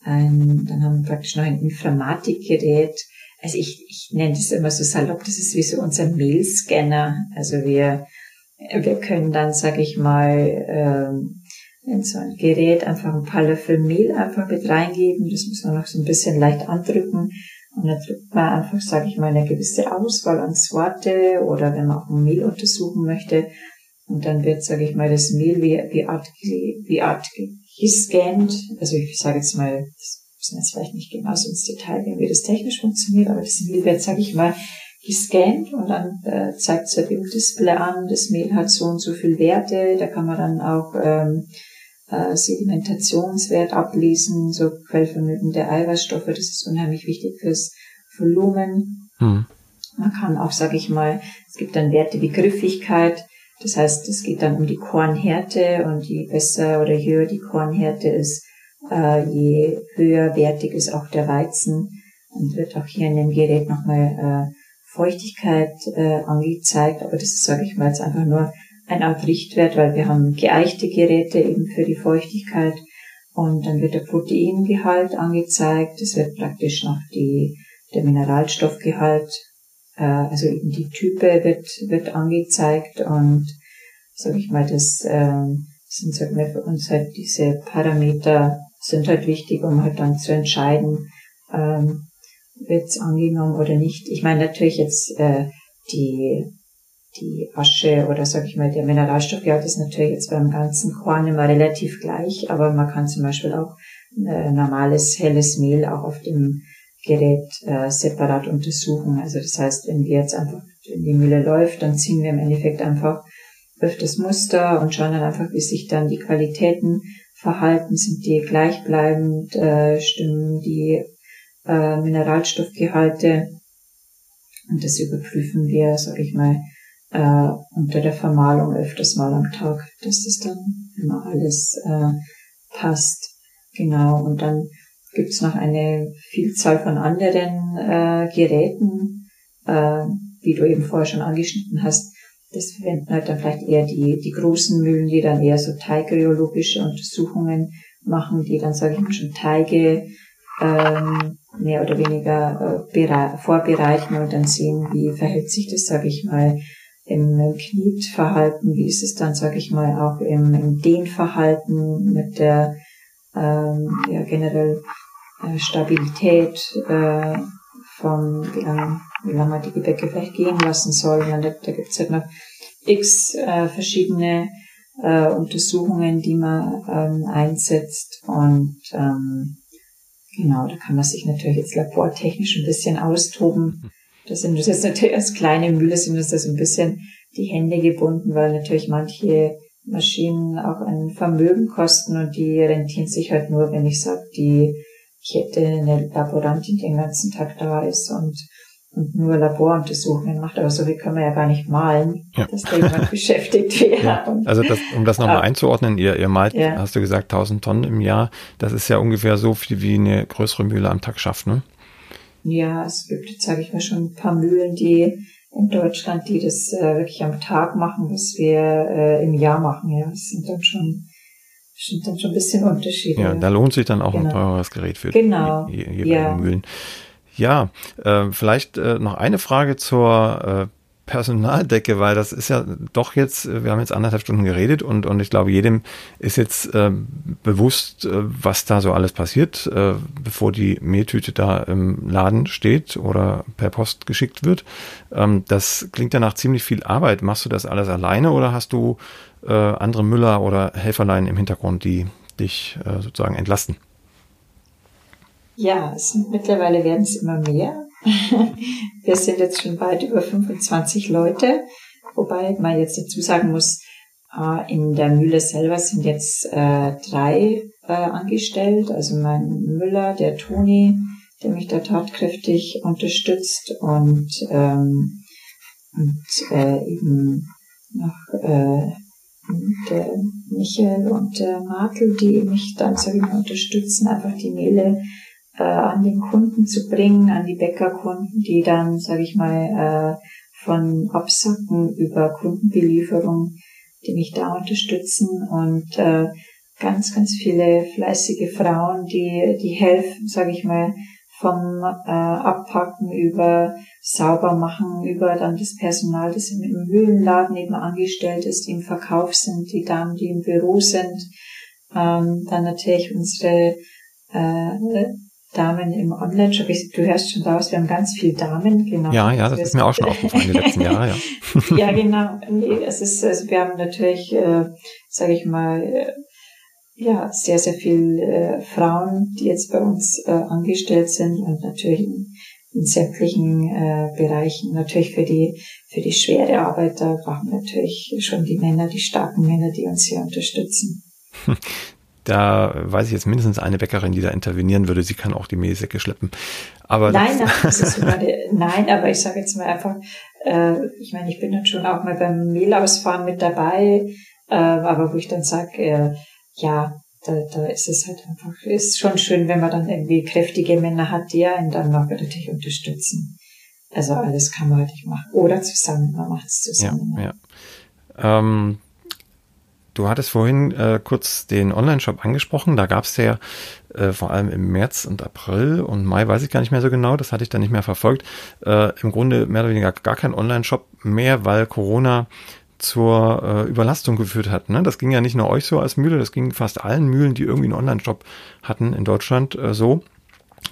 ein, dann haben wir praktisch noch ein Informatikgerät, also ich, ich nenne das immer so salopp, das ist wie so unser Mail-Scanner. Also wir, wir können dann, sage ich mal, ähm, in so ein Gerät einfach ein paar Löffel Mehl einfach mit reingeben. Das muss man noch so ein bisschen leicht andrücken. Und dann drückt man einfach, sage ich mal, eine gewisse Auswahl an Sorte oder wenn man auch ein Mehl untersuchen möchte. Und dann wird, sage ich mal, das Mehl wie, wie Art, wie Art gescannt. Also ich sage jetzt mal, müssen jetzt vielleicht nicht genau so ins Detail gehen, wie das technisch funktioniert, aber das Mehl wird, sage ich mal, gescannt und dann äh, zeigt es halt im Display an, das Mehl hat so und so viel Werte, da kann man dann auch ähm, äh, Sedimentationswert ablesen, so quellvermögende Eiweißstoffe, das ist unheimlich wichtig fürs Volumen. Hm. Man kann auch, sage ich mal, es gibt dann Werte wie Griffigkeit, das heißt, es geht dann um die Kornhärte und je besser oder je höher die Kornhärte ist, äh, je höherwertig ist auch der Weizen und wird auch hier in dem Gerät nochmal äh, Feuchtigkeit äh, angezeigt, aber das ist, sage ich mal, jetzt einfach nur ein Art Richtwert, weil wir haben geeichte Geräte eben für die Feuchtigkeit und dann wird der Proteingehalt angezeigt, es wird praktisch noch die, der Mineralstoffgehalt, äh, also eben die Type wird, wird angezeigt und sage ich mal, das äh, sind sag mal, für uns halt diese Parameter sind halt wichtig, um halt dann zu entscheiden, ähm, wird es angenommen oder nicht. Ich meine natürlich jetzt äh, die die Asche oder sag ich mal der Mineralstoffgehalt ist natürlich jetzt beim ganzen Korn immer relativ gleich, aber man kann zum Beispiel auch äh, normales helles Mehl auch auf dem Gerät äh, separat untersuchen. Also das heißt, wenn wir jetzt einfach, wenn die Mühle läuft, dann ziehen wir im Endeffekt einfach öfters Muster und schauen dann einfach, wie sich dann die Qualitäten verhalten, sind die gleichbleibend, äh, stimmen die äh, Mineralstoffgehalte und das überprüfen wir, sag ich mal, äh, unter der Vermahlung öfters mal am Tag, dass das dann immer alles äh, passt. Genau, und dann gibt's noch eine Vielzahl von anderen äh, Geräten, äh, wie du eben vorher schon angeschnitten hast. Das verwenden halt dann vielleicht eher die, die großen Mühlen, die dann eher so teigreologische Untersuchungen machen, die dann, sage ich mal, schon Teige ähm, mehr oder weniger äh, vorbereiten und dann sehen, wie verhält sich das, sage ich mal, im Knietverhalten, wie ist es dann, sage ich mal, auch im, im Dehnverhalten mit der ähm, ja, generell äh, Stabilität äh, von wie lange, wie lange man die Gebäcke vielleicht gehen lassen soll. Und da, da gibt es halt noch x äh, verschiedene äh, Untersuchungen, die man ähm, einsetzt und ähm, Genau, da kann man sich natürlich jetzt labortechnisch ein bisschen austoben. Das sind das jetzt natürlich als kleine Mühle sind uns das ein bisschen die Hände gebunden, weil natürlich manche Maschinen auch ein Vermögen kosten und die rentieren sich halt nur, wenn ich sage, die hätte eine Laborantin, die den ganzen Tag da ist und und nur Laboruntersuchungen macht, aber so viel können wir ja gar nicht malen, ja. dass da jemand beschäftigt wäre. Ja. Also das, um das nochmal einzuordnen, ihr, ihr malt, ja. hast du gesagt, 1000 Tonnen im Jahr, das ist ja ungefähr so viel, wie eine größere Mühle am Tag schafft, ne? Ja, es gibt jetzt, sage ich mal, schon ein paar Mühlen, die in Deutschland, die das äh, wirklich am Tag machen, was wir äh, im Jahr machen. Ja, das sind dann schon sind dann schon ein bisschen Unterschiede. Ja, da lohnt sich dann auch genau. ein teureres Gerät für genau. die, die, die ja. Mühlen. Ja, äh, vielleicht äh, noch eine Frage zur äh, Personaldecke, weil das ist ja doch jetzt, äh, wir haben jetzt anderthalb Stunden geredet und, und ich glaube, jedem ist jetzt äh, bewusst, äh, was da so alles passiert, äh, bevor die Mehltüte da im Laden steht oder per Post geschickt wird. Ähm, das klingt ja nach ziemlich viel Arbeit. Machst du das alles alleine oder hast du äh, andere Müller oder Helferlein im Hintergrund, die dich äh, sozusagen entlasten? Ja, es sind mittlerweile werden es immer mehr. Wir sind jetzt schon weit über 25 Leute, wobei man jetzt dazu sagen muss, äh, in der Mühle selber sind jetzt äh, drei äh, angestellt, also mein Müller, der Toni, der mich da tatkräftig unterstützt und, ähm, und äh, eben noch äh, der Michael und der Martel, die mich dann mal, unterstützen, einfach die Mehle äh, an den Kunden zu bringen, an die Bäckerkunden, die dann, sage ich mal, äh, von Absacken über Kundenbelieferung, die mich da unterstützen. Und äh, ganz, ganz viele fleißige Frauen, die, die helfen, sage ich mal, vom äh, Abpacken über sauber machen, über dann das Personal, das im, im Mühlenladen eben angestellt ist, die im Verkauf sind, die Damen, die im Büro sind, ähm, dann natürlich unsere äh, Damen im Online-Shop. Du hörst schon raus, wir haben ganz viele Damen, genau. Ja, ja, das ist mir auch schon aufgefallen die letzten Jahre, ja. ja, genau. Nee, es ist, also wir haben natürlich, äh, sage ich mal, äh, ja, sehr, sehr viele äh, Frauen, die jetzt bei uns äh, angestellt sind und natürlich in, in sämtlichen äh, Bereichen. Natürlich für die, für die schwere Arbeit, da brauchen wir natürlich schon die Männer, die starken Männer, die uns hier unterstützen. Da weiß ich jetzt mindestens eine Bäckerin, die da intervenieren würde. Sie kann auch die Mehlsäcke schleppen. Aber nein, nein, das ist gerade, nein, aber ich sage jetzt mal einfach, äh, ich meine, ich bin dann schon auch mal beim Mehlausfahren mit dabei, äh, aber wo ich dann sage, äh, ja, da, da ist es halt einfach, ist schon schön, wenn man dann irgendwie kräftige Männer hat, die einen dann noch natürlich unterstützen. Also alles kann man halt nicht machen. Oder zusammen, man macht es zusammen. Ja, ja. Ähm, Du hattest vorhin äh, kurz den Online-Shop angesprochen. Da gab es ja äh, vor allem im März und April und Mai, weiß ich gar nicht mehr so genau, das hatte ich dann nicht mehr verfolgt, äh, im Grunde mehr oder weniger gar kein Online-Shop mehr, weil Corona zur äh, Überlastung geführt hat. Ne? Das ging ja nicht nur euch so als Mühle, das ging fast allen Mühlen, die irgendwie einen Online-Shop hatten in Deutschland äh, so.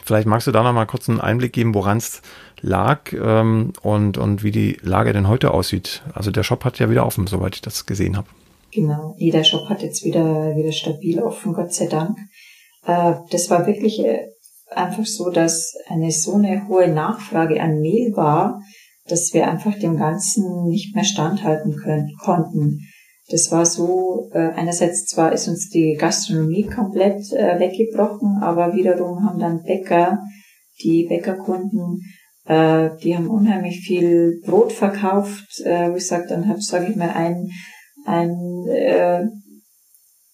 Vielleicht magst du da noch mal kurz einen Einblick geben, woran es lag ähm, und, und wie die Lage denn heute aussieht. Also der Shop hat ja wieder offen, soweit ich das gesehen habe. Genau, jeder Shop hat jetzt wieder, wieder stabil offen, Gott sei Dank. Äh, das war wirklich äh, einfach so, dass eine so eine hohe Nachfrage an Mehl war, dass wir einfach dem Ganzen nicht mehr standhalten können, konnten. Das war so, äh, einerseits zwar ist uns die Gastronomie komplett weggebrochen, aber wiederum haben dann Bäcker, die Bäckerkunden, die haben unheimlich viel Brot verkauft, wo ich sage, dann habe, sage ich mal, ein ein, äh,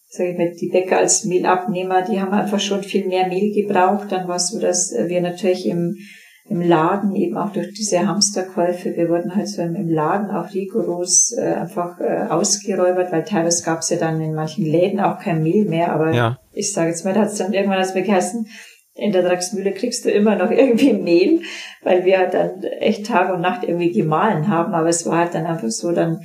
sage ich mal, die Bäcker als Mehlabnehmer, die haben einfach schon viel mehr Mehl gebraucht. Dann war es so, dass wir natürlich im, im Laden eben auch durch diese Hamsterkäufe, wir wurden halt so im, Laden auch rigoros äh, einfach äh, ausgeräubert, weil teilweise gab es ja dann in manchen Läden auch kein Mehl mehr, aber ja. ich sage jetzt mal, da hat es dann irgendwann als geheißen, in der Draxmühle kriegst du immer noch irgendwie Mehl, weil wir dann echt Tag und Nacht irgendwie gemahlen haben, aber es war halt dann einfach so dann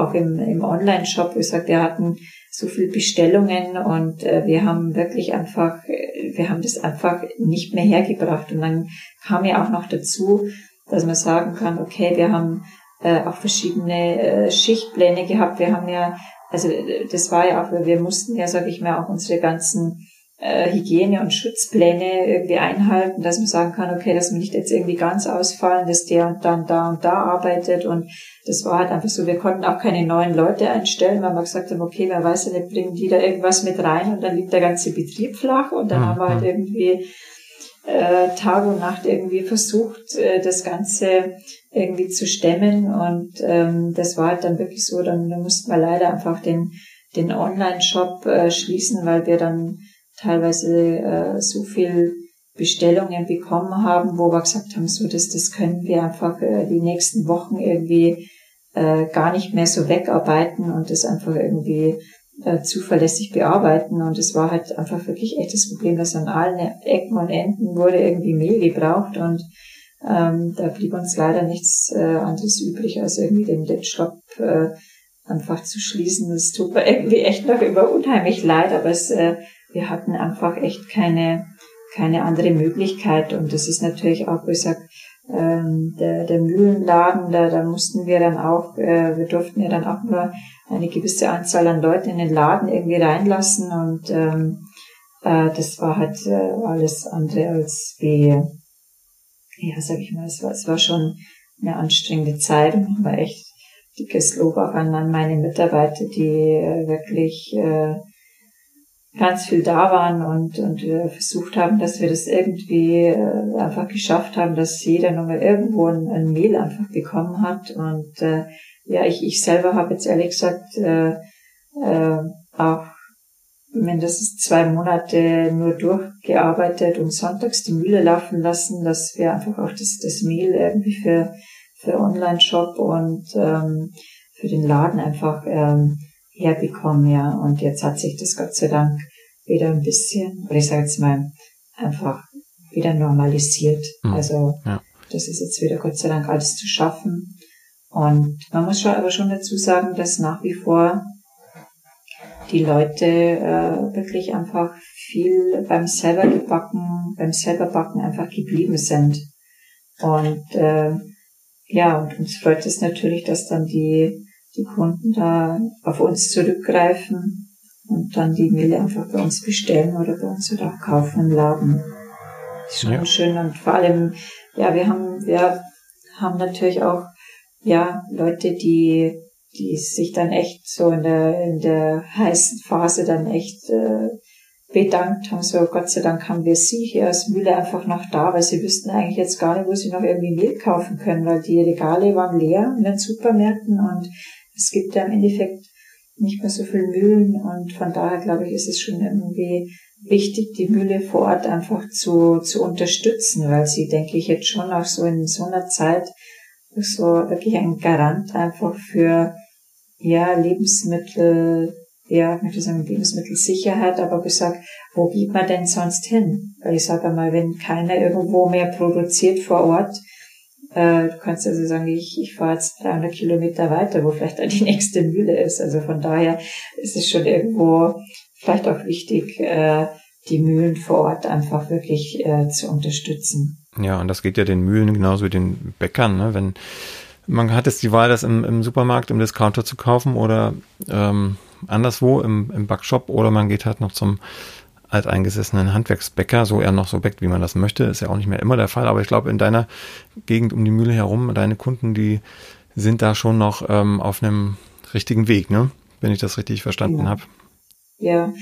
auch im, im Online-Shop, wie gesagt, wir hatten so viel Bestellungen und äh, wir haben wirklich einfach, äh, wir haben das einfach nicht mehr hergebracht. Und dann kam ja auch noch dazu, dass man sagen kann, okay, wir haben äh, auch verschiedene äh, Schichtpläne gehabt. Wir haben ja, also äh, das war ja auch, wir mussten ja, sage ich mal, auch unsere ganzen äh, Hygiene- und Schutzpläne irgendwie einhalten, dass man sagen kann, okay, dass wir nicht jetzt irgendwie ganz ausfallen, dass der und dann da und da arbeitet. Und das war halt einfach so, wir konnten auch keine neuen Leute einstellen, weil wir gesagt haben, okay, wer weiß ja nicht, bringen die da irgendwas mit rein und dann liegt der ganze Betrieb flach. Und dann mhm. haben wir halt irgendwie äh, Tag und Nacht irgendwie versucht, äh, das Ganze irgendwie zu stemmen. Und ähm, das war halt dann wirklich so, dann, dann mussten wir leider einfach den, den Online-Shop äh, schließen, weil wir dann teilweise äh, so viel Bestellungen bekommen haben, wo wir gesagt haben, so das, das können wir einfach äh, die nächsten Wochen irgendwie äh, gar nicht mehr so wegarbeiten und das einfach irgendwie äh, zuverlässig bearbeiten. Und es war halt einfach wirklich echt das Problem, dass an allen Ecken und Enden wurde irgendwie Mehl gebraucht und ähm, da blieb uns leider nichts äh, anderes übrig, als irgendwie den, den Shop äh, einfach zu schließen. Das tut mir irgendwie echt noch immer unheimlich leid, aber es äh, wir hatten einfach echt keine, keine andere Möglichkeit. Und das ist natürlich auch, wie gesagt, ähm, der, der Mühlenladen, da, da mussten wir dann auch, äh, wir durften ja dann auch nur eine gewisse Anzahl an Leuten in den Laden irgendwie reinlassen und ähm, äh, das war halt äh, alles andere als wie, ja, sag ich mal, es war, es war schon eine anstrengende Zeit und war echt dickes Lob auch an, an meine Mitarbeiter, die äh, wirklich äh, ganz viel da waren und, und wir versucht haben, dass wir das irgendwie äh, einfach geschafft haben, dass jeder nochmal irgendwo ein, ein Mail einfach bekommen hat. Und äh, ja, ich, ich selber habe jetzt ehrlich gesagt äh, äh, auch mindestens zwei Monate nur durchgearbeitet und sonntags die Mühle laufen lassen, dass wir einfach auch das, das Mehl irgendwie für, für Online-Shop und ähm, für den Laden einfach ähm, herbekommen, ja. Und jetzt hat sich das Gott sei Dank wieder ein bisschen, oder ich sage jetzt mal, einfach wieder normalisiert. Mhm. Also ja. das ist jetzt wieder Gott sei Dank alles zu schaffen. Und man muss schon aber schon dazu sagen, dass nach wie vor die Leute äh, wirklich einfach viel beim selber gebacken, beim selber backen einfach geblieben sind. Und äh, ja, und uns freut es natürlich, dass dann die die Kunden da auf uns zurückgreifen und dann die Mehle einfach bei uns bestellen oder bei uns oder auch kaufen im Laden. Ist schon ja. schön und vor allem, ja, wir haben, wir haben natürlich auch, ja, Leute, die, die sich dann echt so in der, in der heißen Phase dann echt äh, bedankt haben, so Gott sei Dank haben wir sie hier als Mühle einfach noch da, weil sie wüssten eigentlich jetzt gar nicht, wo sie noch irgendwie Mehl kaufen können, weil die Regale waren leer in den Supermärkten und es gibt ja im Endeffekt nicht mehr so viel Mühlen und von daher glaube ich, ist es schon irgendwie wichtig, die Mühle vor Ort einfach zu, zu unterstützen, weil sie, denke ich, jetzt schon auch so in so einer Zeit so wirklich ein Garant einfach für ja Lebensmittel, ja, ich möchte sagen Lebensmittelsicherheit, aber gesagt, wo geht man denn sonst hin? Weil ich sage einmal, wenn keiner irgendwo mehr produziert vor Ort, äh, du kannst also sagen, ich, ich fahre jetzt 300 Kilometer weiter, wo vielleicht dann die nächste Mühle ist. Also von daher ist es schon irgendwo vielleicht auch wichtig, äh, die Mühlen vor Ort einfach wirklich äh, zu unterstützen. Ja, und das geht ja den Mühlen genauso wie den Bäckern. Ne? Wenn man hat jetzt die Wahl, das im, im Supermarkt, im Discounter zu kaufen oder ähm, anderswo im, im Backshop oder man geht halt noch zum alteingesessenen Handwerksbäcker, so er noch so bäckt, wie man das möchte. Ist ja auch nicht mehr immer der Fall, aber ich glaube, in deiner Gegend um die Mühle herum, deine Kunden, die sind da schon noch ähm, auf einem richtigen Weg, ne? Wenn ich das richtig verstanden ja. habe. Ja,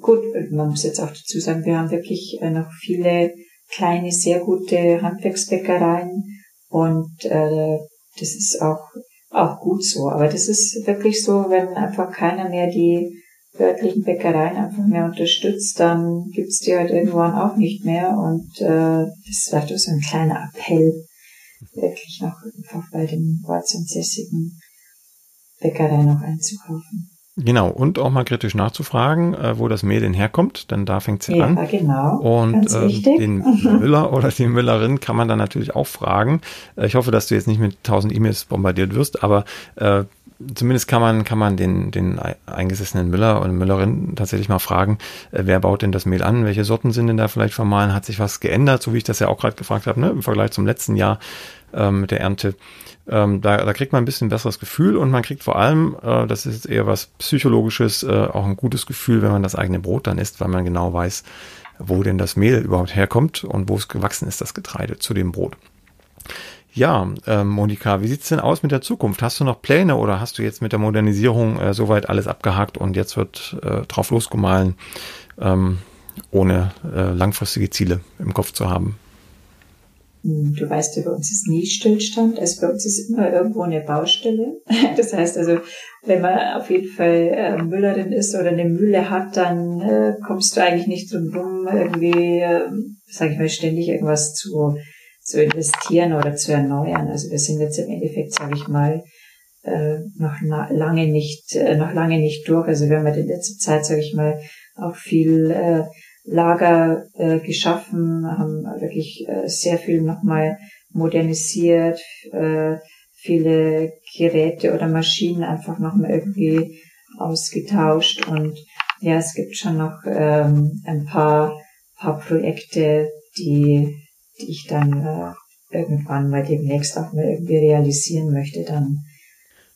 gut, man muss jetzt auch dazu sagen, wir haben wirklich äh, noch viele kleine, sehr gute Handwerksbäckereien und äh, das ist auch, auch gut so. Aber das ist wirklich so, wenn einfach keiner mehr die örtlichen Bäckereien einfach mehr unterstützt, dann gibt's die halt irgendwann auch nicht mehr. Und äh, das war doch so ein kleiner Appell, wirklich noch einfach bei den ortsansässigen Bäckereien noch einzukaufen. Genau, und auch mal kritisch nachzufragen, äh, wo das Mehl denn herkommt, denn da fängt es ja, an. Ja, genau. Und äh, den Müller oder die Müllerin kann man dann natürlich auch fragen. Äh, ich hoffe, dass du jetzt nicht mit tausend E-Mails bombardiert wirst, aber äh, zumindest kann man, kann man den, den eingesessenen Müller oder Müllerin tatsächlich mal fragen, äh, wer baut denn das Mehl an, welche Sorten sind denn da vielleicht vermahlen, hat sich was geändert, so wie ich das ja auch gerade gefragt habe, ne, im Vergleich zum letzten Jahr ähm, mit der Ernte. Ähm, da, da kriegt man ein bisschen besseres Gefühl und man kriegt vor allem, äh, das ist eher was Psychologisches, äh, auch ein gutes Gefühl, wenn man das eigene Brot dann isst, weil man genau weiß, wo denn das Mehl überhaupt herkommt und wo es gewachsen ist, das Getreide zu dem Brot. Ja, äh, Monika, wie sieht's denn aus mit der Zukunft? Hast du noch Pläne oder hast du jetzt mit der Modernisierung äh, soweit alles abgehakt und jetzt wird äh, drauf losgemahlen, ähm, ohne äh, langfristige Ziele im Kopf zu haben? Hm, du weißt, bei uns ist nie Stillstand. Also bei uns ist immer irgendwo eine Baustelle. Das heißt also, wenn man auf jeden Fall äh, Müllerin ist oder eine Mühle hat, dann äh, kommst du eigentlich nicht drum rum, irgendwie, äh, sag ich mal, ständig irgendwas zu, zu investieren oder zu erneuern. Also wir sind jetzt im Endeffekt, sage ich mal, äh, noch lange nicht, äh, noch lange nicht durch. Also wir haben in letzter Zeit, sage ich mal, auch viel äh, Lager äh, geschaffen, haben wirklich äh, sehr viel nochmal modernisiert, äh, viele Geräte oder Maschinen einfach nochmal irgendwie ausgetauscht und ja, es gibt schon noch ähm, ein paar, paar Projekte, die, die ich dann äh, irgendwann mal demnächst auch mal irgendwie realisieren möchte dann.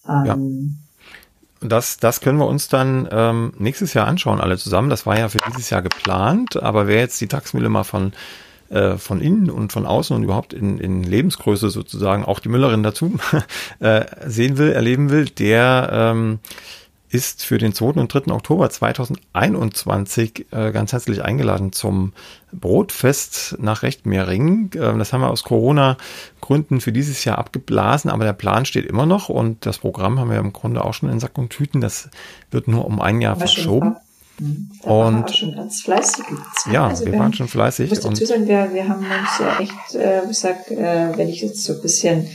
Ähm, ja das, das können wir uns dann ähm, nächstes Jahr anschauen, alle zusammen. Das war ja für dieses Jahr geplant, aber wer jetzt die Taxmühle mal von äh, von innen und von außen und überhaupt in, in Lebensgröße sozusagen, auch die Müllerin dazu, äh, sehen will, erleben will, der ähm, ist für den 2. und 3. Oktober 2021 äh, ganz herzlich eingeladen zum Brotfest nach Rechtmehringen. Äh, das haben wir aus Corona-Gründen für dieses Jahr abgeblasen, aber der Plan steht immer noch und das Programm haben wir im Grunde auch schon in Sack und Tüten. Das wird nur um ein Jahr verschoben. Hm, da und schon ganz fleißig. Ja, also wir, wir waren schon fleißig. Ich muss dazu sagen, wir, wir haben uns ja echt, äh, gesagt, äh, wenn ich jetzt so ein bisschen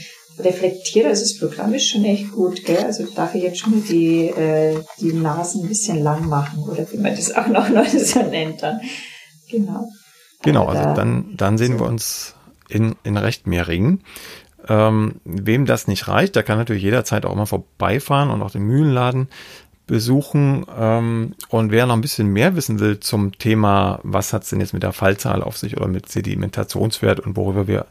reflektiere. Also das Programm ist schon echt gut, gell? Also darf ich jetzt schon die, äh, die Nasen ein bisschen lang machen oder wie man das auch noch neu so nennt dann. Genau. Genau, also dann, dann sehen so. wir uns in, in Rechtmehringen. Ähm, wem das nicht reicht, der kann natürlich jederzeit auch mal vorbeifahren und auch den Mühlenladen besuchen. Ähm, und wer noch ein bisschen mehr wissen will zum Thema, was hat es denn jetzt mit der Fallzahl auf sich oder mit Sedimentationswert und worüber wir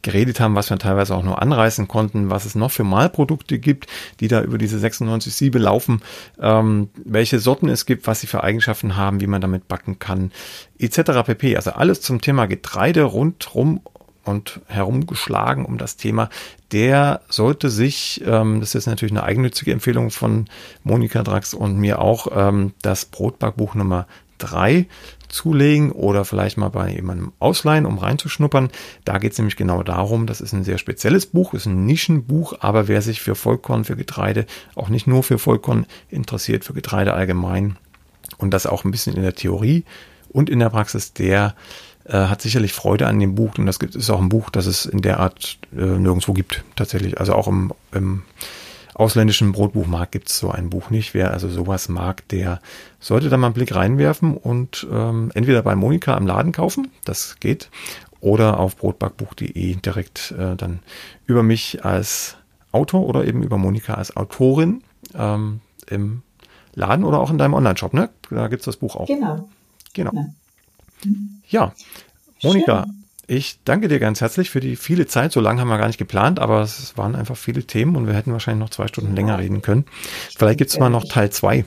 geredet haben, was wir teilweise auch nur anreißen konnten, was es noch für Malprodukte gibt, die da über diese 96 Siebe laufen, ähm, welche Sorten es gibt, was sie für Eigenschaften haben, wie man damit backen kann, etc. pp. Also alles zum Thema Getreide rundrum und herumgeschlagen um das Thema, der sollte sich, ähm, das ist natürlich eine eigennützige Empfehlung von Monika Drax und mir auch, ähm, das Brotbackbuch Nummer drei zulegen oder vielleicht mal bei jemandem ausleihen, um reinzuschnuppern. Da geht es nämlich genau darum, das ist ein sehr spezielles Buch, ist ein Nischenbuch, aber wer sich für Vollkorn, für Getreide, auch nicht nur für Vollkorn interessiert, für Getreide allgemein und das auch ein bisschen in der Theorie und in der Praxis, der äh, hat sicherlich Freude an dem Buch und das ist auch ein Buch, das es in der Art äh, nirgendwo gibt, tatsächlich. Also auch im, im ausländischen Brotbuchmarkt gibt es so ein Buch nicht. Wer also sowas mag, der sollte da mal einen Blick reinwerfen und ähm, entweder bei Monika im Laden kaufen, das geht, oder auf brotbackbuch.de direkt äh, dann über mich als Autor oder eben über Monika als Autorin ähm, im Laden oder auch in deinem Online-Shop, ne? Da gibt's das Buch auch. Genau. Genau. Ja. Ja, Monika, Schön. ich danke dir ganz herzlich für die viele Zeit. So lange haben wir gar nicht geplant, aber es waren einfach viele Themen und wir hätten wahrscheinlich noch zwei Stunden länger reden können. Vielleicht gibt es mal noch Teil zwei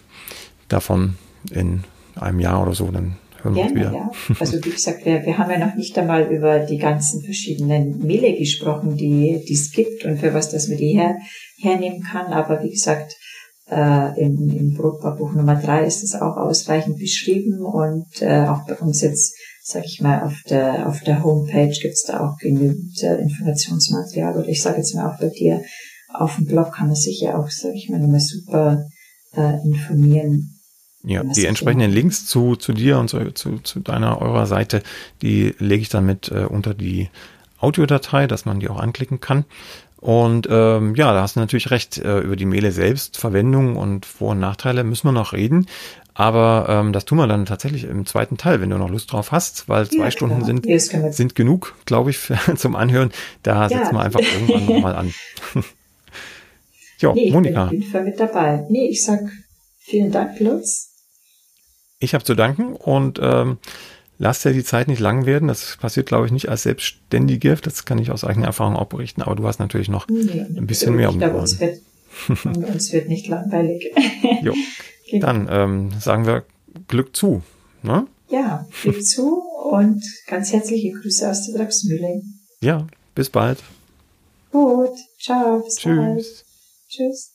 davon in einem Jahr oder so, dann hören wir uns wieder. Ja. Also wie gesagt, wir, wir haben ja noch nicht einmal über die ganzen verschiedenen Mehle gesprochen, die es gibt und für was das man die her, hernehmen kann. Aber wie gesagt, äh, im, im Brotbarbuch Nummer drei ist es auch ausreichend beschrieben und äh, auch bei uns jetzt, sage ich mal, auf der auf der Homepage gibt's da auch genügend äh, Informationsmaterial oder ich sage jetzt mal auch bei dir auf dem Blog kann man sich ja auch, sage ich mal, nochmal super äh, informieren, Ja, die entsprechenden Links zu, zu dir und zu, zu, zu deiner, eurer Seite, die lege ich dann mit äh, unter die Audiodatei, dass man die auch anklicken kann. Und ähm, ja, da hast du natürlich recht, äh, über die Mehle selbst, Verwendung und Vor- und Nachteile müssen wir noch reden. Aber ähm, das tun wir dann tatsächlich im zweiten Teil, wenn du noch Lust drauf hast, weil zwei ja, Stunden sind, sind genug, glaube ich, für, zum Anhören. Da ja. setzen wir einfach irgendwann nochmal an. ja, nee, Monika. Ich bin, bin voll mit dabei. Nee, ich sag vielen Dank, Lutz. Ich habe zu danken und ähm, lass dir die Zeit nicht lang werden. Das passiert, glaube ich, nicht als Selbstständige. Das kann ich aus eigener Erfahrung auch berichten. Aber du hast natürlich noch nee, ein bisschen mehr um die Ohren. Uns wird, nicht langweilig. jo. Genau. Dann ähm, sagen wir Glück zu. Ne? Ja, Glück zu und ganz herzliche Grüße aus der Draxmühle. Ja, bis bald. Gut, ciao, bis Tschüss. bald. Tschüss.